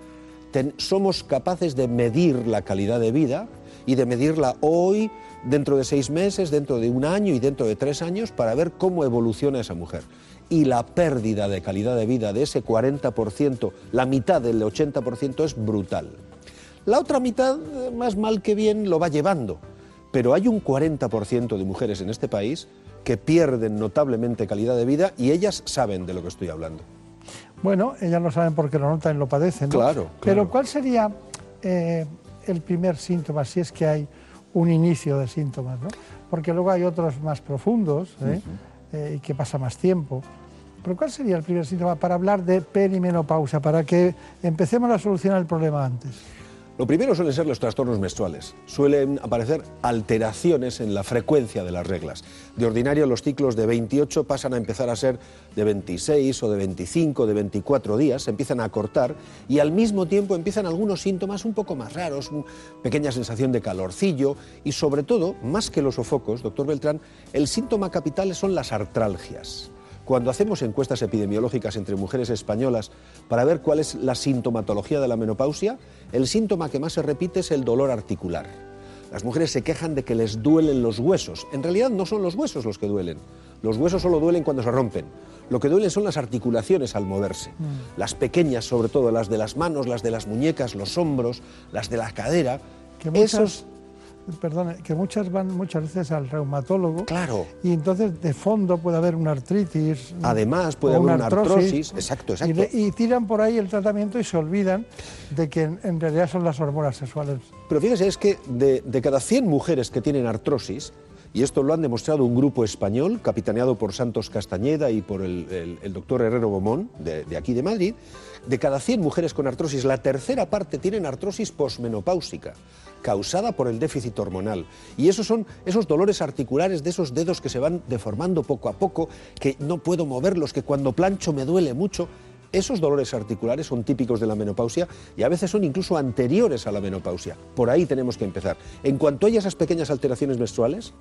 somos capaces de medir la calidad de vida y de medirla hoy, dentro de seis meses, dentro de un año y dentro de tres años para ver cómo evoluciona esa mujer. Y la pérdida de calidad de vida de ese 40%, la mitad del 80% es brutal. La otra mitad, eh, más mal que bien, lo va llevando. Pero hay un 40% de mujeres en este país que pierden notablemente calidad de vida y ellas saben de lo que estoy hablando. Bueno, ellas lo saben porque lo notan y lo padecen. ¿no? Claro, Pero ¿cuál sería eh, el primer síntoma, si es que hay un inicio de síntomas? ¿no? Porque luego hay otros más profundos ¿eh? y que pasa más tiempo. Pero ¿cuál sería el primer síntoma para hablar de perimenopausia, para que empecemos a solucionar el problema antes? Lo primero suelen ser los trastornos menstruales. Suelen aparecer alteraciones en la frecuencia de las reglas. De ordinario los ciclos de 28 pasan a empezar a ser de 26 o de 25, de 24 días, se empiezan a cortar y al mismo tiempo empiezan algunos síntomas un poco más raros, pequeña sensación de calorcillo y sobre todo, más que los sofocos, doctor Beltrán, el síntoma capital son las artralgias. Cuando hacemos encuestas epidemiológicas entre mujeres españolas para ver cuál es la sintomatología de la menopausia, el síntoma que más se repite es el dolor articular. Las mujeres se quejan de que les duelen los huesos. En realidad no son los huesos los que duelen. Los huesos solo duelen cuando se rompen. Lo que duelen son las articulaciones al moverse. Mm. Las pequeñas, sobre todo, las de las manos, las de las muñecas, los hombros, las de la cadera. Que Esos perdón, que muchas van muchas veces al reumatólogo. Claro. Y entonces de fondo puede haber una artritis. Además puede haber una artrosis. Exacto, exacto. Y, tiran por ahí el tratamiento y se olvidan de que en, realidad son las hormonas sexuales. Pero fíjese, es que de, cada 100 mujeres que tienen artrosis, y esto lo han demostrado un grupo español, capitaneado por Santos Castañeda y por el, doctor Herrero Bomón, de, de aquí de Madrid, de cada 100 mujeres con artrosis, la tercera parte tienen artrosis posmenopáusica. Causada por el déficit hormonal. Y esos son esos dolores articulares de esos dedos que se van deformando poco a poco, que no puedo moverlos, que cuando plancho me duele mucho. Esos dolores articulares son típicos de la menopausia y a veces son incluso anteriores a la menopausia. Por ahí tenemos que empezar. En cuanto haya esas pequeñas alteraciones menstruales,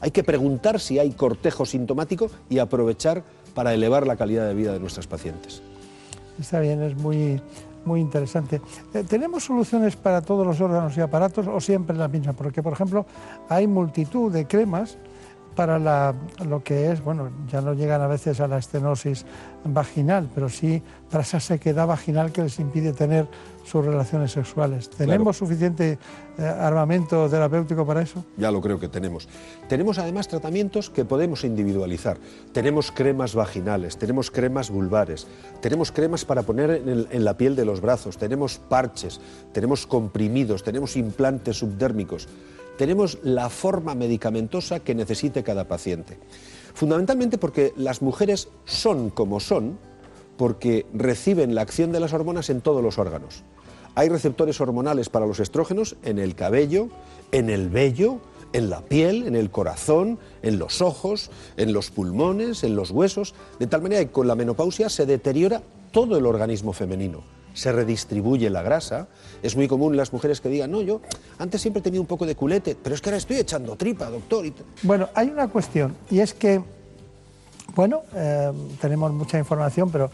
hay que preguntar si hay cortejo sintomático y aprovechar para elevar la calidad de vida de nuestras pacientes. Está bien, es muy, muy interesante. Eh, ¿Tenemos soluciones para todos los órganos y aparatos o siempre la misma? Porque, por ejemplo, hay multitud de cremas para la, lo que es, bueno, ya no llegan a veces a la estenosis vaginal, pero sí para esa sequedad vaginal que les impide tener sus relaciones sexuales. ¿Tenemos suficiente eh, armamento terapéutico para eso? Ya lo creo que tenemos. Tenemos además tratamientos que podemos individualizar. Tenemos cremas vaginales, tenemos cremas vulvares, tenemos cremas para poner en, el- en la piel de los brazos, tenemos parches, tenemos comprimidos, tenemos implantes subdérmicos. Tenemos la forma medicamentosa que necesite cada paciente. Fundamentalmente porque las mujeres son como son, porque reciben la acción de las hormonas en todos los órganos. Hay receptores hormonales para los estrógenos en el cabello, en el vello, en la piel, en el corazón, en los ojos, en los pulmones, en los huesos, de tal manera que con la menopausia se deteriora todo el organismo femenino. Se redistribuye la grasa. Es muy común las mujeres que digan, no, yo antes siempre tenía un poco de culete, pero es que ahora estoy echando tripa, doctor. y t-". Bueno, hay una cuestión y es que, bueno, eh, tenemos mucha información, pero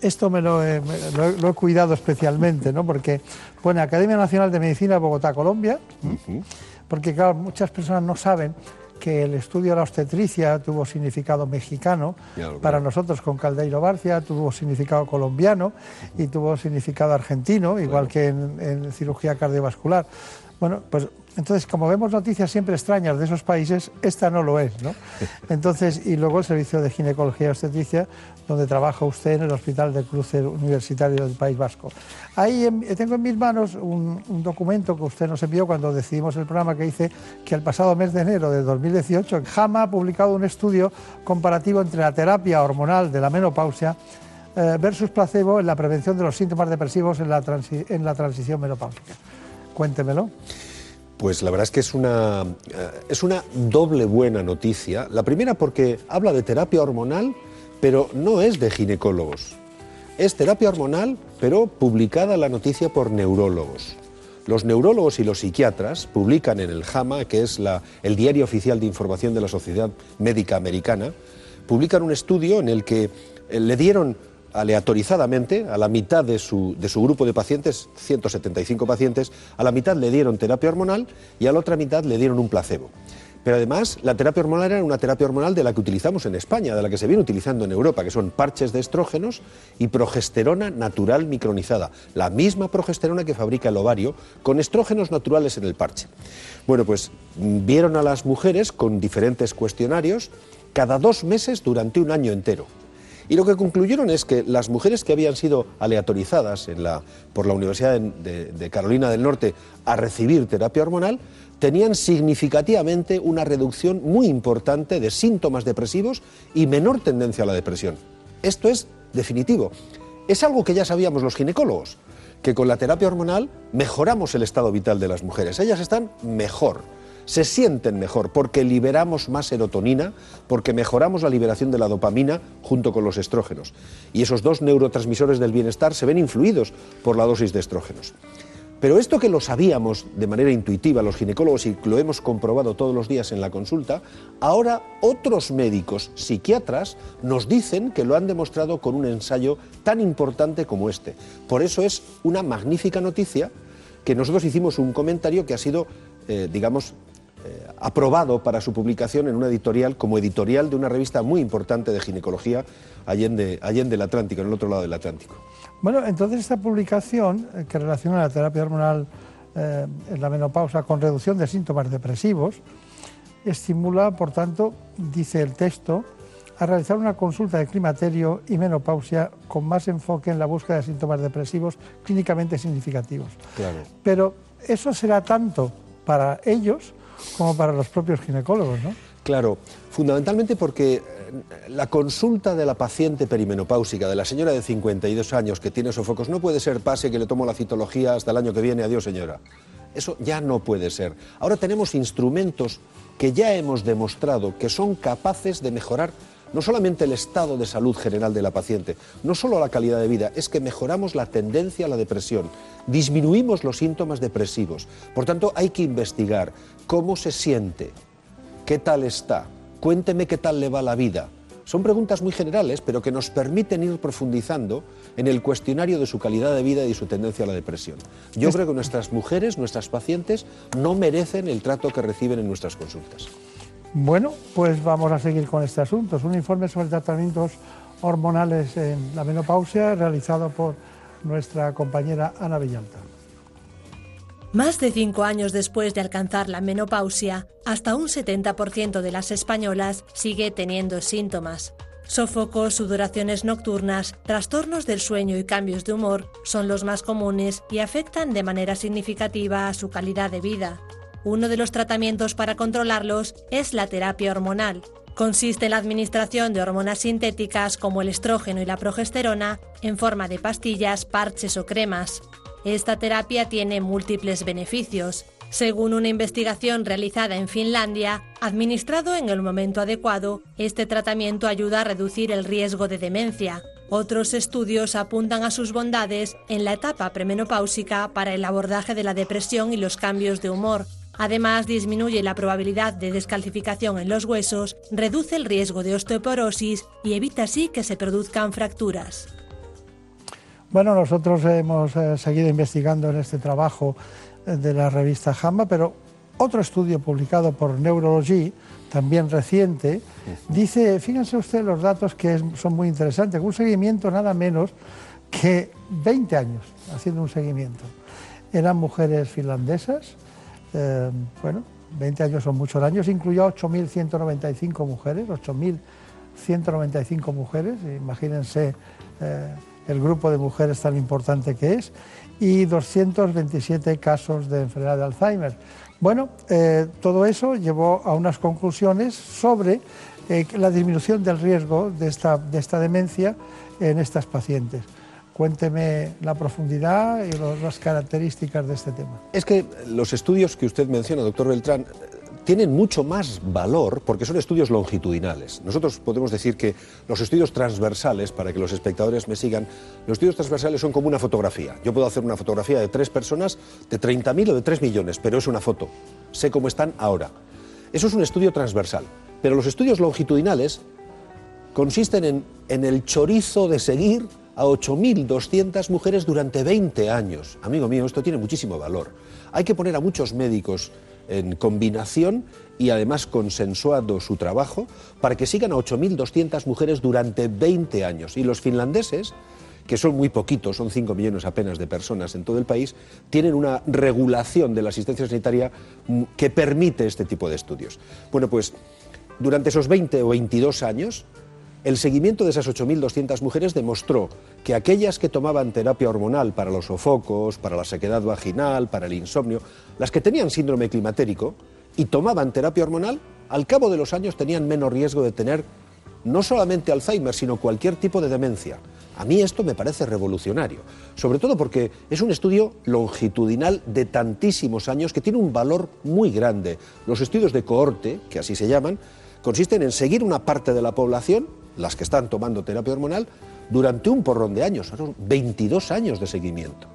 esto me lo he, me- lo he- lo he cuidado especialmente, ¿no? Porque, bueno, Academia Nacional de Medicina Bogotá, Colombia, porque, claro, muchas personas no saben que el estudio de la obstetricia tuvo significado mexicano, para nosotros con Caldeiro Barcia tuvo significado colombiano y tuvo significado argentino, igual que en, en cirugía cardiovascular. Bueno, pues entonces, como vemos noticias siempre extrañas de esos países, esta no lo es, ¿no? Entonces, y luego el servicio de ginecología y obstetricia, donde trabaja usted en el Hospital de Cruce Universitario del País Vasco. Ahí en- tengo en mis manos un, documento que usted nos envió cuando decidimos el programa que dice que el pasado mes de enero de 2018, JAMA ha publicado un estudio comparativo entre la terapia hormonal de la menopausia eh, versus placebo en la prevención de los síntomas depresivos en la, en la transición menopáusica. Cuéntemelo. Pues la verdad es que es una, eh, es una doble buena noticia. La primera porque habla de terapia hormonal, pero no es de ginecólogos. Es terapia hormonal, pero publicada la noticia por neurólogos. Los neurólogos y los psiquiatras publican en el JAMA, que es el diario oficial de información de la Sociedad Médica Americana, publican un estudio en el que eh, le dieron aleatorizadamente a la mitad de su, de su grupo de pacientes, 175 pacientes, a la mitad le dieron terapia hormonal y a la otra mitad le dieron un placebo. Pero además, la terapia hormonal era una terapia hormonal de la que utilizamos en España, de la que se viene utilizando en Europa, que son parches de estrógenos y progesterona natural micronizada, la misma progesterona que fabrica el ovario, con estrógenos naturales en el parche. Bueno, pues mm, vieron a las mujeres con diferentes cuestionarios cada dos meses durante un año entero. Y lo que concluyeron es que las mujeres que habían sido aleatorizadas en la- por la Universidad de, de- de Carolina del Norte a recibir terapia hormonal tenían significativamente una reducción muy importante de síntomas depresivos y menor tendencia a la depresión. Esto es definitivo. Es algo que ya sabíamos los ginecólogos, que con la terapia hormonal mejoramos el estado vital de las mujeres. Ellas están mejor se sienten mejor porque liberamos más serotonina, porque mejoramos la liberación de la dopamina junto con los estrógenos. Y esos dos neurotransmisores del bienestar se ven influidos por la dosis de estrógenos. Pero esto que lo sabíamos de manera intuitiva los ginecólogos y lo hemos comprobado todos los días en la consulta, ahora otros médicos psiquiatras nos dicen que lo han demostrado con un ensayo tan importante como este. Por eso es una magnífica noticia que nosotros hicimos un comentario que ha sido, eh, digamos, eh, aprobado para su publicación en una editorial como editorial de una revista muy importante de ginecología allende, allende el Atlántico, en el otro lado del Atlántico. Bueno, entonces esta publicación eh, que relaciona la terapia hormonal eh, en la menopausa con reducción de síntomas depresivos estimula, por tanto, dice el texto, a realizar una consulta de climaterio y menopausia con más enfoque en la búsqueda de síntomas depresivos clínicamente significativos. Claro. Pero eso será tanto para ellos como para los propios ginecólogos, ¿no? Claro, fundamentalmente porque la consulta de la paciente perimenopáusica, de la señora de 52 años que tiene sofocos, no puede ser pase que le tomo la citología hasta el año que viene, adiós señora. Eso ya no puede ser. Ahora tenemos instrumentos que ya hemos demostrado que son capaces de mejorar no solamente el estado de salud general de la paciente, no solo la calidad de vida, es que mejoramos la tendencia a la depresión, disminuimos los síntomas depresivos. Por tanto, hay que investigar cómo se siente, qué tal está, cuénteme qué tal le va la vida. Son preguntas muy generales, pero que nos permiten ir profundizando en el cuestionario de su calidad de vida y su tendencia a la depresión. Yo creo que nuestras mujeres, nuestras pacientes, no merecen el trato que reciben en nuestras consultas. Bueno, pues vamos a seguir con este asunto. Es un informe sobre tratamientos hormonales en la menopausia realizado por nuestra compañera Ana Villalta. Más de cinco años después de alcanzar la menopausia, hasta un 70% de las españolas sigue teniendo síntomas. Sofocos, sudoraciones nocturnas, trastornos del sueño y cambios de humor son los más comunes y afectan de manera significativa a su calidad de vida. Uno de los tratamientos para controlarlos es la terapia hormonal. Consiste en la administración de hormonas sintéticas como el estrógeno y la progesterona en forma de pastillas, parches o cremas. Esta terapia tiene múltiples beneficios. Según una investigación realizada en Finlandia, administrado en el momento adecuado, este tratamiento ayuda a reducir el riesgo de demencia. Otros estudios apuntan a sus bondades en la etapa premenopáusica para el abordaje de la depresión y los cambios de humor, Además, disminuye la probabilidad de descalcificación en los huesos, reduce el riesgo de osteoporosis y evita así que se produzcan fracturas. Bueno, nosotros hemos eh, seguido investigando en este trabajo eh, de la revista JAMA, pero otro estudio publicado por Neurology, también reciente, dice, fíjense ustedes los datos que son muy interesantes, un seguimiento nada menos que 20 años haciendo un seguimiento. Eran mujeres finlandesas, eh, bueno, 20 años son muchos años, incluyó a 8.195 mujeres, 8.195 mujeres, imagínense eh, el grupo de mujeres tan importante que es, y 227 casos de enfermedad de Alzheimer. Bueno, eh, todo eso llevó a unas conclusiones sobre la disminución del riesgo de esta, de esta demencia en estas pacientes. Cuénteme la profundidad y las características de este tema. Es que los estudios que usted menciona, doctor Beltrán, tienen mucho más valor porque son estudios longitudinales. Nosotros podemos decir que los estudios transversales, para que los espectadores me sigan, los estudios transversales son como una fotografía. Yo puedo hacer una fotografía de tres personas, de 30.000 o de 3 millones, pero es una foto. Sé cómo están ahora. Eso es un estudio transversal. Pero los estudios longitudinales consisten en, en el chorizo de seguir a 8.200 mujeres durante 20 años. Amigo mío, esto tiene muchísimo valor. Hay que poner a muchos médicos en combinación y además consensuado su trabajo para que sigan a 8.200 mujeres durante 20 años. Y los finlandeses, que son muy poquitos, son 5 millones apenas de personas en todo el país, tienen una regulación de la asistencia sanitaria que permite este tipo de estudios. Bueno, pues durante esos 20 o 22 años, el seguimiento de esas 8.200 mujeres demostró que aquellas que tomaban terapia hormonal para los sofocos, para la sequedad vaginal, para el insomnio, las que tenían síndrome climatérico y tomaban terapia hormonal, al cabo de los años tenían menos riesgo de tener no solamente Alzheimer, sino cualquier tipo de demencia. A mí esto me parece revolucionario, sobre todo porque es un estudio longitudinal de tantísimos años que tiene un valor muy grande. Los estudios de cohorte, que así se llaman, consisten en seguir una parte de la población las que están tomando terapia hormonal, durante un porrón de años, son 22 años de seguimiento.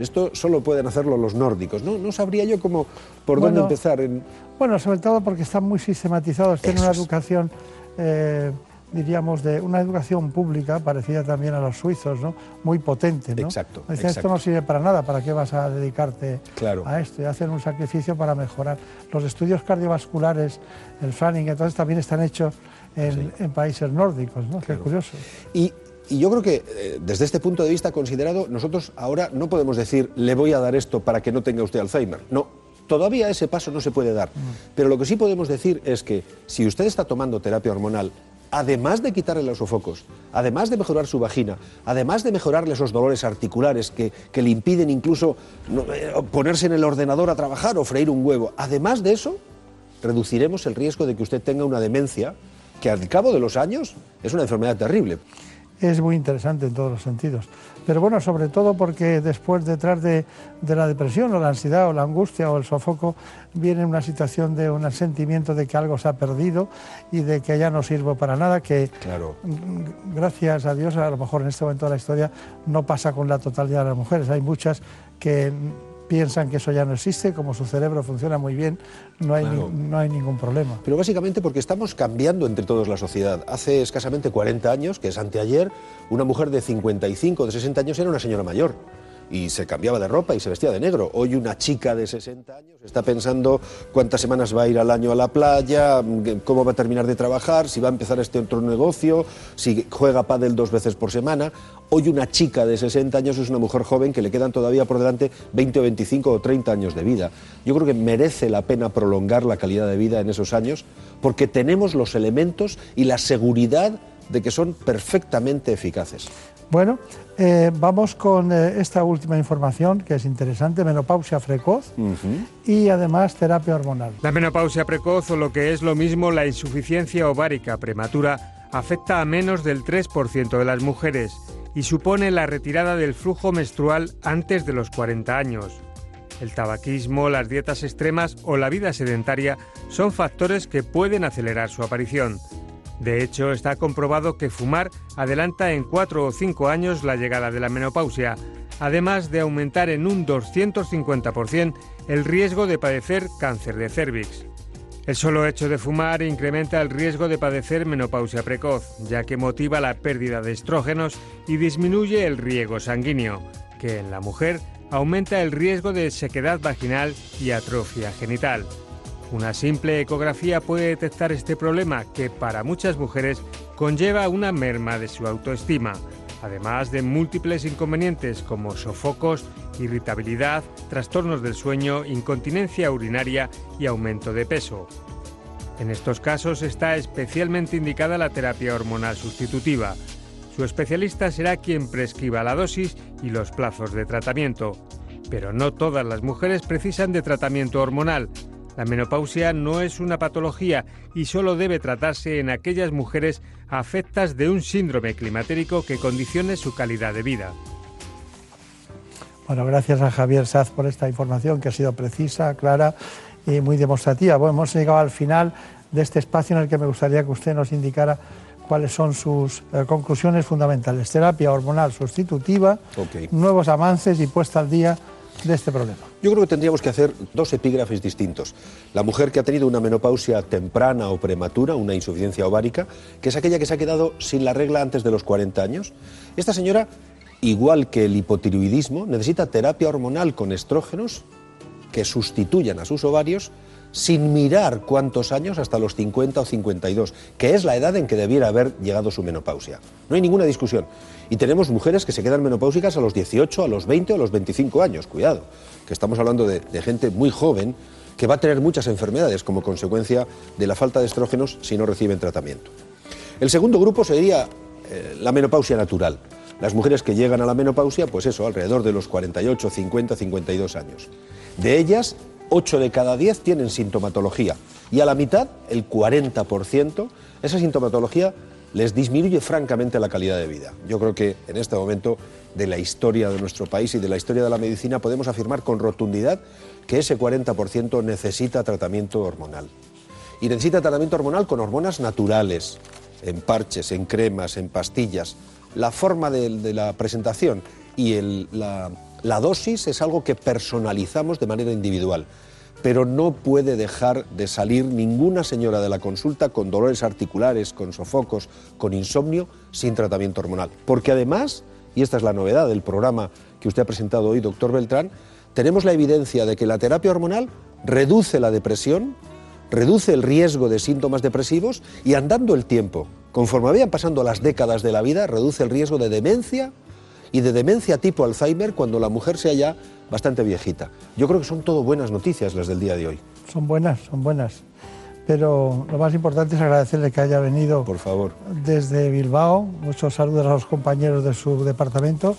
Esto solo pueden hacerlo los nórdicos, ¿no? No sabría yo cómo, por dónde empezar. En... Bueno, sobre todo porque están muy sistematizados, tienen una educación, eh, diríamos, de una educación pública parecida también a los suizos, ¿no? Muy potente, ¿no? Exacto. Esto no sirve para nada, ¿para qué vas a dedicarte a esto? Y hacen un sacrificio para mejorar. Los estudios cardiovasculares, el fanning, entonces también están hechos en, países nórdicos, ¿no? Qué curioso. Y, yo creo que eh, desde este punto de vista considerado, nosotros ahora no podemos decir le voy a dar esto para que no tenga usted Alzheimer. No, todavía ese paso no se puede dar. Mm. Pero lo que sí podemos decir es que si usted está tomando terapia hormonal, además de quitarle los sofocos, además de mejorar su vagina, además de mejorarle esos dolores articulares que, le impiden incluso eh, ponerse en el ordenador a trabajar o freír un huevo, además de eso, reduciremos el riesgo de que usted tenga una demencia que al cabo de los años es una enfermedad terrible. es muy interesante en todos los sentidos. Pero bueno, sobre todo porque después detrás de, la depresión o la ansiedad o la angustia o el sofoco viene una situación de un sentimiento de que algo se ha perdido y de que ya no sirvo para nada, que claro. gracias a Dios a lo mejor en este momento de la historia no pasa con la totalidad de las mujeres. Hay muchas que piensan que eso ya no existe, como su cerebro funciona muy bien, no hay, no hay ningún problema. Pero básicamente porque estamos cambiando entre todos la sociedad. Hace escasamente 40 años, que es anteayer, una mujer de 55, de 60 años era una señora mayor y se cambiaba de ropa y se vestía de negro. Hoy una chica de 60 años está pensando cuántas semanas va a ir al año a la playa, cómo va a terminar de trabajar, si va a empezar este otro negocio, si juega pádel dos veces por semana. Hoy una chica de 60 años es una mujer joven que le quedan todavía por delante 20 o 25 o 30 años de vida. Yo creo que merece la pena prolongar la calidad de vida en esos años porque tenemos los elementos y la seguridad de que son perfectamente eficaces. Bueno, eh, vamos con eh, esta última información que es interesante, menopausia precoz y además terapia hormonal. La menopausia precoz o lo que es lo mismo la insuficiencia ovárica prematura afecta a menos del 3% de las mujeres y supone la retirada del flujo menstrual antes de los 40 años. El tabaquismo, las dietas extremas o la vida sedentaria son factores que pueden acelerar su aparición. De hecho, está comprobado que fumar adelanta en 4 o 5 años la llegada de la menopausia, además de aumentar en un 250% el riesgo de padecer cáncer de cervix. El solo hecho de fumar incrementa el riesgo de padecer menopausia precoz, ya que motiva la pérdida de estrógenos y disminuye el riego sanguíneo, que en la mujer aumenta el riesgo de sequedad vaginal y atrofia genital. Una simple ecografía puede detectar este problema que para muchas mujeres conlleva una merma de su autoestima, además de múltiples inconvenientes como sofocos, irritabilidad, trastornos del sueño, incontinencia urinaria y aumento de peso. En estos casos está especialmente indicada la terapia hormonal sustitutiva. Su especialista será quien prescriba la dosis y los plazos de tratamiento. Pero no todas las mujeres precisan de tratamiento hormonal. La menopausia no es una patología y solo debe tratarse en aquellas mujeres afectas de un síndrome climatérico que condicione su calidad de vida. Bueno, gracias a Javier Saz por esta información que ha sido precisa, clara y muy demostrativa. Bueno, hemos llegado al final de este espacio en el que me gustaría que usted nos indicara cuáles son sus eh, conclusiones fundamentales. Terapia hormonal sustitutiva, nuevos avances y puesta al día de este problema? Yo creo que tendríamos que hacer dos epígrafes distintos. La mujer que ha tenido una menopausia temprana o prematura, una insuficiencia ovárica, que es aquella que se ha quedado sin la regla antes de los 40 años. Esta señora, igual que el hipotiroidismo, necesita terapia hormonal con estrógenos que sustituyan a sus ovarios sin mirar cuántos años hasta los 50 o 52, que es la edad en que debiera haber llegado su menopausia. No hay ninguna discusión. Y tenemos mujeres que se quedan menopáusicas a los 18, a los 20 o a los 25 años. Cuidado, que estamos hablando de, gente muy joven que va a tener muchas enfermedades como consecuencia de la falta de estrógenos si no reciben tratamiento. El segundo grupo sería eh, la menopausia natural. Las mujeres que llegan a la menopausia, pues eso, alrededor de los 48, 50, 52 años. De ellas, 8 de cada 10 tienen sintomatología y a la mitad, el 40%, esa sintomatología les disminuye francamente la calidad de vida. Yo creo que en este momento de la historia de nuestro país y de la historia de la medicina podemos afirmar con rotundidad que ese 40% necesita tratamiento hormonal. Y necesita tratamiento hormonal con hormonas naturales, en parches, en cremas, en pastillas. La forma de, la presentación y la la dosis es algo que personalizamos de manera individual, pero no puede dejar de salir ninguna señora de la consulta con dolores articulares, con sofocos, con insomnio, sin tratamiento hormonal. Porque además, y esta es la novedad del programa que usted ha presentado hoy, doctor Beltrán, tenemos la evidencia de que la terapia hormonal reduce la depresión, reduce el riesgo de síntomas depresivos y andando el tiempo, conforme vayan pasando las décadas de la vida, reduce el riesgo de demencia, y de demencia tipo Alzheimer cuando la mujer sea ya bastante viejita. Yo creo que son todo buenas noticias las del día de hoy. Son buenas, son buenas. Pero lo más importante es agradecerle que haya venido Por favor. desde Bilbao. Muchos saludos a los compañeros de su departamento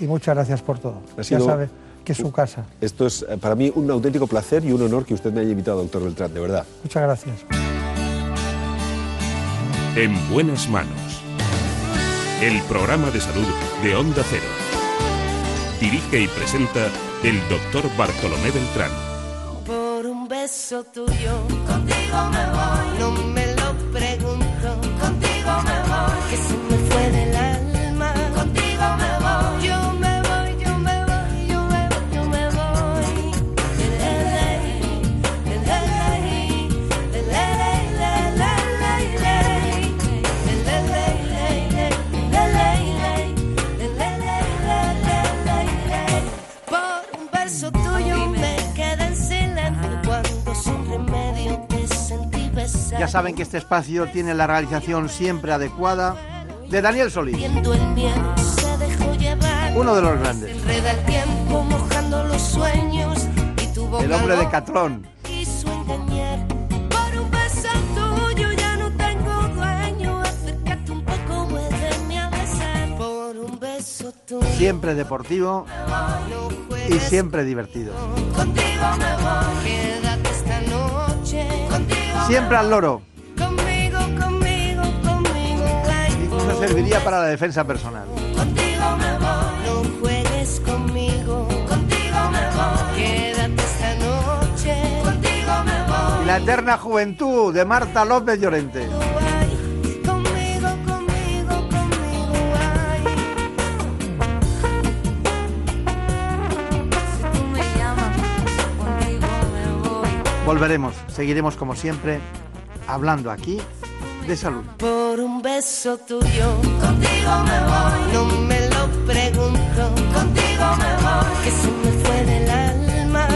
y muchas gracias por todo. ya sabe que es su casa. Esto es eh, para mí un auténtico placer y un honor que usted me haya invitado, doctor Beltrán, de verdad. Muchas gracias. En buenas manos el programa de salud de Onda Cero. Dirige y presenta el doctor Bartolomé Beltrán. Por un beso tuyo, contigo me voy. Ya saben que este espacio tiene la realización siempre adecuada de Daniel Solís, uno de los grandes, el hombre de Catrón. Siempre deportivo y siempre divertido. Contigo me voy. Siempre al loro. Conmigo, conmigo, conmigo. Incluso serviría para la defensa personal. Contigo me voy. No juegues conmigo. Contigo me voy. Quédate esta noche. Contigo me voy. Y la eterna juventud de Marta López Llorente. Volveremos, seguiremos como siempre hablando aquí de salud. Por un beso tuyo, contigo me voy. No me lo pregunto, contigo me voy. Que se me fue del alma.